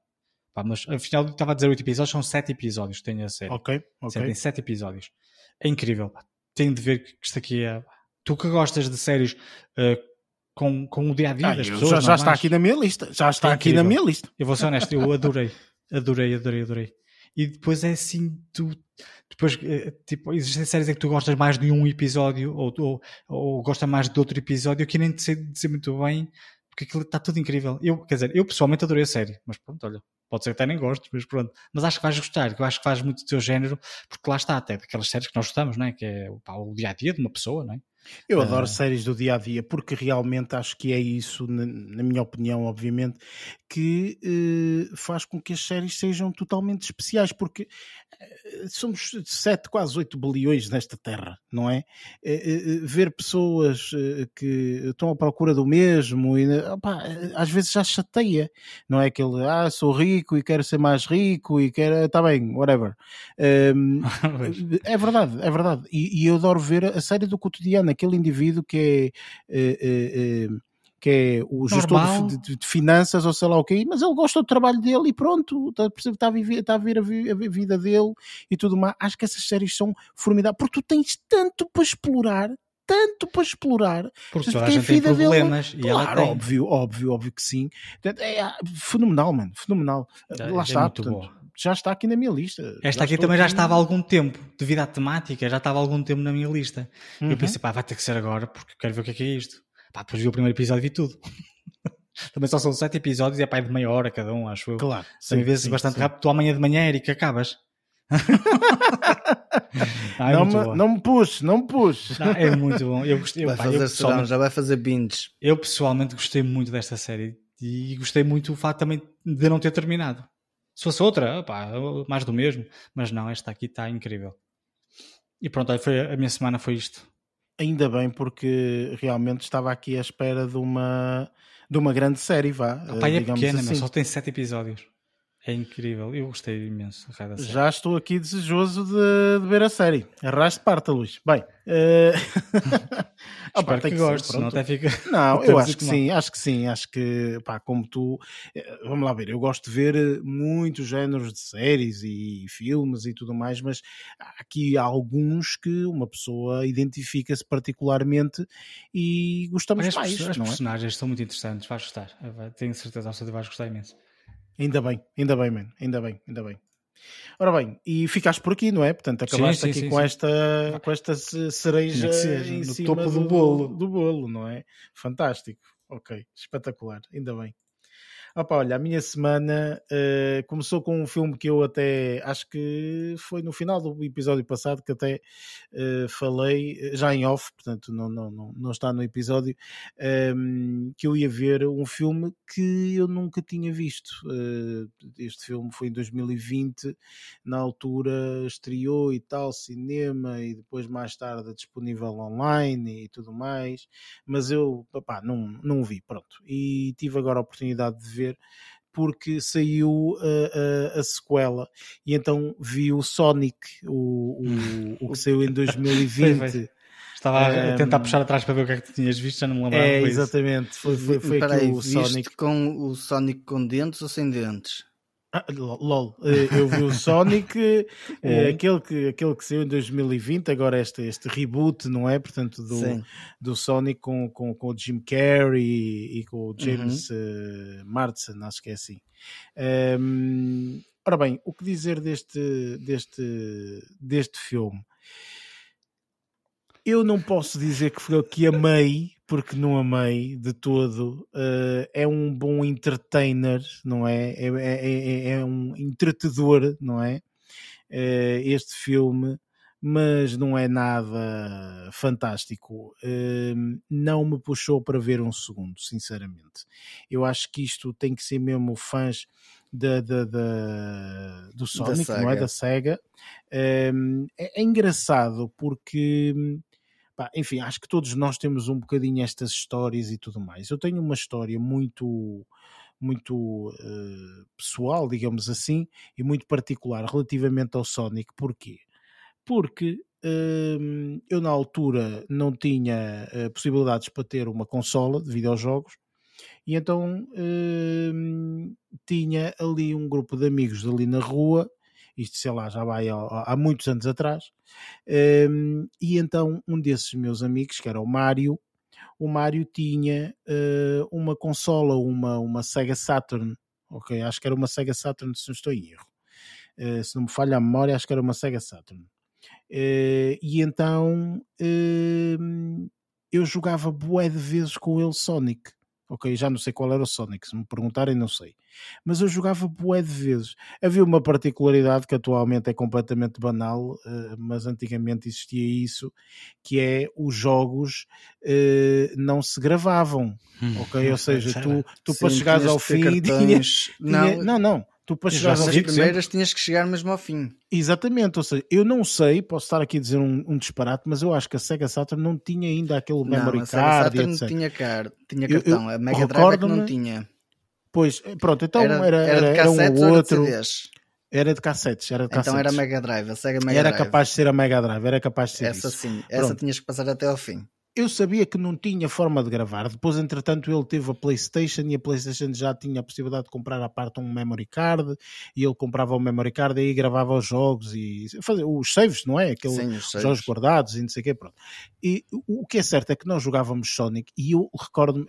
Pá, mas afinal estava a dizer oito episódios, são sete episódios, tem a série. Ok, ok. Tem sete episódios. É incrível, pá tenho de ver que isto aqui é. Tu que gostas de séries uh, com, com o dia a dia ah, das pessoas. Já, já está aqui na minha lista. Já está é aqui na minha lista. Eu vou ser honesto, eu adorei. Adorei, adorei, adorei. E depois é assim, tu. Depois, eh, tipo, existem séries em que tu gostas mais de um episódio ou, ou, ou gostas mais de outro episódio. Aqui nem sei dizer muito bem, porque aquilo está tudo incrível. Eu, quer dizer, eu pessoalmente adorei a série, mas pronto, olha, Pode ser que até nem gostes, mas pronto. Mas acho que vais gostar, que eu acho que faz muito do teu género, porque lá está, até daquelas séries que nós gostamos, não é? Que é pá, o dia a dia de uma pessoa, não é? Eu adoro uh... séries do dia a dia porque realmente acho que é isso, na, minha opinião, obviamente, que uh, faz com que as séries sejam totalmente especiais, porque uh, somos 7, quase 8 bilhões nesta terra, não é? Eh, ver pessoas que estão à procura do mesmo, e, opa, às vezes já chateia, não é? Aquele, ah, sou rico e quero ser mais rico e quero, está bem, whatever. Ehm, é verdade, é verdade. E, e, eu adoro ver a série do cotidiano, aquele indivíduo que é que é o gestor de, de, de, finanças ou sei lá o quê, mas ele gosta do trabalho dele e pronto, está, está, a, viver, está a ver a, a, vida dele e tudo mais. Acho que essas séries são formidáveis, porque tu tens tanto para explorar, tanto para explorar. Porque toda a gente tem problemas. Dele, e claro, óbvio, óbvio, óbvio que sim. É, é fenomenal, mano, fenomenal. É, lá é está, portanto, já está aqui na minha lista. Esta aqui também aqui... já estava há algum tempo, devido à temática, já estava há algum tempo na minha lista. Uhum. Eu pensei, pá, vai ter que ser agora, porque quero ver o que é que é isto. Pá, depois vi o primeiro episódio e vi tudo. Também só são sete episódios e é pá, de meia hora cada um, acho eu. Claro. Também vezes bastante sim. rápido. Tu amanhã de manhã, Eric, acabas. É não, me, não me puxe, não me puxe. Não, é muito bom. Eu, gostei, eu, Vai pá, eu, fazer serão, pessoalmente, já vai fazer binge. eu pessoalmente gostei muito desta série e gostei muito do facto também de não ter terminado. Se fosse outra, opá, mais do mesmo, mas não, esta aqui está incrível. E pronto, foi, a minha semana foi isto. Ainda bem, porque realmente estava aqui à espera de uma, de uma grande série, vá. Eh, é pequena, assim. mas só tem sete episódios. É incrível, eu gostei imenso. Já estou aqui desejoso de, de ver a série. Arraste parte, Luís. Bem, Espero tem que ser, gostes, pronto. até fica. Não, eu acho que não. sim, acho que sim, acho que pá, como tu, eh, vamos lá ver, eu gosto de ver eh, muitos géneros de séries e filmes e tudo mais, mas aqui há alguns que uma pessoa identifica-se particularmente e gostamos As, mais, as não é? personagens são muito interessantes, vais gostar. Tenho certeza que vais gostar imenso. Ainda bem, ainda bem, man, ainda bem, ainda bem. Ora bem, e ficaste por aqui, não é? Portanto, acabaste sim, aqui sim, com, sim. Esta, com esta ce- cereja ser, em no topo do bolo. do bolo, não é? Fantástico. Ok, espetacular, ainda bem. Opa, olha, a minha semana eh, começou com um filme que eu até acho que foi no final do episódio passado que até eh, falei, eh, já em off, portanto não, não, não, não está no episódio, ehm, que eu ia ver um filme que eu nunca tinha visto. Eh, este filme foi em 2020, na altura estreou e tal, cinema, e depois mais tarde disponível online e tudo mais mas eu pá, não, não o vi, pronto. E tive agora a oportunidade de ver porque saiu uh, uh, a sequela e então vi o Sonic, o, o, o que saiu em 2020. Foi, foi. Estava a Um, tentar puxar atrás para ver o que é que tu tinhas visto, já não me lembrava. É, exatamente. Foi, foi, foi o Sonic. com o Sonic com dentes ou sem dentes? Ah, lol, eh, eu vi o Sonic, Um. aquele, que, aquele que saiu em 2020, agora este, este reboot, não é? Portanto, do, Sim. do Sonic com, com, com o Jim Carrey e, e com Uhum. o James eh, Marsden, acho que é assim. Ehm, ora bem, o que dizer deste, deste, deste filme? Eu não posso dizer que, foi- que amei, porque não amei de todo. Eh, é um bom entertainer, não é? É, é, é- é um entretedor, não é? Eh, este filme, mas não é nada fantástico. Eh, não me puxou para ver um segundo, sinceramente. Eu acho que isto tem que ser mesmo fãs da, da- da- do Sonic, não é? Da SEGA. Eh, é, é engraçado porque pá, enfim, acho que todos nós temos um bocadinho estas histórias e tudo mais. Eu tenho uma história muito muito eh, pessoal, digamos assim, e muito particular relativamente ao Sonic. Porquê? Porque hum, eu na altura não tinha eh, possibilidades para ter uma consola de videojogos e então hum, tinha ali um grupo de amigos ali na rua, isto sei lá, já vai há, há muitos anos atrás, hum, e então um desses meus amigos, que era o Mário, o Mário tinha eh, uma consola, uma, uma Sega Saturn, ok? Acho que era uma Sega Saturn, se não estou em erro. Eh, se não me falha a memória, acho que era uma Sega Saturn. Eh, e então hum, eu jogava bué de vezes com ele Sonic. Ok, já não sei qual era o Sonic, se me perguntarem, não sei. Mas eu jogava bué de vezes. Havia uma particularidade que atualmente é completamente banal, eh, mas antigamente existia isso, que é os jogos eh, não se gravavam. Ok, ou seja, tu, tu para chegares ao fim tinhas, Não, não, não, tu para Eu fim que primeiras tinhas que chegar mesmo ao fim. Exatamente, ou seja, eu não sei, posso estar aqui a dizer um, um disparate, mas eu acho que a Sega Saturn não tinha ainda aquele memory não, a Sega card Saturn etc. tinha, car... tinha Eu- eu cartão. a Mega Drive é que não tinha. Pois, pronto, então Era, era, era, era era um ou ou outro, era era de cassetes, era de cassetes. Então era Mega Drive, a Sega Mega era Drive. capaz de ser a Mega Drive, era capaz de ser Essa isso. sim, essa Pronto. tinhas que passar até ao fim. Eu sabia que não tinha forma de gravar. Depois, entretanto, ele teve a PlayStation e a PlayStation já tinha a possibilidade de comprar à parte um memory card e ele comprava o memory card e aí gravava os jogos e fazia os saves, não é? Aquele, Sim, os jogos guardados e não sei o quê, pronto. E o que é certo é que nós jogávamos Sonic e eu recordo-me,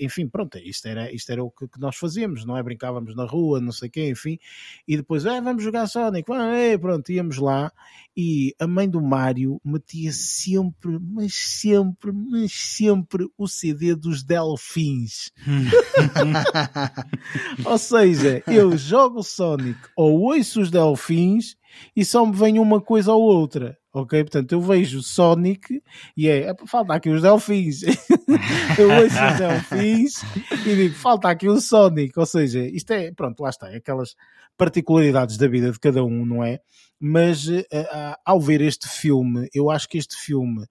enfim, pronto, isto era, isto era o que, que nós fazíamos, não é? Brincávamos na rua, não sei o quê, enfim, e depois, ah, vamos jogar Sonic, ah, é, pronto, íamos lá e a mãe do Mário metia sempre, mas sempre, mas sempre o CD dos Delfins. Ou seja, eu jogo Sonic ou ouço os Delfins e só me vem uma coisa ou outra. ok? Portanto, eu vejo Sonic e é, falta aqui os Delfins. eu vejo os Delfins e digo, falta aqui o Sonic. Ou seja, isto é, pronto, lá está, é aquelas particularidades da vida de cada um, não é? Mas uh, ao ver este filme, eu acho que este filme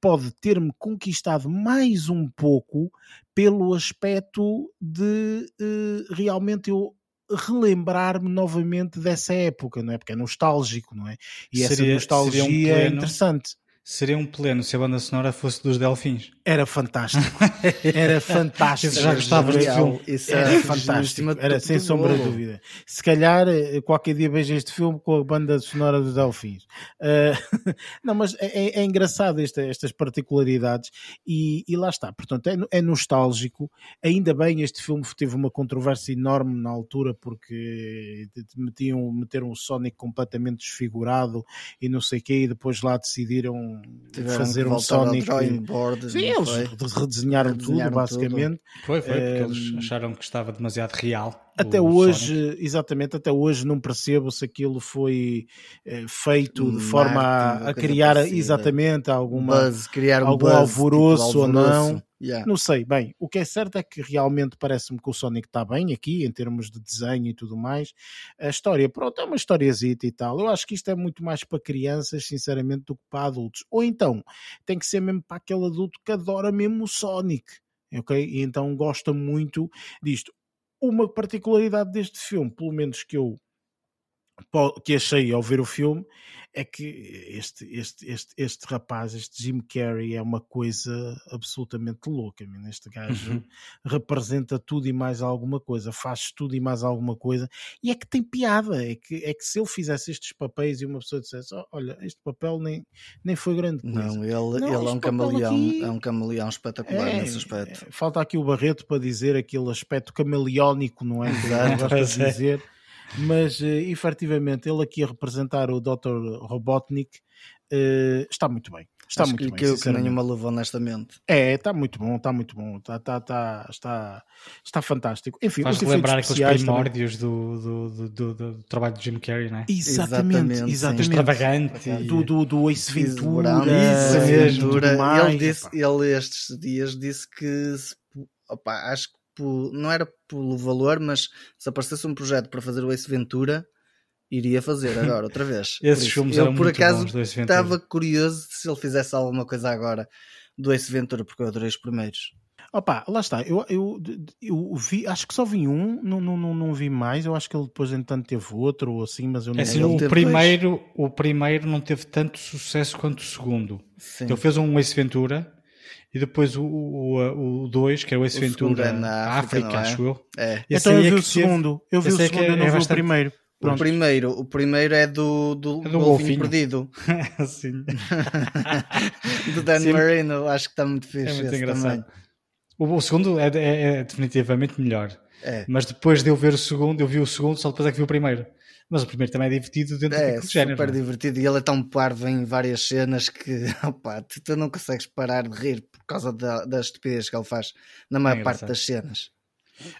pode ter-me conquistado mais um pouco pelo aspecto de uh, realmente eu relembrar-me novamente dessa época, não é? Porque é nostálgico, não é? E seria, essa nostalgia um é interessante. Seria um pleno se a banda sonora fosse dos Delfins. Era fantástico. Era fantástico. já gostavas do filme. Isso era, era fantástico. Era sem sombra de dúvida. Se calhar eh, qualquer dia vejo este filme com a banda sonora dos Delfins. Uh, não, mas é, é, é engraçado esta, estas particularidades e, e, lá está. Portanto, é, é, nostálgico. Ainda bem este filme teve uma controvérsia enorme na altura porque metiam, meteram o Sonic completamente desfigurado e não sei o quê e depois lá decidiram Tiveram fazer um Sonic. Board, Sim, eles redesenharam, redesenharam tudo, basicamente. Tudo. Foi, foi, porque eles acharam que estava demasiado real. Até hoje, Sonic. exatamente, até hoje não percebo se aquilo foi eh, feito de forma a, a criar parecida. exatamente alguma, buzz, criar um algum buzz, alvoroço, tipo, alvoroço ou não. Yeah. Não sei, bem, o que é certo é que realmente parece-me que o Sonic está bem aqui, em termos de desenho e tudo mais. A história, pronto, é uma historiazita e tal. Eu acho que isto é muito mais para crianças, sinceramente, do que para adultos. Ou então, tem que ser mesmo para aquele adulto que adora mesmo o Sonic, ok? E então gosta muito disto. Uma particularidade deste filme, pelo menos que eu que achei ao ver o filme é que este, este, este, este rapaz, este Jim Carrey, é uma coisa absolutamente louca. Este gajo uhum. representa tudo e mais alguma coisa, faz tudo e mais alguma coisa, e é que tem piada. É que, é que se ele fizesse estes papéis e uma pessoa dissesse: oh, Olha, este papel nem, nem foi grande coisa. Não, ele, não, ele é um camaleão, aqui... é um camaleão espetacular é, nesse aspecto. É, falta aqui o Barreto para dizer aquele aspecto camaleónico, não é? Que é. dizer mas uh, efetivamente ele aqui a representar o Dr. Robotnik uh, está muito bem. Está Acho muito que, bem. Que, que nenhuma luva, honestamente. É, está muito bom, está muito bom. Está, está, está, está, está fantástico. Enfim, Faz lembrar aqueles primórdios do, do, do, do, do, trabalho de Jim Carrey, não é? Exatamente, exatamente. Extravagante. Do, do, do Ace Ventura. Isso mesmo. Ele, disse, ele estes dias disse que opa, acho que não era pelo valor, mas se aparecesse um projeto para fazer o Ace Ventura, iria fazer agora, outra vez. Esses por filmes eu, eram por muito acaso, bons do Ace estava curioso se ele fizesse alguma coisa agora do Ace Ventura, porque eu adorei os primeiros. Opa, lá está, eu, eu, eu vi, acho que só vi um, não, não, não, não vi mais, eu acho que ele depois entanto teve outro ou assim, mas eu não é assim, o primeiro, o primeiro não teve tanto sucesso quanto o segundo. Sim. Ele fez um Ace Ventura e depois o 2, que é o Ace Ventura é na África, África é? acho eu. É. Então eu vi o segundo, eu vi o segundo, eu não vi o primeiro. O primeiro, o primeiro é do, do, é do Golfinho Perdido. Sim. do Dan Sim. Marino, acho que está muito fixe. É muito engraçado. O, o, segundo é, é, é, definitivamente melhor. É. Mas depois de eu ver o segundo, eu vi o segundo, só depois é que vi o primeiro. Mas o primeiro também é divertido dentro é, daquele género. É super divertido e ele é tão parvo em várias cenas que opa, tu, tu não consegues parar de rir por causa da, da estupidez que ele faz na maior é parte das cenas.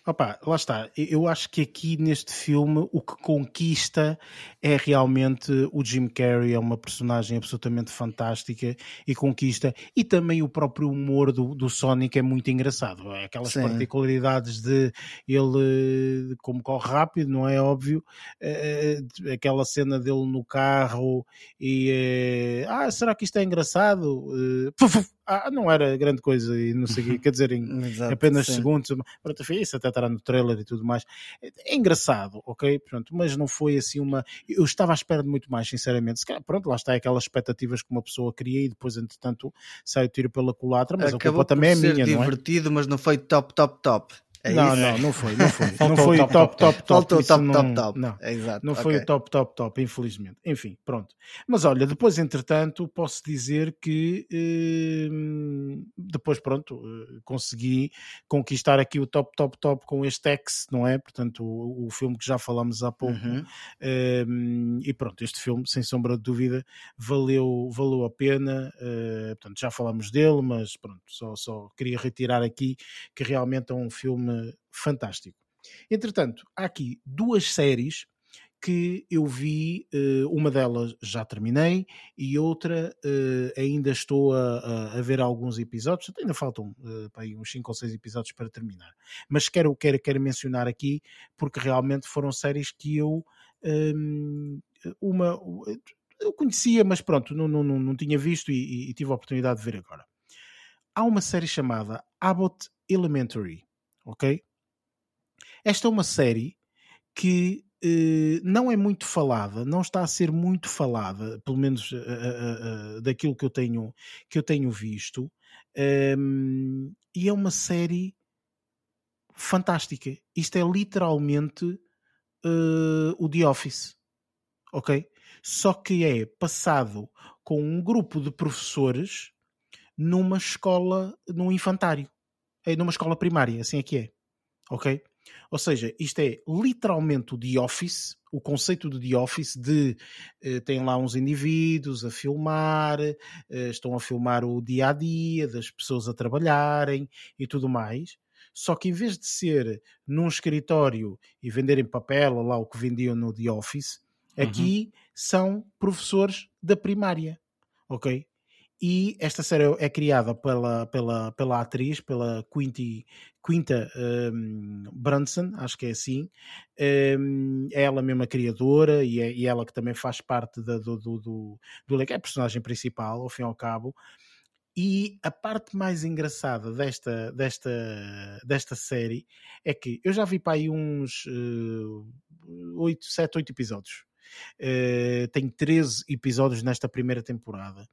Opa, lá está. Eu acho que aqui neste filme o que conquista é realmente o Jim Carrey, é uma personagem absolutamente fantástica e conquista. E também o próprio humor do, do Sonic é muito engraçado. É aquelas Sim. particularidades de ele, como corre rápido, não é óbvio, é, aquela cena dele no carro e é, ah, será que isto é engraçado? ah, não era grande coisa e não sei o quê, quer dizer, em Exato, apenas sim. segundos. Pronto, isso até estará no trailer e tudo mais. É engraçado, ok? Pronto, mas não foi assim uma. Eu estava à espera de muito mais, sinceramente. Pronto, lá está aquelas expectativas que uma pessoa cria e depois, entretanto, sai o tiro pela culatra, mas Acabou a culpa também é minha, não é? divertido, mas não foi top, top, top. É não, isso? não, não foi, não foi. não foi o top, top, top, top. Faltou top, não, top. Não, é exato. não foi okay. o top, top, top, infelizmente. Enfim, pronto. Mas olha, depois, entretanto, posso dizer que eh, depois, pronto, eh, consegui conquistar aqui o top, top, top com este X, não é? Portanto, o, o filme que já falamos há pouco. Uhum. Eh, e pronto, este filme, sem sombra de dúvida, valeu, valeu a pena. Eh, portanto, já falamos dele, mas pronto, só, só queria retirar aqui que realmente é um filme fantástico. Entretanto, há aqui duas séries que eu vi, uh, uma delas já terminei e outra uh, ainda estou a, a, ver alguns episódios, ainda faltam aí uns 5 ou 6 episódios para terminar. Mas quero, quero, quero mencionar aqui porque realmente foram séries que eu um, uma eu conhecia, mas pronto, não, não, não, não tinha visto e, e tive a oportunidade de ver agora. Há uma série chamada Abbott Elementary, ok? Esta é uma série que eh, não é muito falada, não está a ser muito falada, pelo menos uh, uh, daquilo que eu tenho, que eu tenho visto, um, e é uma série fantástica. Isto é literalmente o The Office, ok? Só que é passado com um grupo de professores numa escola, num infantário, é numa escola primária, assim é que é, ok? Ou seja, isto é literalmente o The Office, o conceito do The Office de eh, tem lá uns indivíduos a filmar, eh, estão a filmar o dia a dia das pessoas a trabalharem e tudo mais. Só que em vez de ser num escritório e venderem papel, lá o que vendiam no The Office, uhum. aqui uhum. são professores da primária, ok? E esta série é criada pela, pela, pela atriz, pela Quinty, Quinta um, acho que é assim. Um, é ela mesma criadora e é e ela que também faz parte da, do, do, do, do é a personagem principal, ao fim e ao cabo. E a parte mais engraçada desta, desta, desta série é que eu já vi para aí uns uh, 8, 7, 8 episódios. Uh, tem 13 episódios nesta primeira temporada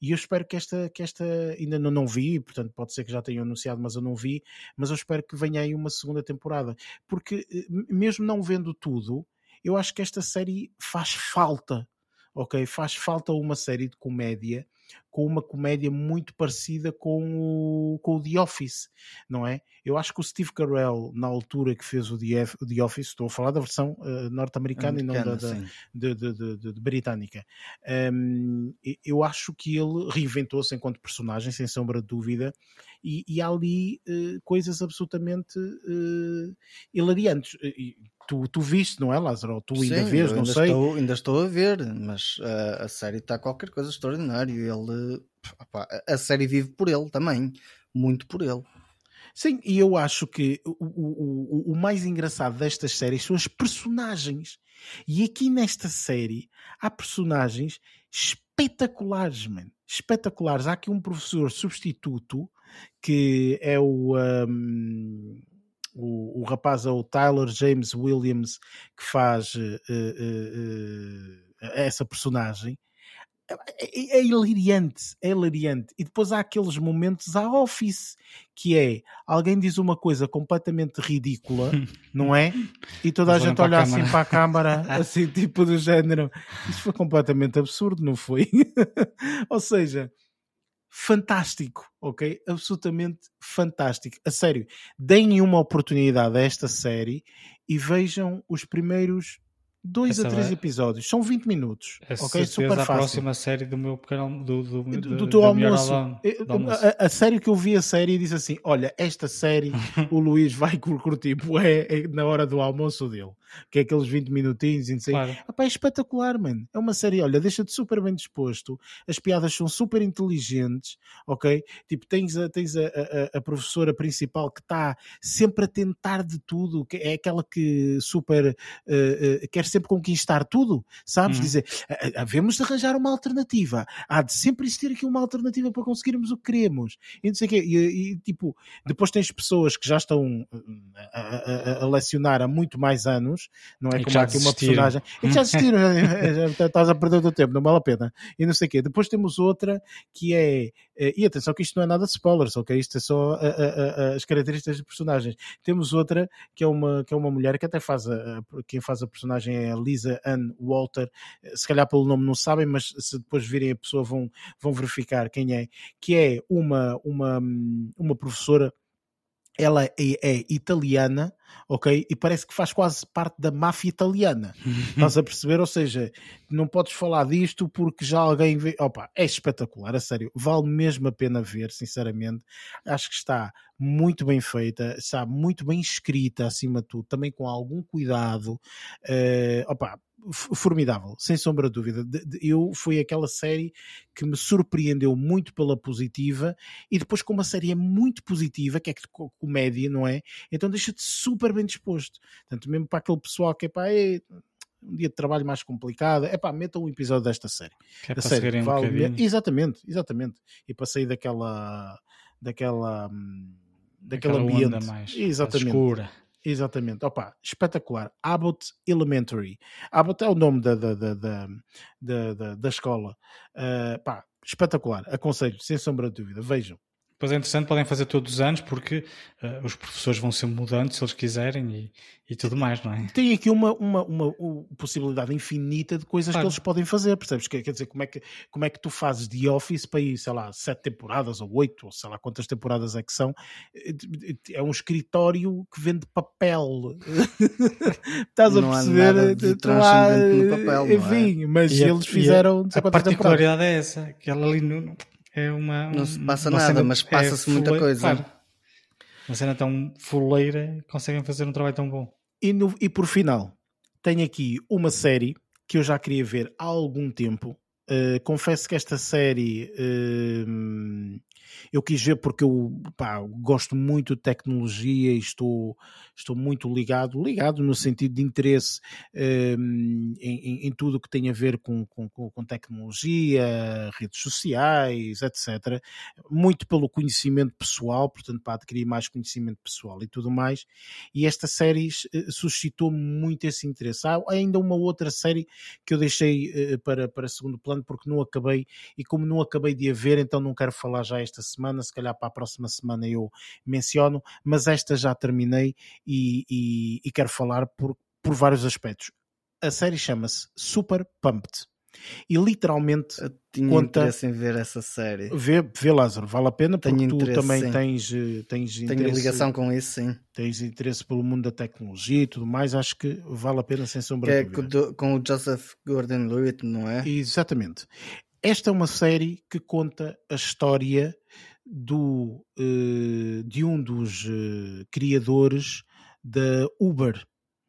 e eu espero que esta, que esta ainda não, não vi, portanto pode ser que já tenham anunciado, mas eu não vi, mas eu espero que venha aí uma segunda temporada, porque eh, mesmo não vendo tudo, eu acho que esta série faz falta, ok? Faz falta uma série de comédia com uma comédia muito parecida com o, com o The Office, não é? Eu acho que o Steve Carell, na altura que fez o The, o The Office, estou a falar da versão uh, norte-americana e não da, da de, de, de, britânica, um, eu acho que ele reinventou-se enquanto personagem, sem sombra de dúvida, e, e há ali uh, coisas absolutamente uh, hilariantes. E, tu, tu viste, não é, Lázaro? Tu ainda Sim, vês, não ainda sei. Estou, ainda estou a ver, mas uh, a série está qualquer coisa extraordinário. Ele, opa, a série vive por ele também, muito por ele. Sim, e eu acho que o, o, o, o mais engraçado destas séries são as personagens. E aqui nesta série há personagens espetaculares, man. Espetaculares. Há aqui um professor substituto que é o. Um, o, o rapaz é o Tyler James Williams que faz uh, uh, uh, essa personagem é, é, hilariante, é hilariante. E depois há aqueles momentos à Office, que é alguém diz uma coisa completamente ridícula, não é? E toda a gente olha assim para a câmara, assim, tipo do género. Isso foi completamente absurdo, não foi? Ou seja, fantástico, ok? Absolutamente fantástico. A sério, deem uma oportunidade a esta série e vejam os primeiros dois Essa a três vai... episódios, são 20 minutos. É ok, super fácil. a próxima série do meu pequeno do, do, do, do teu almoço. A, a, série que eu vi a série e disse assim: Olha, esta série o Luís vai curtir é, é na hora do almoço dele, que é aqueles 20 minutinhos e não sei. Claro. Epá, é espetacular, mano. É uma série, olha, deixa-te super bem disposto, as piadas são super inteligentes, ok? Tipo, tens a, tens a, a, a professora principal que está sempre a tentar de tudo, que é aquela que super uh, uh, quer sempre conquistar tudo, sabes? Uhum. Dizer, havemos de arranjar uma alternativa, há de sempre existir aqui uma alternativa para conseguirmos o que queremos. E, não sei quê. E, e tipo, depois tens pessoas que já estão a, a, a lecionar há muito mais anos, não é? E como aqui uma personagem. E já assistiram, estás a perder o teu tempo, não vale a pena. E não sei o quê. Depois temos outra que é. Eh, e atenção que isto não é nada de spoilers, ok? Isto é só a, a, as características dos personagens. Temos outra que é uma, que é uma mulher que até faz a, quem faz a personagem é a Lisa Ann Walter. Se calhar pelo nome não sabem, mas se depois virem a pessoa vão, vão verificar quem é. Que é uma, uma, uma professora ela é, é italiana, ok? E parece que faz quase parte da máfia italiana. Estás a perceber? Ou seja, não podes falar disto porque já alguém vê. Opa, é espetacular, a sério. Vale mesmo a pena ver, sinceramente. Acho que está muito bem feita, está muito bem escrita, acima de tudo, também com algum cuidado. Uh, opa, formidável, sem sombra de dúvida. Eu foi aquela série que me surpreendeu muito pela positiva e depois com uma série muito positiva, que é que comédia, não é? Então deixa-te super bem disposto. Tanto mesmo para aquele pessoal que é pá, é um dia de trabalho mais complicado, é pá, meta um episódio desta série. Que é para série, vale... um Exatamente, exatamente. E para sair daquela daquela hum, daquele ambiente mais exatamente. escura. Exatamente, opa, espetacular. Abbott Elementary. Abbott é o nome da, da, da, da, da, da escola. Uh, pá, espetacular. Aconselho, sem sombra de dúvida. Vejam. Pois é interessante, podem fazer todos os anos porque uh, os professores vão ser mudando se eles quiserem e, e tudo mais, não é? Tem aqui uma, uma, uma, uma possibilidade infinita de coisas claro. que eles podem fazer, percebes? Quer dizer, como é, que, como é que tu fazes de Office para ir, sei lá, sete temporadas ou oito, ou sei lá quantas temporadas é que são? É um escritório que vende papel. Estás não a perceber? De há, no papel, enfim, é? mas e eles a, fizeram. A, a particularidade é essa, que ela ali no é uma. Não se passa nada, cena, mas passa-se é muita coisa. Claro, uma cena tão fuleira conseguem fazer um trabalho tão bom. E, no, e por final, tenho aqui uma série que eu já queria ver há algum tempo. Uh, confesso que esta série uh, eu quis ver porque eu pá, gosto muito de tecnologia e estou, estou muito ligado, ligado no sentido de interesse um, em, em, tudo que tem a ver com, com, com, tecnologia, redes sociais, etc. Muito pelo conhecimento pessoal, portanto, para adquirir mais conhecimento pessoal e tudo mais. E esta série eh, suscitou muito esse interesse. Há ainda uma outra série que eu deixei uh, para, para segundo plano porque não acabei, e como não acabei de a ver, então não quero falar já esta semana, se calhar para a próxima semana eu menciono, mas esta já terminei e, e, e quero falar por, por vários aspectos. A série chama-se Super Pumped. E literalmente eu tinha conta. interesse em ver essa série. Vê, vê Lázaro, vale a pena porque Tenho tu também sim. tens, eh, tens Tenho interesse. ligação com isso, sim. Tens interesse pelo mundo da tecnologia e tudo mais, acho que vale a pena sem sombra é de com, dúvida. do- com o Joseph Gordon-Levitt, não é? Exatamente. Esta é uma série que conta a história do, eh, de um dos eh, criadores da Uber,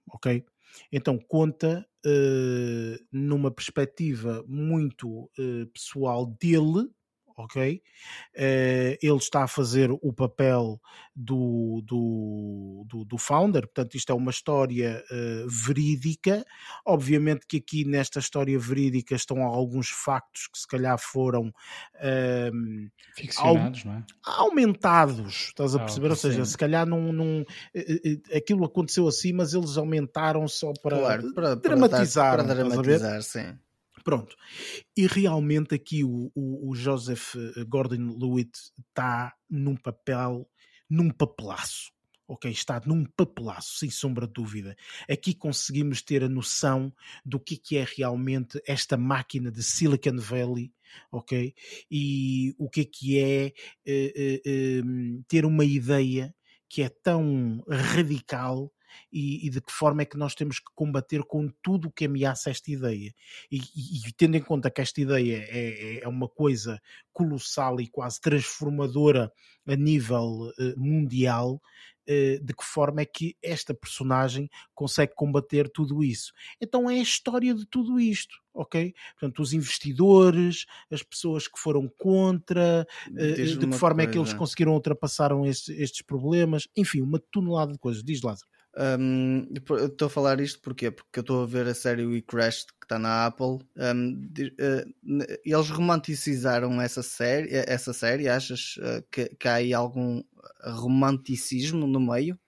ok? Então conta eh, numa perspectiva muito pessoal dele, ok? Eh, ele está a fazer o papel do, do, do, do founder, portanto, isto é uma história eh, verídica. Obviamente que aqui nesta história verídica estão alguns factos que se calhar foram ehm, Ficcionados, não é? aumentados, estás a Ah, perceber? Ou seja, sim. se calhar não, não, eh, aquilo aconteceu assim, mas eles aumentaram só para, Claro, para, dramatizar, Para, dar- para dramatizar, sim. Pronto. E realmente aqui o, o, o Joseph eh, Gordon-Lewitt está num papel, num papelaço. Ok, está num papelaço, sem sombra de dúvida. Aqui conseguimos ter a noção do que, que é realmente esta máquina de Silicon Valley, ok? E o que é que é eh, eh, eh, ter uma ideia que é tão radical e, e de que forma é que nós temos que combater com tudo o que ameaça esta ideia. E, e- e tendo em conta que esta ideia é, é- é uma coisa colossal e quase transformadora a nível eh, mundial, eh, de que forma é que esta personagem consegue combater tudo isso. Então é a história de tudo isto, ok? Portanto, os investidores, as pessoas que foram contra, eh, de que forma é que eles coisa. conseguiram ultrapassar estes, estes problemas, enfim, uma tonelada de coisas. Diz Lázaro. Um, estou a falar isto porquê? Porque eu estou a ver a série We Crashed que está na Apple. Um, di- eh, eles romanticizaram essa série, eh, essa série achas eh, que, que há aí algum romanticismo no meio?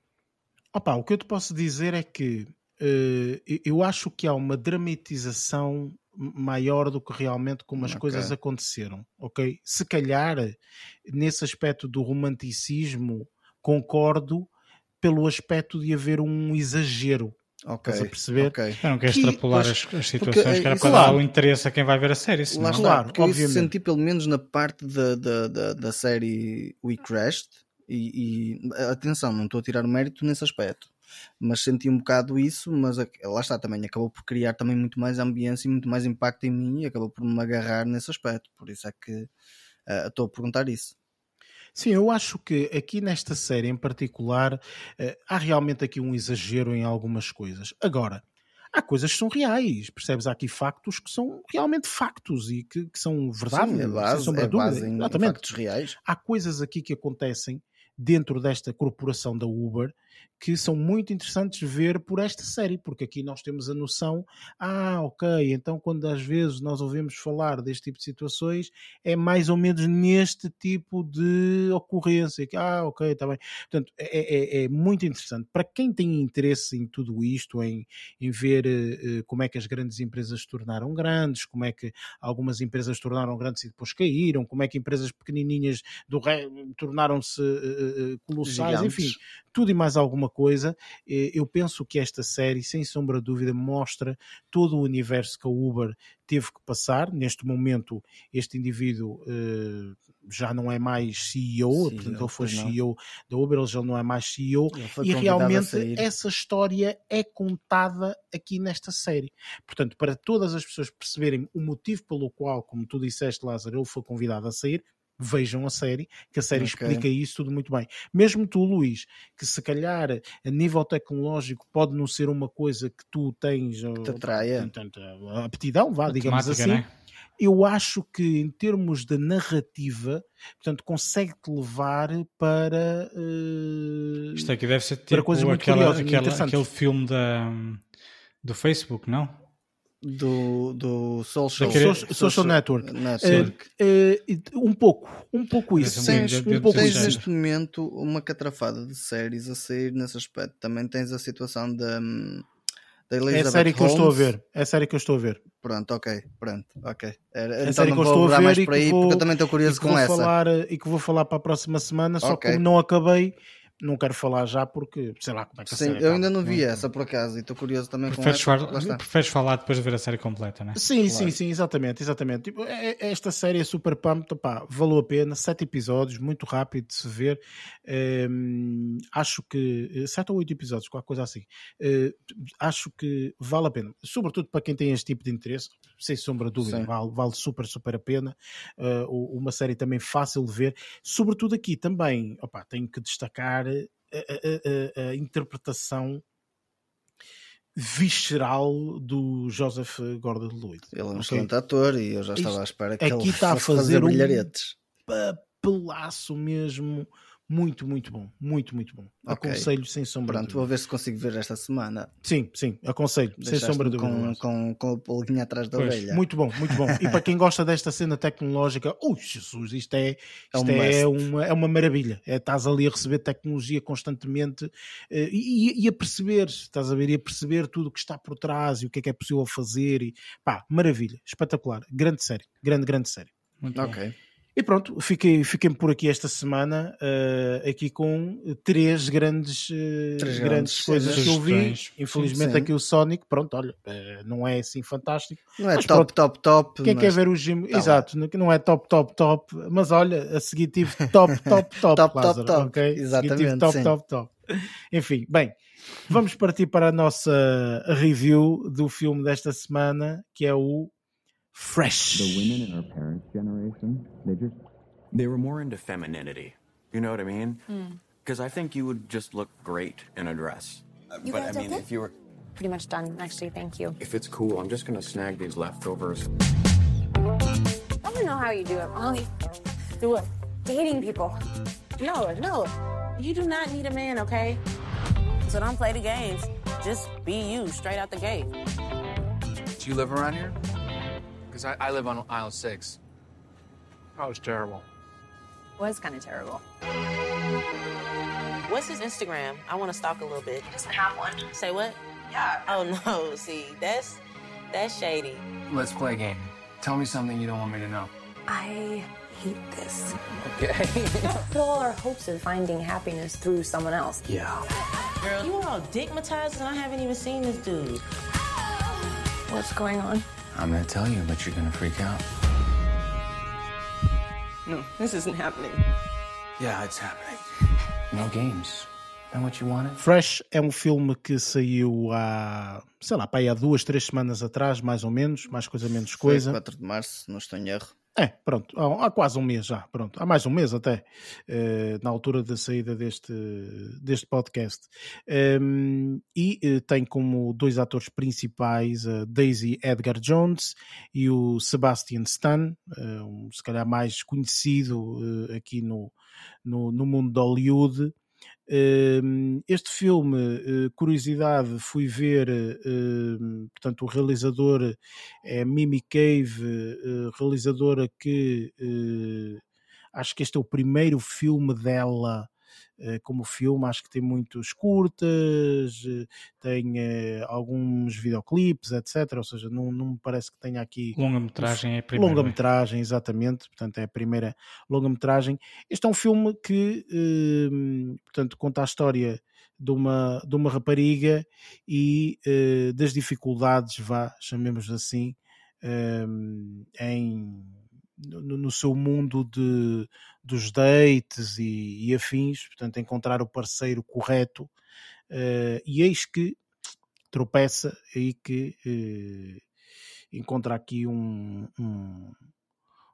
Opa, o que eu te posso dizer é que eh, eu- acho que há uma dramatização maior do que realmente como as Ok. coisas aconteceram, ok? Se calhar, nesse aspecto do romanticismo, concordo pelo aspecto de haver um exagero, Ok. Estás a perceber? ok. Eu não quero Que- extrapolar pois, as, as porque, situações, que era eh, para claro. dar o interesse a quem vai ver a série. Senão... Lá está, Claro, porque eu obviamente. senti pelo menos na parte da, da, da, da série We Crashed E, e, atenção, não estou a tirar o mérito nesse aspecto, mas senti um bocado isso. Mas lá está também, acabou por criar também muito mais ambiência e muito mais impacto em mim e acabou por me agarrar nesse aspecto. Por isso é que uh, estou a perguntar isso. Sim, eu acho que aqui nesta série em particular uh, há realmente aqui um exagero em algumas coisas. Agora, há coisas que são reais, percebes? Há aqui factos que são realmente factos e que, que são verdade, Sim, é base, sem é base em Exatamente. factos reais. Há coisas aqui que acontecem dentro desta corporação da Uber que são muito interessantes ver por esta série, porque aqui nós temos a noção, ah, ok, então quando às vezes nós ouvimos falar deste tipo de situações, é mais ou menos neste tipo de ocorrência, que, ah, ok, está bem. Portanto, é, é, é, muito interessante. Para quem tem interesse em tudo isto, em, em ver uh, como é que as grandes empresas se tornaram grandes, como é que algumas empresas se tornaram grandes e depois caíram, como é que empresas pequenininhas do tornaram-se uh, uh, colossais, Gigantes. enfim, tudo e mais alguma coisa. Eu penso que esta série, sem sombra de dúvida, mostra todo o universo que a Uber teve que passar. Neste momento, este indivíduo uh, já não é mais CEO, CEO portanto, ele foi CEO da Uber, ele já não é mais CEO, e realmente essa história é contada aqui nesta série. Portanto, para todas as pessoas perceberem o motivo pelo qual, como tu disseste, Lázaro, ele foi convidado a sair, vejam a série, que a série okay. explica isso tudo muito bem. Mesmo tu, Luís, que se calhar a nível tecnológico pode não ser uma coisa que tu tens que te atraia. Portanto, aptidão, vá, digamos assim. Né? Eu acho que em termos de narrativa, portanto, consegue-te levar para. Uh, Isto aqui deve ser tipo coisas muito aquela, curiosas, aquela, aquele filme da, do Facebook, não? Do, do social, social, social network, network. Uh, uh, um pouco um pouco isso tens, um pouco tens neste momento uma catrafada de séries a sair nesse aspecto. Também tens a situação da da Elizabeth é a série que Holmes. eu estou a ver. É a série que eu estou a ver. Pronto ok pronto ok. Era, é então série que eu estou a ver mais para aí vou, porque eu também estou curioso com essa. falar, e que vou falar para a próxima semana só okay. que não acabei não quero falar já porque sei lá como é que Sim, eu ainda não vi essa por acaso e estou curioso também preferes com essa. Falar, preferes falar depois de ver a série completa, né? Sim, claro. sim, sim, exatamente, exatamente. Tipo, é, é, esta série é super pump, pá, valeu a pena, sete episódios, muito rápido de se ver. Um, acho que eh, sete ou oito episódios, qualquer coisa assim. Uh, acho que vale a pena, sobretudo para quem tem este tipo de interesse, sem sombra de dúvida, vale, vale super, super a pena. Uh, uma série também fácil de ver, sobretudo aqui também, opa, tenho que destacar a, a, a, interpretação visceral do Joseph Gordon-Levitt. Ele é um okay? excelente ator e eu já estava à espera que Aqui ele está a fazer, fazer. Um papelaço mesmo muito, muito bom. Muito, muito bom. Okay. Aconselho sem sombra Pronto, vou ver se consigo ver esta semana. Sim, sim, aconselho, sem sombra de dúvida. Com, com, com o atrás da pois, orelha. Muito bom, muito bom. E para quem gosta desta cena tecnológica, ui, Jesus, isto é, isto é, é uma, é uma maravilha. É, estás ali a receber tecnologia constantemente eh, e, e, a perceber, estás a ver, e a perceber tudo o que está por trás e o que é que é possível fazer. E, pá, maravilha, espetacular. Grande série, grande, grande série. Muito ok. Bom. E pronto, fiquei, fiquei por aqui esta semana, uh, aqui com três grandes, uh, três grandes, coisas que eu vi. Infelizmente sim. aqui o Sonic, pronto, olha, uh, não é assim fantástico. Não é top, pronto, top, top. Quem quer ver o Jim, tá exato, não é top, top, top, mas olha, a seguir tive top, top, top, top, Lázaro, top, top, okay? exatamente. Top, top, top. Enfim, bem, vamos partir para a nossa review do filme desta semana, que é o fresh. The women in our parents' generation, they just they were more into femininity. You know what I mean? Because hmm. mm. I think you would just look great in a dress. You but I mean, if you were pretty much done, actually, thank you. If it's cool, I'm just gonna snag these leftovers. I don't know how you do it, Molly. Do what? Dating people. No, no. You do not need a man, okay? So don't play the games. Just be you straight out the gate. Do you live around here? Because I, I live on aisle six. That was terrible. Was kind of terrible. What's his Instagram? I want to stalk a little bit. He doesn't have one. Say what? Yeah. Oh no, see, that's that's shady. Let's play a game. Tell me something you don't want me to know. I hate this. Okay. Put all our hopes of finding happiness through someone else. Yeah. Girl, you are all digmatized and I haven't even seen this dude. What's going on? I'm gonna tell you, but you're gonna freak out. No, this isn't happening. Yeah, it's happening. No games. Then what you wanted? Fresh é um filme que saiu há, sei lá, pá, aí há duas, três semanas atrás, mais ou menos, mais coisa, menos Foi coisa. 4 de março, não estou em erro. É, pronto, há, há quase um mês já, pronto, há mais um mês até, eh, na altura da saída deste, deste podcast. Ehm, e eh, tem como dois atores principais a Daisy Edgar Jones e o Sebastian Stan, eh, um, se calhar mais conhecido eh, aqui no, no, no mundo de Hollywood. Um, este filme, uh, curiosidade, fui ver, uh, portanto, o realizador é Mimi Cave, uh, realizadora que acho que este é o primeiro filme dela como filme, acho que tem muitos curtas, tem alguns videoclipes, etc. Ou seja, não, não me parece que tenha aqui. Longa-metragem é a primeira. Longa-metragem, exatamente, portanto, é a primeira longa-metragem. Este é um filme que, portanto, conta a história de uma, de uma rapariga e das dificuldades, vá, chamemos assim, em no, no, seu mundo de, dos dates e, e, afins, portanto, encontrar o parceiro correto, uh, e eis que tropeça aí que uh, encontra aqui um, um,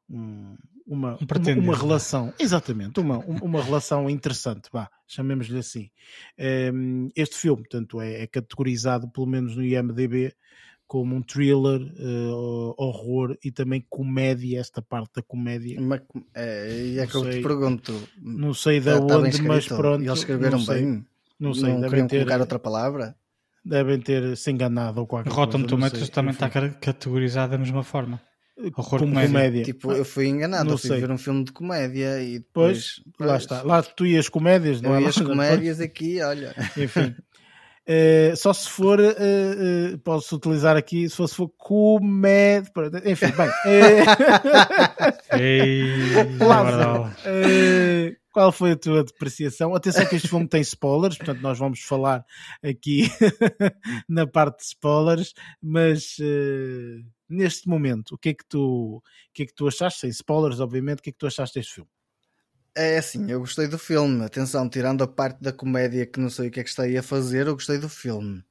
um uma, uma, uma, relação, exatamente, uma, uma relação interessante, vá, chamemos-lhe assim. Um, este filme, portanto, é, é categorizado, pelo menos no IMDB, como um thriller, uh, horror e também comédia, esta parte da comédia. Mas, é, é que eu te pergunto. Não sei de tá, onde, mas pronto. E eles escreveram não bem? Não sei, não queriam ter, colocar outra palavra? Devem ter se enganado ou qualquer Rotten coisa. Tomatoes também está categorizado da mesma forma. Horror como comédia. comédia. Tipo, eu fui enganado, Não eu fui sei. ver um filme de comédia e depois. Pois, lá está. Lá tu ias comédias, não Eu é? e as Lá- comédias aqui, olha. Enfim. Eh, só se for, eh, eh, posso utilizar aqui, se for, se for comédia. Enfim, bem. Ei, qual foi a tua depreciação? Atenção que este filme tem spoilers, portanto nós vamos falar aqui na parte de spoilers, mas neste momento, o que é que tu, o que é que tu achaste? Sem spoilers, obviamente, o que é que tu achaste deste filme? É assim, eu gostei do filme. Atenção, tirando a parte da comédia que não sei o que é que aí a fazer, eu gostei do filme.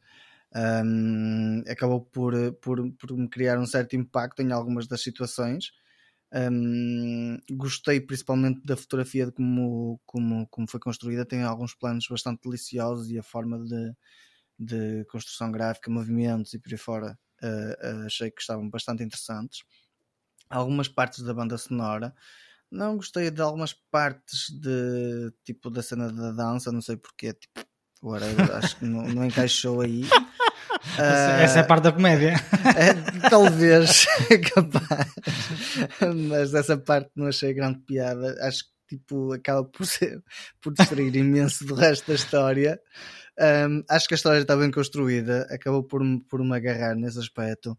Ahm, acabou por, por, por me criar um certo impacto em algumas das situações. Ahm, gostei principalmente da fotografia de como, como, como foi construída. Tem alguns planos bastante deliciosos e a forma de, de construção gráfica, movimentos e por aí fora ah, ah, achei que estavam bastante interessantes. Algumas partes da banda sonora. Não gostei de algumas partes de tipo da cena da dança, não sei porquê, tipo, whatever, acho que não, não encaixou aí. Essa, essa é a parte da comédia. É, talvez, capaz. Mas essa parte não achei grande piada. Acho que tipo, acaba por, ser, por distrair imenso do resto da história. Um, acho que a história está bem construída, acabou por, me- por me agarrar nesse aspecto.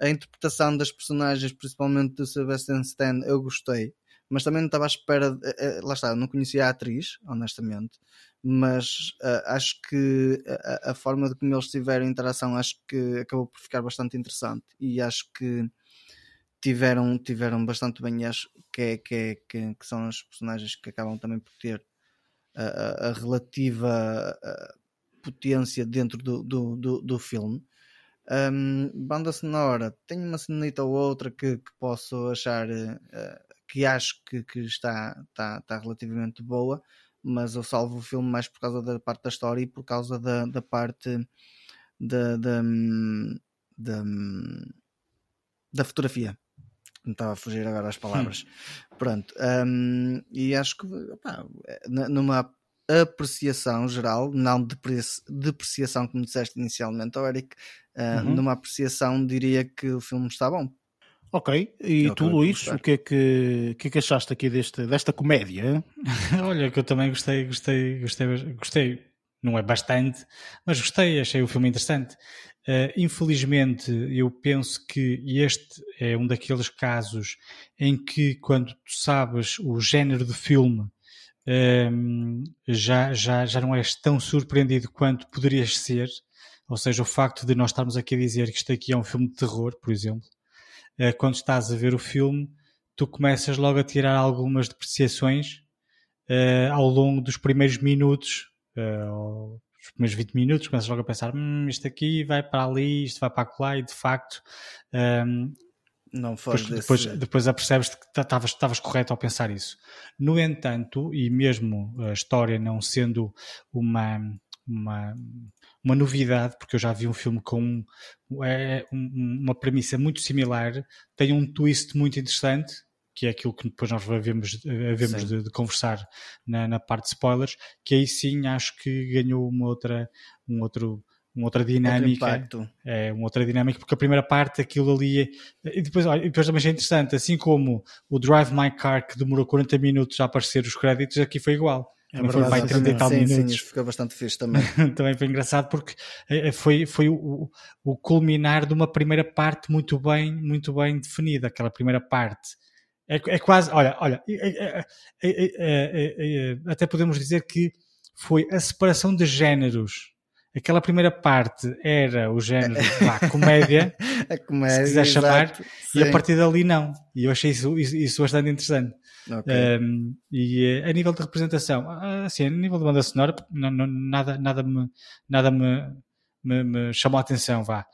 A interpretação das personagens, principalmente do Sebastian Stan, eu gostei, mas também não estava à espera. de- eh, eh, lá está, não conhecia a atriz, honestamente, mas ah, acho que a, a forma de como eles tiveram interação acho que acabou por ficar bastante interessante e acho que tiveram, tiveram bastante bem acho que, é, que, é, que, que são as personagens que acabam também por ter a, a- a relativa potência dentro do, do, do, do filme. Um, banda sonora, tem uma cenita ou outra que, que posso achar eh, que acho que, que está, está, está relativamente boa, mas eu salvo o filme mais por causa da parte da história e por causa da, da parte da, da, da, da fotografia. Me estava a fugir agora as palavras. Pronto. um, e acho que opá, n- numa apreciação geral, não depreci- depreciação como disseste inicialmente, oh, Eric, uh, Uhum. numa apreciação diria que o filme está bom. Ok, e Eu tu, Luís, o que é que, que é que achaste aqui deste, desta comédia? Olha, que eu também gostei, gostei, gostei, gostei, não é bastante, mas gostei, achei o filme interessante. Eh, infelizmente, eu penso que este é um daqueles casos em que, quando tu sabes o género de filme, ehm, já, já, já não és tão surpreendido quanto poderias ser. Ou seja, o facto de nós estarmos aqui a dizer que isto aqui é um filme de terror, por exemplo, quando estás a ver o filme, tu começas logo a tirar algumas depreciações uh, ao longo dos primeiros minutos, uh, os primeiros 20 minutos, começas logo a pensar: hum, isto aqui vai para ali, isto vai para lá, e de facto. Um, ehm, não depois, depois, depois apercebes que estavas correto ao pensar isso. No entanto, e mesmo a história não sendo uma, uma, uma novidade, porque eu já vi um filme com é, um, uma premissa muito similar, tem um twist muito interessante, que é aquilo que depois nós havemos, havemos de, de, conversar na, na, parte de spoilers, que aí sim acho que ganhou uma outra, um outro uma outra dinâmica. É, uma outra dinâmica, porque a primeira parte, aquilo ali. É, e depois, olha, depois também é interessante, assim como o Drive My Car, que demorou 40 minutos a aparecer os créditos, aqui foi igual. É também foi 30 e tal sim, minutos. Sim, ficou bastante fixe também. também foi engraçado porque é, é, foi, foi o, o culminar de uma primeira parte muito bem, muito bem definida. Aquela primeira parte é, é quase, olha, olha, é, até podemos dizer que foi a separação de géneros aquela primeira parte era o género da comédia, comédia, se quiser chamar, e a partir dali não. E eu achei isso, isso, isso bastante interessante. Okay. Um, e eh, a nível de representação, ah, assim, a nível de banda sonora, não, não, nada, nada, me, nada me, me, me, chamou a atenção, vá.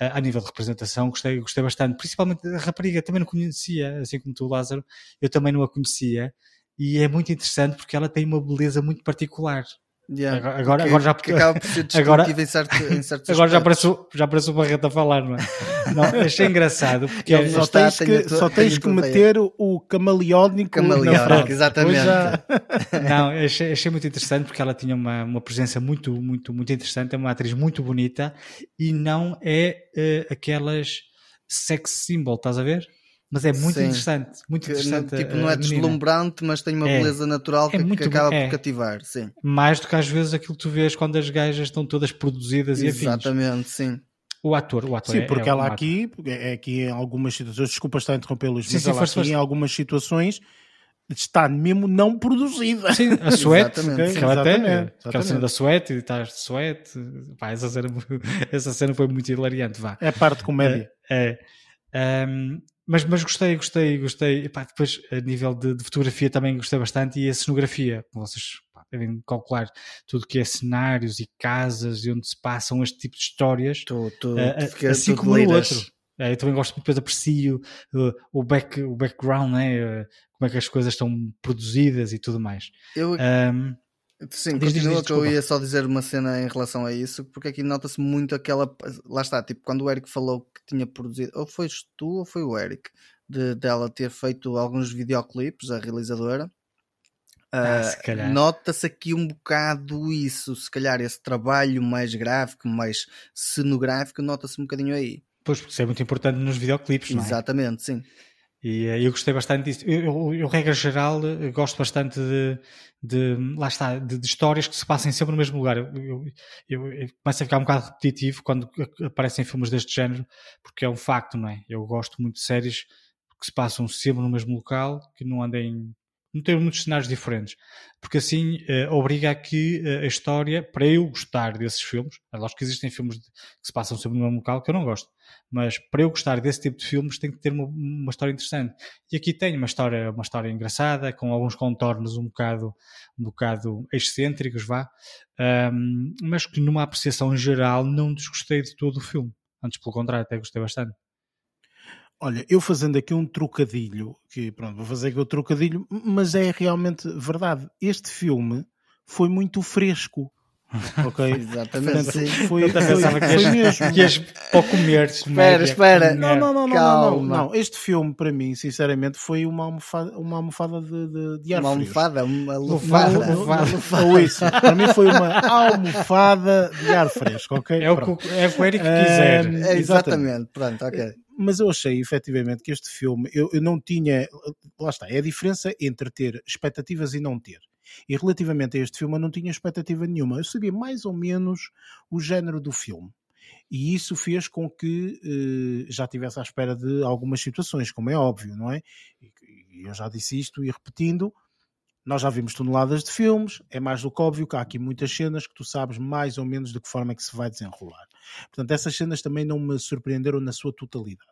A nível de representação, gostei, gostei bastante. Principalmente a rapariga, também não conhecia, assim como tu, Lázaro, eu também não a conhecia. E é muito interessante porque ela tem uma beleza muito particular. Yeah. Agora, que, agora já que acaba por ser agora, em, certo, em certos Agora já parece, já parece o Barreto a falar, não é? Não, achei engraçado porque Ele só, tens que, só tens que meter o camaleónico camaleónico, exatamente. Já... Não, achei, achei muito interessante porque ela tinha uma, uma presença muito, muito, muito interessante, é uma atriz muito bonita e não é uh, aquelas sex symbol, estás a ver? Mas é muito Sim. interessante, muito interessante. Tipo, não é deslumbrante, mas tem uma é. beleza natural é que, muito, que acaba é. por cativar. Sim. Mais do que às vezes aquilo que tu vês quando as gajas estão todas produzidas Exatamente, e afins. Exatamente, sim. O ator, o ator Sim, é, porque é ela aqui, é aqui em algumas situações, desculpa estar a interromper Luís, mas sim, ela aqui em algumas situações está mesmo não produzida. Sim, a suete, okay? que ela tem, aquela cena da suete, e estás de suete, pá, essa cena, essa cena foi muito hilariante, vá. É parte de comédia. É, é. Um, mas, mas gostei, gostei, gostei. E, pá, depois, a nível de, de, fotografia, também gostei bastante. E a cenografia, vocês pá, devem calcular tudo que é cenários e casas e onde se passam este tipo de histórias. Tô, tô, uh, assim como no outro. Uh, eu também gosto depois aprecio uh, o, back, o background, né? como é que as coisas estão produzidas e tudo mais. Eu, um, Sim, diz, continua diz, que eu ia só dizer uma cena em relação a isso, porque aqui nota-se muito aquela. Lá está, tipo, quando o Eric falou que tinha produzido, ou foi tu ou foi o Eric, de dela ter feito alguns videoclipes, a realizadora. Ah, uh, Nota-se aqui um bocado isso, se calhar esse trabalho mais gráfico, mais cenográfico, nota-se um bocadinho aí. Pois, porque isso é muito importante nos videoclipes, não é? Exatamente, sim. E eh, eu gostei bastante disso. Eu, eu, eu regra geral, eh, gosto bastante de, de lá está, de, de, histórias que se passem sempre no mesmo lugar. Eu, eu, eu, começo a ficar um bocado repetitivo quando aparecem filmes deste género, porque é um facto, não é? Eu gosto muito de séries que se passam sempre no mesmo local, que não andem não ter muitos cenários diferentes, porque assim uh, obriga a que uh, a história, para eu gostar desses filmes, é lógico que existem filmes de, que se passam sempre no mesmo local que eu não gosto, mas para eu gostar desse tipo de filmes tem que ter uma, uma, história interessante. E aqui tem uma história, uma história engraçada, com alguns contornos um bocado, um bocado excêntricos, vá, um, mas que numa apreciação geral não desgostei de todo o filme. Antes, pelo contrário, até gostei bastante. Olha, eu fazendo aqui um trocadilho, que pronto, vou fazer aqui o trocadilho, mas é realmente verdade. Este filme foi muito fresco. Ok? Exatamente. Portanto, foi, eu pensava que ias, mesmo. que ias para comer. Espera, espera. Não, não, não, não, não, não, Este filme, para mim, sinceramente, foi uma almofada, uma almofada de, de, de ar Uma almofada, uma lufada. Ou isso. Para mim foi uma almofada de ar fresco, ok? É o que, é o que o Eric quiser. É, exatamente. Pronto, ok mas eu achei efetivamente que este filme eu, eu não tinha. Lá está, é a diferença entre ter expectativas e não ter. E relativamente a este filme eu não tinha expectativa nenhuma. Eu sabia mais ou menos o género do filme. E isso fez com que eh, já tivesse à espera de algumas situações, como é óbvio, não é? E, eu já disse isto e repetindo, nós já vimos toneladas de filmes, é mais do que óbvio que há aqui muitas cenas que tu sabes mais ou menos de que forma é que se vai desenrolar. Portanto, essas cenas também não me surpreenderam na sua totalidade.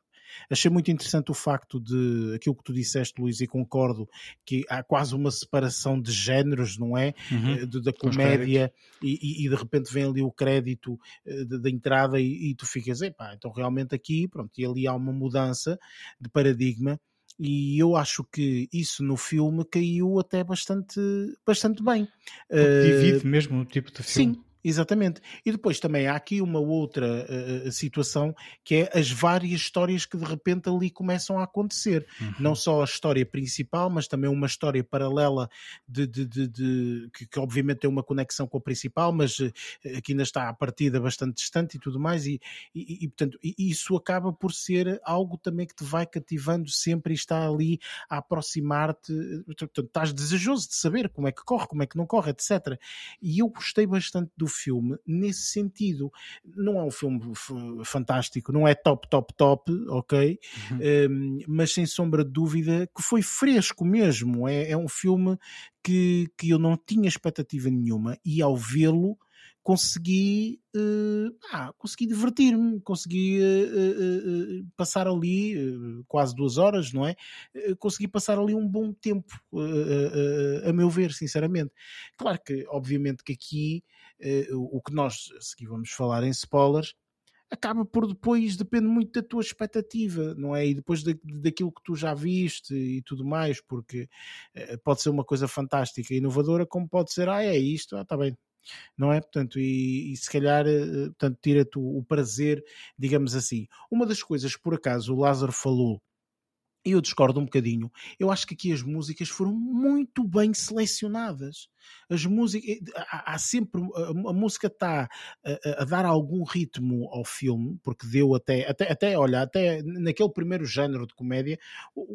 Achei muito interessante o facto de aquilo que tu disseste, Luís, e concordo que há quase uma separação de géneros, não é? Uhum. De, da comédia e, e, de repente vem ali o crédito da entrada e, e, tu ficas, epá, então realmente aqui, pronto, e ali há uma mudança de paradigma e eu acho que isso no filme caiu até bastante, bastante bem. Divide uh, mesmo o tipo de filme. Sim, Exatamente. E depois também há aqui uma outra uh, situação que é as várias histórias que de repente ali começam a acontecer. Uhum. Não só a história principal, mas também uma história paralela de, de, de, de que, que, obviamente tem uma conexão com a principal, mas uh, que ainda está a partida bastante distante e tudo mais. E, e, e portanto, isso acaba por ser algo também que te vai cativando sempre e está ali a aproximar-te. Portanto, estás desejoso de saber como é que corre, como é que não corre, etc. E eu gostei bastante do filme nesse sentido. Não é um filme fantástico, não é top, top, top, ok? Uhum. Um, mas sem sombra de dúvida que foi fresco mesmo. É, é um filme que, que eu não tinha expectativa nenhuma e ao vê-lo consegui, uh, ah, consegui divertir-me, consegui uh, uh, passar ali quase duas horas, não é? consegui passar ali um bom tempo, a meu ver, sinceramente. Claro que, obviamente, que aqui o que nós aqui vamos falar em spoilers acaba por depois, depende muito da tua expectativa, não é? E depois da, daquilo que tu já viste e tudo mais, porque pode ser uma coisa fantástica e inovadora, como pode ser, ah, é isto, ah, está bem, não é? Portanto, e, e se calhar eh, portanto, tira-te o, o prazer, digamos assim. Uma das coisas por acaso o Lázaro falou eu discordo um bocadinho. Eu acho que aqui as músicas foram muito bem selecionadas as músicas eh, há, há sempre a, a música está a, a, dar algum ritmo ao filme porque deu até até até olha até naquele primeiro género de comédia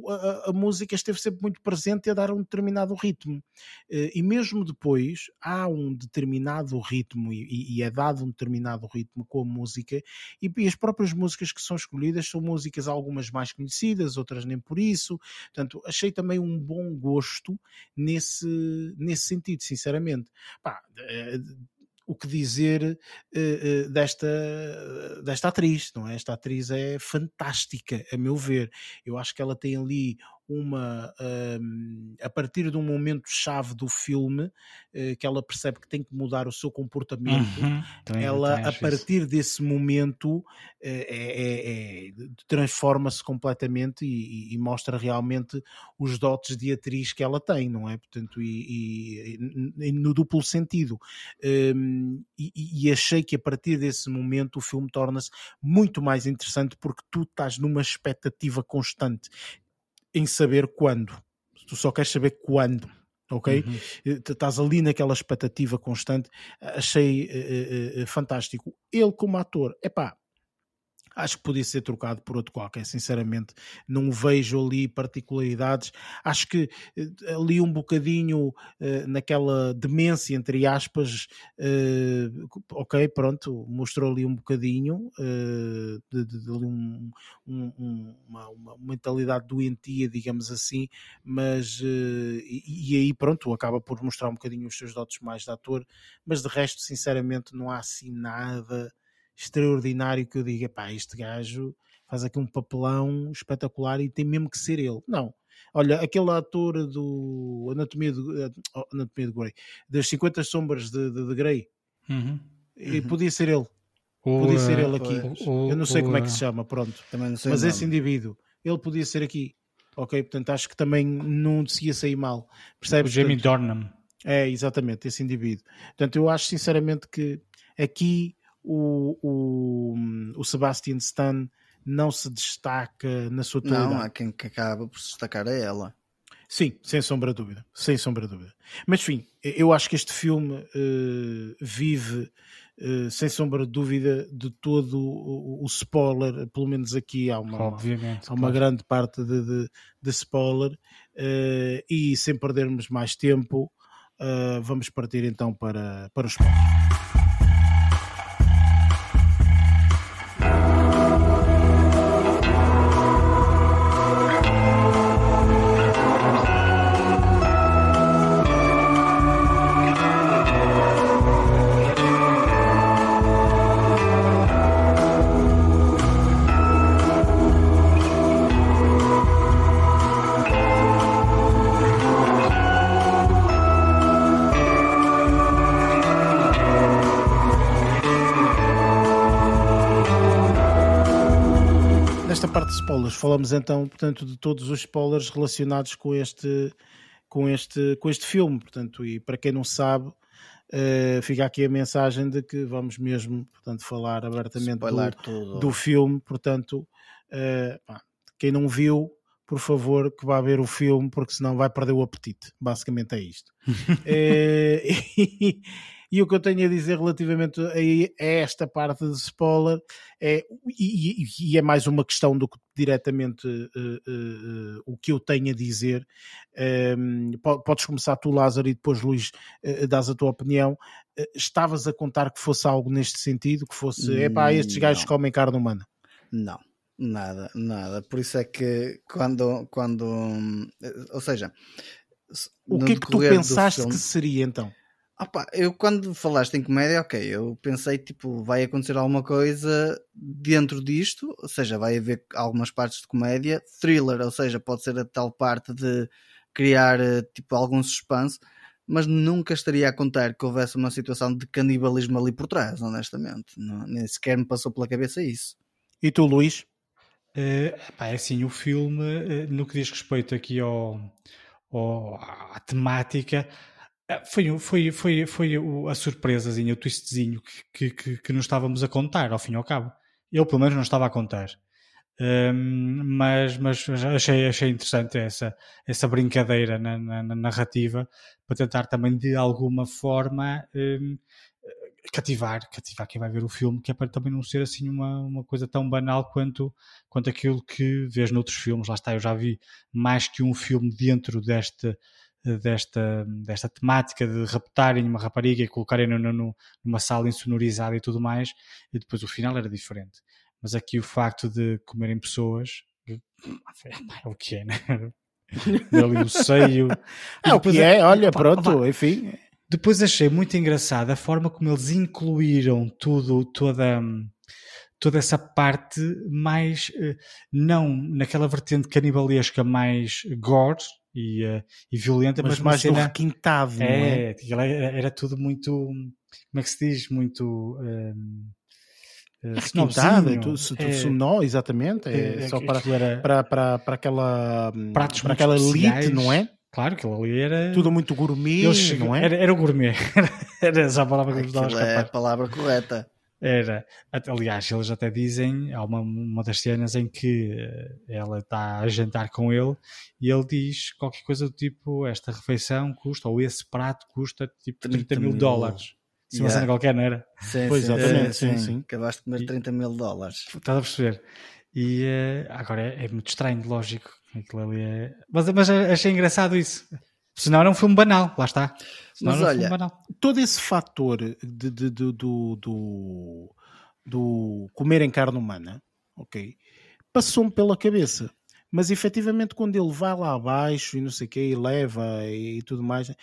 a, a música esteve sempre muito presente e a dar um determinado ritmo eh, e mesmo depois há um determinado ritmo e, e é dado um determinado ritmo com a música e, e as próprias músicas que são escolhidas são músicas algumas mais conhecidas outras por isso portanto achei também um bom gosto nesse nesse sentido sinceramente. Pá, eh, o que dizer uh, uh, desta, desta atriz, não é? Esta atriz é fantástica, a meu ver. Eu acho que ela tem ali uma um, a partir de um momento chave do filme uh, que ela percebe que tem que mudar o seu comportamento uhum. ela a partir isso. desse momento uh, é, é, é, transforma-se completamente e, e, mostra realmente os dotes de atriz que ela tem não é portanto e, e, e no duplo sentido um, e, achei que a partir desse momento o filme torna-se muito mais interessante porque tu estás numa expectativa constante em saber quando. Tu só queres saber quando. Ok? Uhum. Estás ali naquela expectativa constante. Achei uh, uh, fantástico. Ele, como ator, é pá, acho que podia ser trocado por outro qualquer, sinceramente. Não vejo ali particularidades. Acho que eh, ali um bocadinho uh, naquela demência, entre aspas, uh, ok, pronto, mostrou ali um bocadinho de, de, de, um, um, uma, uma, mentalidade doentia, digamos assim, mas e, e, aí pronto, acaba por mostrar um bocadinho os seus dotes mais de ator, mas de resto, sinceramente, não há assim nada extraordinário que eu diga, pá, este gajo faz aqui um papelão espetacular e tem mesmo que ser ele. Não. Olha, aquele ator do Anatomia de, eh, oh, Anatomia de Grey, das 50 Sombras de, de, de Grey, uhum. e uhum. podia ser ele. O, podia ser ele aqui. O, eu não sei o, como é que se chama, pronto. Mas esse indivíduo, ele podia ser aqui. Ok, portanto acho que também não se ia sair mal. Percebes? O Jamie Dornham. É, exatamente, esse indivíduo. Portanto, eu acho sinceramente que aqui o, o, o Sebastian Stan não se destaca na sua totalidade. Não, há quem que acaba por se destacar a ela. Sim, sem sombra de dúvida. Sem sombra de dúvida. Mas, enfim, eu acho que este filme uh, vive, uh, sem sombra de dúvida, de todo o, o spoiler. Pelo menos aqui há uma, Obviamente, há uma claro. grande parte de, de, de spoiler. Uh, e sem perdermos mais tempo, vamos partir então para, para os spoilers. Falamos então, portanto, de todos os spoilers relacionados com este, com este, com este filme. Portanto, e para quem não sabe, uh, fica aqui a mensagem de que vamos mesmo, portanto, falar abertamente do, do, filme. Portanto, uh, pá, quem não viu, por favor, que vá ver o filme, porque senão vai perder o apetite. Basicamente é isto. é, e, e, o que eu tenho a dizer relativamente a, a esta parte de spoiler é, e, e, é mais uma questão do que diretamente uh, uh, uh, o que eu tenho a dizer. Um, ehm, podes começar tu, Lázaro, e depois, Luís, dás a tua opinião. estavas a contar que fosse algo neste sentido, que fosse, epá, estes gajos comem carne humana? Não. Nada, nada. Por isso é que quando, quando ou seja, o que é que tu pensaste filme, que seria então? Opa, eu quando falaste em comédia, ok, eu pensei tipo, vai acontecer alguma coisa dentro disto, ou seja, vai haver algumas partes de comédia, thriller, ou seja, pode ser a tal parte de criar tipo algum suspense, mas nunca estaria a contar que houvesse uma situação de canibalismo ali por trás, honestamente. Não, nem sequer me passou pela cabeça isso. E tu, Luís? Uh, pá, é assim, o filme, uh, no que diz respeito aqui ao, ao à temática, foi, foi, foi, foi a surpresazinha, o twistzinho que, que, que, nos estávamos a contar, ao fim e ao cabo. Eu, pelo menos, não estava a contar. Ehm, mas, mas achei, achei interessante essa, essa brincadeira na, na, na narrativa para tentar também de alguma forma ehm, cativar, cativar quem vai ver o filme, que é para também não ser assim uma, uma coisa tão banal quanto, quanto aquilo que vês noutros filmes. Lá está, eu já vi mais que um filme dentro desta, desta, desta temática de raptarem uma rapariga e colocarem no, numa sala insonorizada e tudo mais, e depois o final era diferente. Mas aqui o facto de comerem pessoas é o que é, né? ali o seio. É o que é, é olha, pronto, enfim. Depois achei muito engraçado a forma como eles incluíram tudo, toda, toda essa parte mais, eh, não naquela vertente canibalesca mais gore e, uh, e violenta, mas, mas mais cena, requintado, é, é? Era, era, tudo muito, como é que se diz, muito... Um, eh, requintado, é tudo, tudo é, sonó, exatamente, é, é só para, era, para, para, para aquela, para aquela elite, não é? Claro, aquilo ali era. Tudo muito gourmet, não é? Era, era o gourmet. era essa a palavra que eu estava a É a palavra correta. Era. Aliás, eles até dizem, há uma, uma das cenas em que eh, ela está a jantar com ele e ele diz qualquer coisa do tipo: esta refeição custa, ou esse prato custa tipo 30, 30 mil, mil dólares. Se yeah. uma cena qualquer, não era? Sim, pois, sim, exatamente, sim, sim, sim. Acabaste de comer 30 mil dólares. Estás a perceber? E uh, agora é, é, muito estranho, lógico. Aquilo ali é... mas, mas achei engraçado isso. Senão era um filme banal, lá está. Senão mas olha, um todo esse fator de, de, de, do, do, do comer em carne humana, ok, passou-me pela cabeça. Mas efetivamente, quando ele vai lá abaixo e não sei o que, e leva e tudo mais,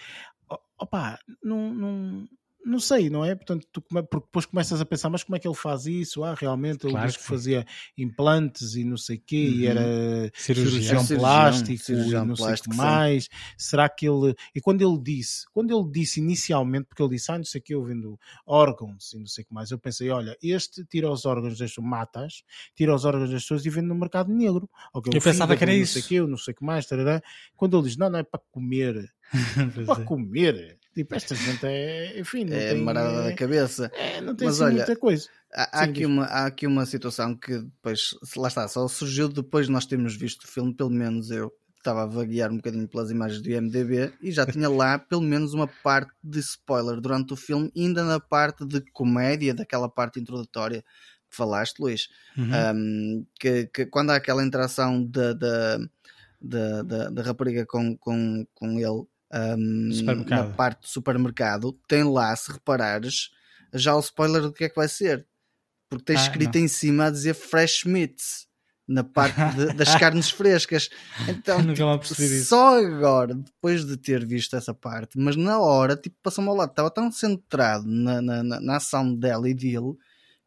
opa, não, não, não sei, não é? Portanto, tu, porque depois começas a pensar, mas como é que ele faz isso? Ah, realmente ele claro diz que, que fazia implantes e não sei o quê, uhum. e era cirurgião, cirurgião plástico cirurgião e não plástico, sei o que mais. Sim. Será que ele. E quando ele disse, quando ele disse inicialmente, porque ele disse, ah, não sei o que, eu vendo órgãos e não sei o que mais, eu pensei, olha, este tira os órgãos das matas, tira os órgãos das pessoas e vende no mercado negro. Okay, eu pensava que era não isso. Não sei o que, não sei o que mais, tarará. quando ele diz, não, não é para comer. para é. comer Tipo, esta gente é, enfim, não é tem, marada da cabeça. É, não tem Mas, assim, olha, muita coisa. Há, há aqui uma, há aqui uma situação que depois, lá está, só surgiu depois de nós termos visto o filme, pelo menos eu estava a vaguear um bocadinho pelas imagens do IMDB e já tinha lá pelo menos uma parte de spoiler durante o filme, ainda na parte de comédia, daquela parte introdutória que falaste, Luís. Uhum. Um, que, que, quando há aquela interação da, da, da, da, da rapariga com, com, com ele um, na parte do supermercado, tem lá, se reparares, já o spoiler do que é que vai ser. Porque tem ah, escrito não. em cima a dizer fresh meats na parte de, das carnes frescas. Então, tipo, só agora, depois de ter visto essa parte, mas na hora, tipo, passou-me ao lado, estava tão centrado na, na, na, na ação dela e dele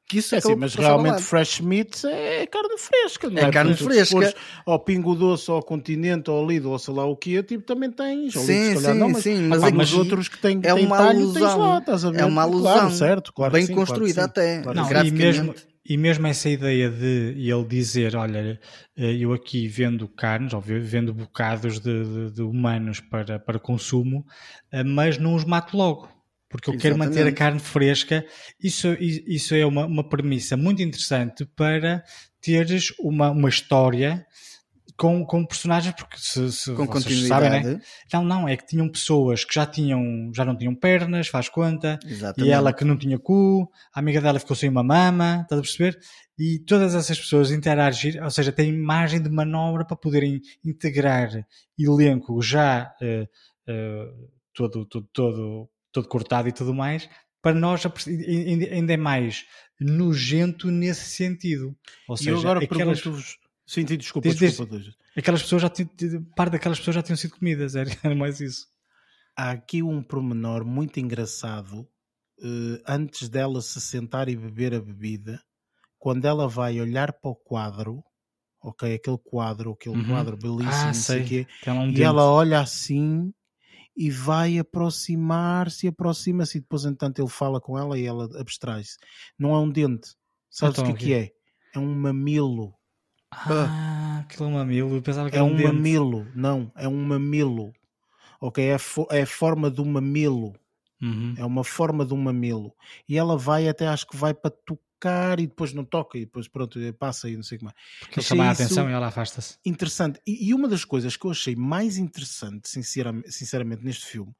que isso é assim, mas realmente fresh meat é carne fresca, não é? É carne fresca. ao Pingo Doce, ao Continente, ao Lido, ou sei lá o que, tipo, também tens. Sim, sim, não, mas, sim. Mas, mas, mas outros que têm, é uma têm talho, alusão. Lá, estás a ver? É uma alusão. Claro, certo, claro bem sim, construída claro até. Claro não, e mesmo, e mesmo essa ideia de ele dizer, olha, eh, eu aqui vendo carnes, ou vendo bocados de, de, de humanos para, para consumo, eh, mas não os mato logo porque eu Exatamente. quero manter a carne fresca. Isso, isso é uma, uma premissa muito interessante para teres uma, uma história com, com personagens, porque se, se com continuidade. Sabem, né? Não, não, é que tinham pessoas que já tinham, já não tinham pernas, faz conta, Exatamente. e ela que não tinha cu, a amiga dela ficou sem uma mama, estás a perceber? E todas essas pessoas interagir, ou seja, têm margem de manobra para poderem integrar elenco já uh, uh, todo, todo, todo, todo cortado e tudo mais, para nós ainda é mais nojento nesse sentido. Ou seja, e eu agora aquelas... pergunto-vos Sim, desculpa, desde, desculpa. Desde, aquelas pessoas já tinham, parte daquelas pessoas já tinham sido comidas, era, era mais isso. Há aqui um promenor muito engraçado uh, antes dela se sentar e beber a bebida, quando ela vai olhar para o quadro, ok, aquele quadro, aquele uhum. quadro belíssimo, ah, sei. Quê, um e ela olha assim e vai aproximar-se, aproxima-se e depois entanto ele fala com ela e ela abstrai-se. Não é um dente, sabes então, o que, é que é? É um mamilo ah, aquilo é um mamilo. Eu pensava que é era um, um mamilo. Não, é um mamilo. Ok, é, é a forma do mamilo. Uhum. É uma forma de um mamilo. E ela vai até, acho que vai para tocar e depois não toca e depois pronto, passa e não sei como é. Porque ele chama a atenção e ela afasta-se. Interessante. E, e, uma das coisas que eu achei mais interessante, sinceramente, sinceramente, neste filme,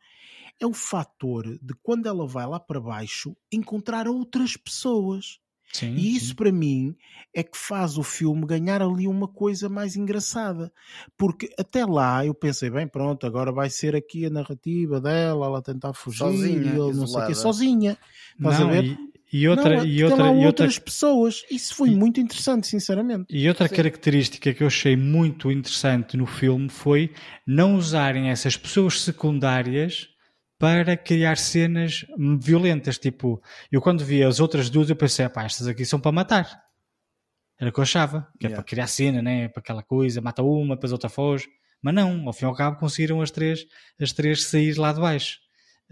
é o fator de quando ela vai lá para baixo encontrar outras pessoas. Sim, e isso sim. para mim é que faz o filme ganhar ali uma coisa mais engraçada. Porque até lá eu pensei, bem, pronto, agora vai ser aqui a narrativa dela, ela tentar fugir, sozinha, e ele não sei o quê, sozinha. Estás não, a ver? E... E outra, não, e outra, e outras pessoas. Isso foi muito interessante, sinceramente. E outra Sim. característica que eu achei muito interessante no filme foi não usarem essas pessoas secundárias para criar cenas violentas. Tipo, eu quando vi as outras duas, eu pensei, pá, estas aqui são para matar. Era o que eu achava, que é yeah. é para criar cena, né? para aquela coisa, mata uma, depois outra foge. Mas não, ao fim e ao cabo conseguiram as três, as três sair lá de baixo.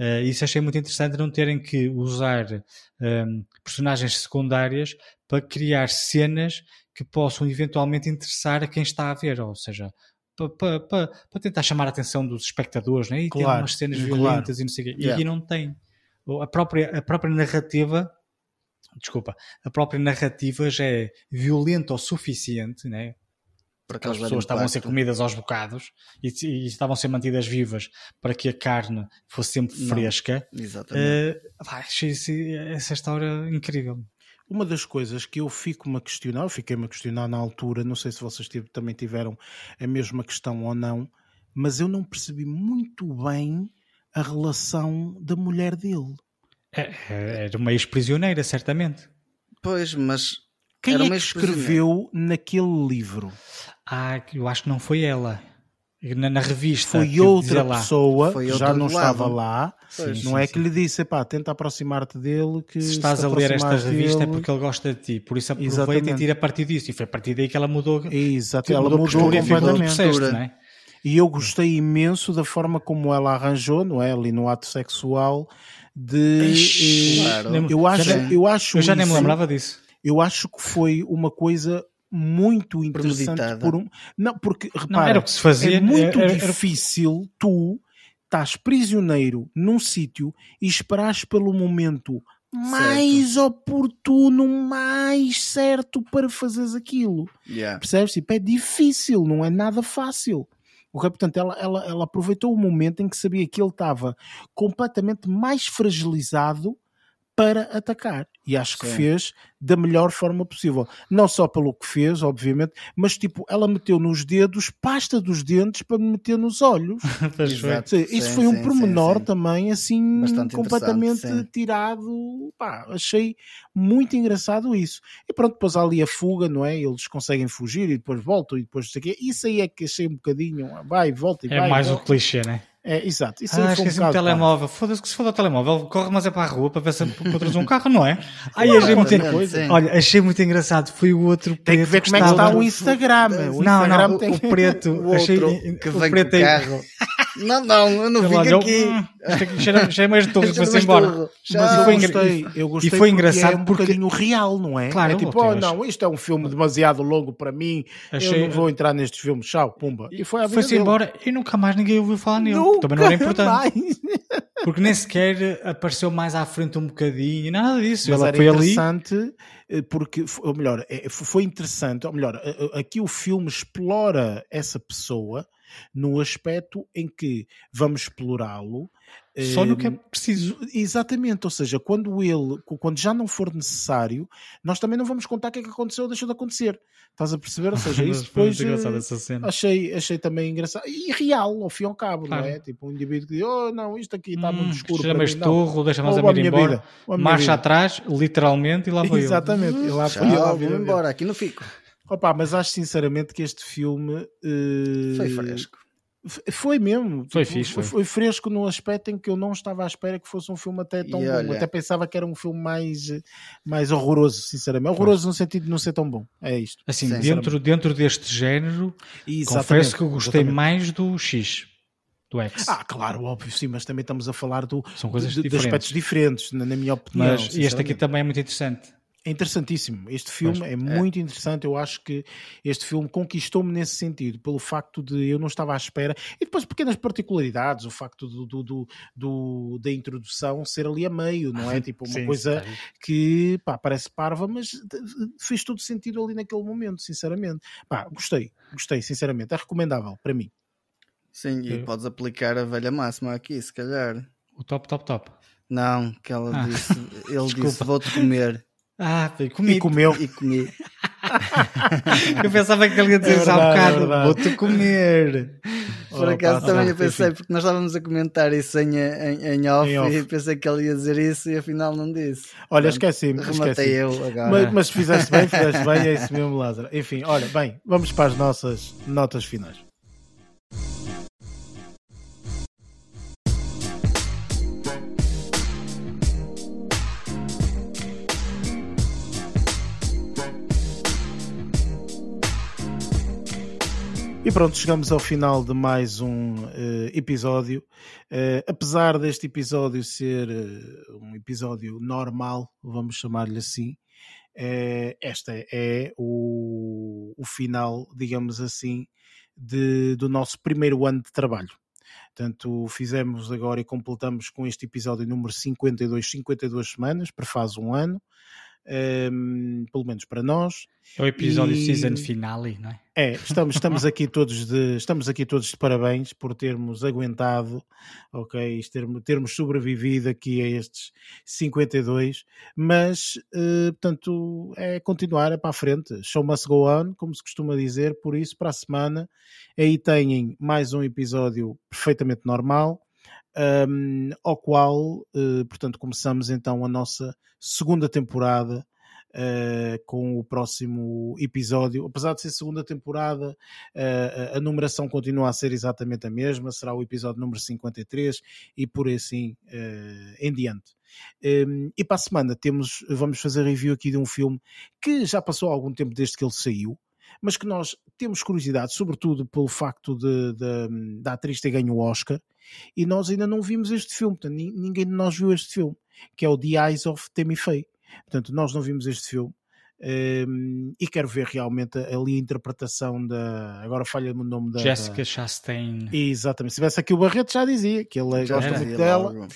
Uh, isso achei muito interessante não terem que usar um, ehm, personagens secundárias para criar cenas que possam eventualmente interessar a quem está a ver, ou seja, para, para, para tentar chamar a atenção dos espectadores, né? e claro, ter umas cenas claro. violentas e não sei o quê. Yeah. E, não tem. A própria, a própria narrativa, desculpa, a própria narrativa já é violenta o suficiente, né? Para aquelas pessoas estavam a ser comidas aos bocados e, e, estavam a ser mantidas vivas para que a carne fosse sempre fresca. Não, exatamente. Uh, achei essa história incrível. Uma das coisas que eu fico-me a questionar, eu fiquei-me a questionar na altura, não sei se vocês também tiveram a mesma questão ou não, mas eu não percebi muito bem a relação da mulher dele. É, é, era uma ex-prisioneira, certamente. Pois, mas. Quem é que escreveu naquele livro? Ah, eu acho que não foi ela na, na revista. Foi outra pessoa que já não estava lá. Pois, não sim, é sim. que lhe disse, pá, tenta aproximar-te dele. Que se estás se a ler esta revista dele... é porque ele gosta de ti. Por isso aproveita Exatamente. e tira a partir disso. E foi a partir daí que ela mudou. Exato, ela mudou, mudou completamente. Processo, é? E eu gostei imenso da forma como ela arranjou, não é? Ali no ato sexual. De. Ixi, eh, claro. Eu acho, eu acho. Eu já isso, nem me lembrava disso. Eu acho que foi uma coisa muito interessante por um... não porque repara, não, era o que se fazia, é muito era, era... difícil tu estás prisioneiro num sítio e esperares pelo momento mais certo. oportuno, mais certo para fazeres aquilo. Yeah. Percebes? Tipo, é difícil, não é nada fácil. O que, portanto, ela, ela, ela aproveitou o momento em que sabia que ele estava completamente mais fragilizado para atacar. E acho Sim. que fez da melhor forma possível. Não só pelo que fez, obviamente, mas tipo, ela meteu nos dedos pasta dos dentes para meter nos olhos. Exato. Isso sim, foi um sim, pormenor sim, também, assim, Bastante completamente tirado. Pá, achei muito engraçado isso. E pronto, depois há ali a fuga, não é? Eles conseguem fugir e depois voltam e depois sei Isso aí é que achei um bocadinho, vai, volta e é vai. É mais volta. o clichê, né? É, exato. Isso ah, esqueci um o telemóvel. Foda-se que se for o telemóvel, corre mas é para a rua para ver se encontras um carro, não é? Aí achei muito coisa. Olha, achei muito engraçado. Foi o outro Tem que ver como é que está o Instagram. O não, Instagram não, tem... o preto. o achei, outro que vem o preto com o carro. Não, não, eu não olhou, aqui. "Hum, cheira, cheira mais de e foi-se mais embora. Mas eu foi gostei, eu gostei e foi porque engraçado é um porque- bocadinho real, não é? Claro, é tipo, oh não, isto é um filme demasiado longo para mim, Achei- eu não vou entrar nestes filmes, tchau, pumba. E foi a vida Foi-se dele. embora e nunca mais ninguém ouviu falar nele. Nunca Também não era importante. mais. Porque nem sequer apareceu mais à frente um bocadinho, nada disso. Mas Ela era foi ali. interessante eh, porque, ou melhor, f- foi interessante, ou melhor, aqui o filme explora essa pessoa no aspecto em que vamos explorá-lo Só no que é eh, preciso. Exatamente, ou seja, quando ele, quando já não for necessário, nós também não vamos contar o que é que aconteceu ou deixou de acontecer. Estás a perceber? Ou seja, isso Foi depois muito engraçado eh, essa cena. achei, achei também engraçado e real, ao fim e ao cabo, Claro. não é? Tipo um indivíduo que diz, oh não, isto aqui está muito Hum, escuro. mais mim, não. turro, deixa mais a minha embora. vida, Marcha vida. atrás, literalmente, e lá foi ele. Exatamente, e lá foi Tchau, à vou embora, aqui não fico. Opa, mas acho sinceramente que este filme eh, Foi fresco. Foi mesmo. Foi Tipo, fixe, foi. foi fresco no aspecto em que eu não estava à espera que fosse um filme até tão E bom. olha- Até pensava que era um filme mais, mais horroroso, sinceramente. Horroroso no sentido de não ser tão bom. É isto. Assim, Sim. dentro, dentro deste género, Exatamente, confesso que eu gostei exatamente. mais do X, do X. Ah, claro, óbvio, sim, mas também estamos a falar do, São coisas de, de diferentes. aspectos diferentes, na, na minha opinião. Mas este aqui também é muito interessante. É interessantíssimo. Este filme Pois, é muito interessante. Eu acho que este filme conquistou-me nesse sentido, pelo facto de eu não estava à espera. E depois pequenas particularidades, o facto do, do, do- do- da introdução ser ali a meio, não é? Tipo uma Sim, coisa sim. que pá, parece parva, mas fez todo sentido ali naquele momento, sinceramente. Pá, gostei, gostei, sinceramente. É recomendável para mim. Sim, e podes aplicar a velha máxima aqui, se calhar. O top, top, top. Não, que ela Ah. disse, ele Desculpa. disse, vou-te comer. Ah, foi E comigo. comeu. E comi. Eu pensava que ele ia dizer É isso há verdade, é bocado. verdade. Vou-te comer. Por Oh, acaso pá, também tá, eu pensei, enfim. porque nós estávamos a comentar isso em, em, em, off, Em off. e pensei que ele ia dizer isso e afinal não disse. Olha, esqueci-me. Rematei esqueci eu agora. Mas, mas fizeste bem, fizeste bem, é isso mesmo, Lázaro. Enfim, olha, bem, vamos para as nossas notas finais. Pronto, chegamos ao final de mais um eh, episódio. Eh, apesar deste episódio ser eh, um episódio normal, vamos chamar-lhe assim, esta é o, o final, digamos assim, de- do nosso primeiro ano de trabalho. Portanto, fizemos agora e completamos com este episódio número 52, 52 semanas, prefaz um ano, ehm, pelo menos para nós. É o episódio E- season finale, não é? É, estamos, estamos, aqui todos de, estamos aqui todos de parabéns por termos aguentado, ok, termos, termos sobrevivido aqui a estes 52, mas, eh, portanto, é continuar, é para a frente, show must go on, como se costuma dizer, por isso, para a semana, aí têm mais um episódio perfeitamente normal, um, ao qual, eh, portanto, começamos então a nossa segunda temporada eh, com o próximo episódio. Apesar de ser segunda temporada, eh, a numeração continua a ser exatamente a mesma, será o episódio número 53 e por aí assim eh, em diante. Um, e para a semana temos, vamos fazer review aqui de um filme que já passou algum tempo desde que ele saiu, mas que nós temos curiosidade, sobretudo pelo facto de, de- da atriz ter ganho o Oscar, e nós ainda não vimos este filme, portanto, ni- ninguém de nós viu este filme, que é o The Eyes of Tammy Faye. Portanto, nós não vimos este filme. Um, e quero ver realmente ali a interpretação da. Agora falha-me o nome da. Jessica da- Chastain. Exatamente. Se tivesse aqui o Barreto, já dizia que ele Já gosta muito dela.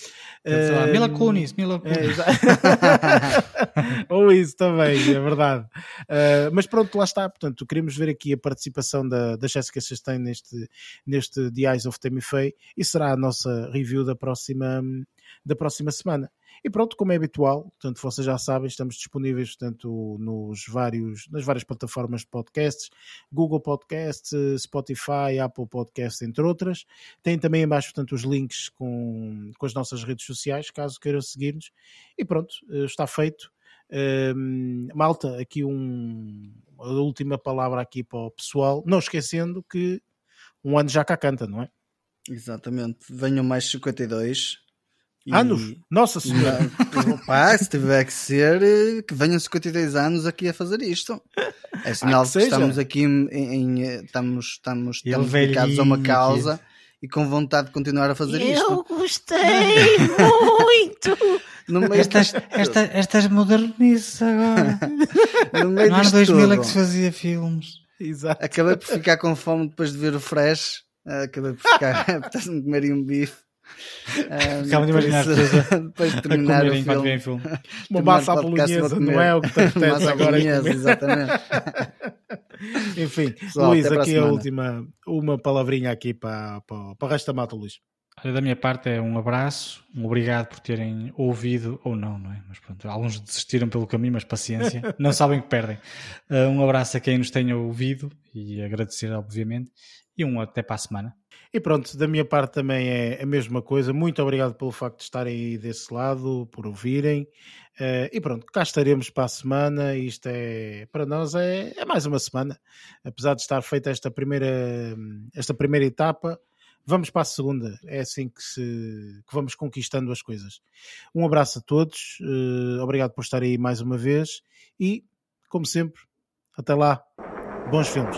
Mila Kunis, Mila é, Kunis. exa- Ou isso também, é verdade. Uh, mas pronto, lá está. Portanto, queremos ver aqui a participação da, da Jessica Chastain neste, neste The Eyes of Tammy Faye e será a nossa review da próxima, da próxima semana. E pronto, como é habitual, portanto, vocês já sabem, estamos disponíveis portanto, nos vários, nas várias plataformas de podcasts, Google Podcasts, Spotify, Apple Podcasts, entre outras. Tem também embaixo, portanto, os links com, com as nossas redes sociais, caso queiram seguir-nos. E pronto, eh, está feito. Ehm, malta, aqui um, a última palavra aqui para o pessoal, não esquecendo que um ano já cá canta, não é? Exatamente. Venham mais 52. E- Anos? Nossa Senhora! Não, pá, se tiver que ser, eh, que venham 52 anos aqui a fazer isto. É sinal que que, estamos aqui em, em, eh, estamos, estamos, estamos dedicados a uma causa e com vontade de continuar a fazer isto. Eu gostei muito! No meio Estas, esta, estas modernices agora. no meio No ano disto 2000 é que se fazia filmes. Exato. Acabei por ficar com fome depois de ver o Fresh. Ah, Acabei por ficar. Apetece-me comer um bife. Ah, Ficava de imaginar isso, depois de A terminar comer o enquanto filme. filme. Uma massa à bolonhesa, não é o que te apetece agora exatamente. Enfim, Pessoal, Luís, a aqui a semana. última, uma palavrinha aqui para, para, para o resto da mata, Luís. Olha, da minha parte é um abraço, um obrigado por terem ouvido, ou não, não é? Mas pronto, alguns desistiram pelo caminho, mas paciência, não sabem que perdem. Uh, um abraço a quem nos tenha ouvido e agradecer, obviamente, e um até para a semana. E pronto, da minha parte também é a mesma coisa. Muito obrigado pelo facto de estarem aí desse lado, por ouvirem. Eh, e pronto, cá estaremos para a semana. Isto é, para nós, é, é mais uma semana. Apesar de estar feita esta primeira, esta primeira etapa, vamos para a segunda. É assim que, se, que vamos conquistando as coisas. Um abraço a todos. eh, obrigado por estarem aí mais uma vez. E, como sempre, até lá. Bons filmes.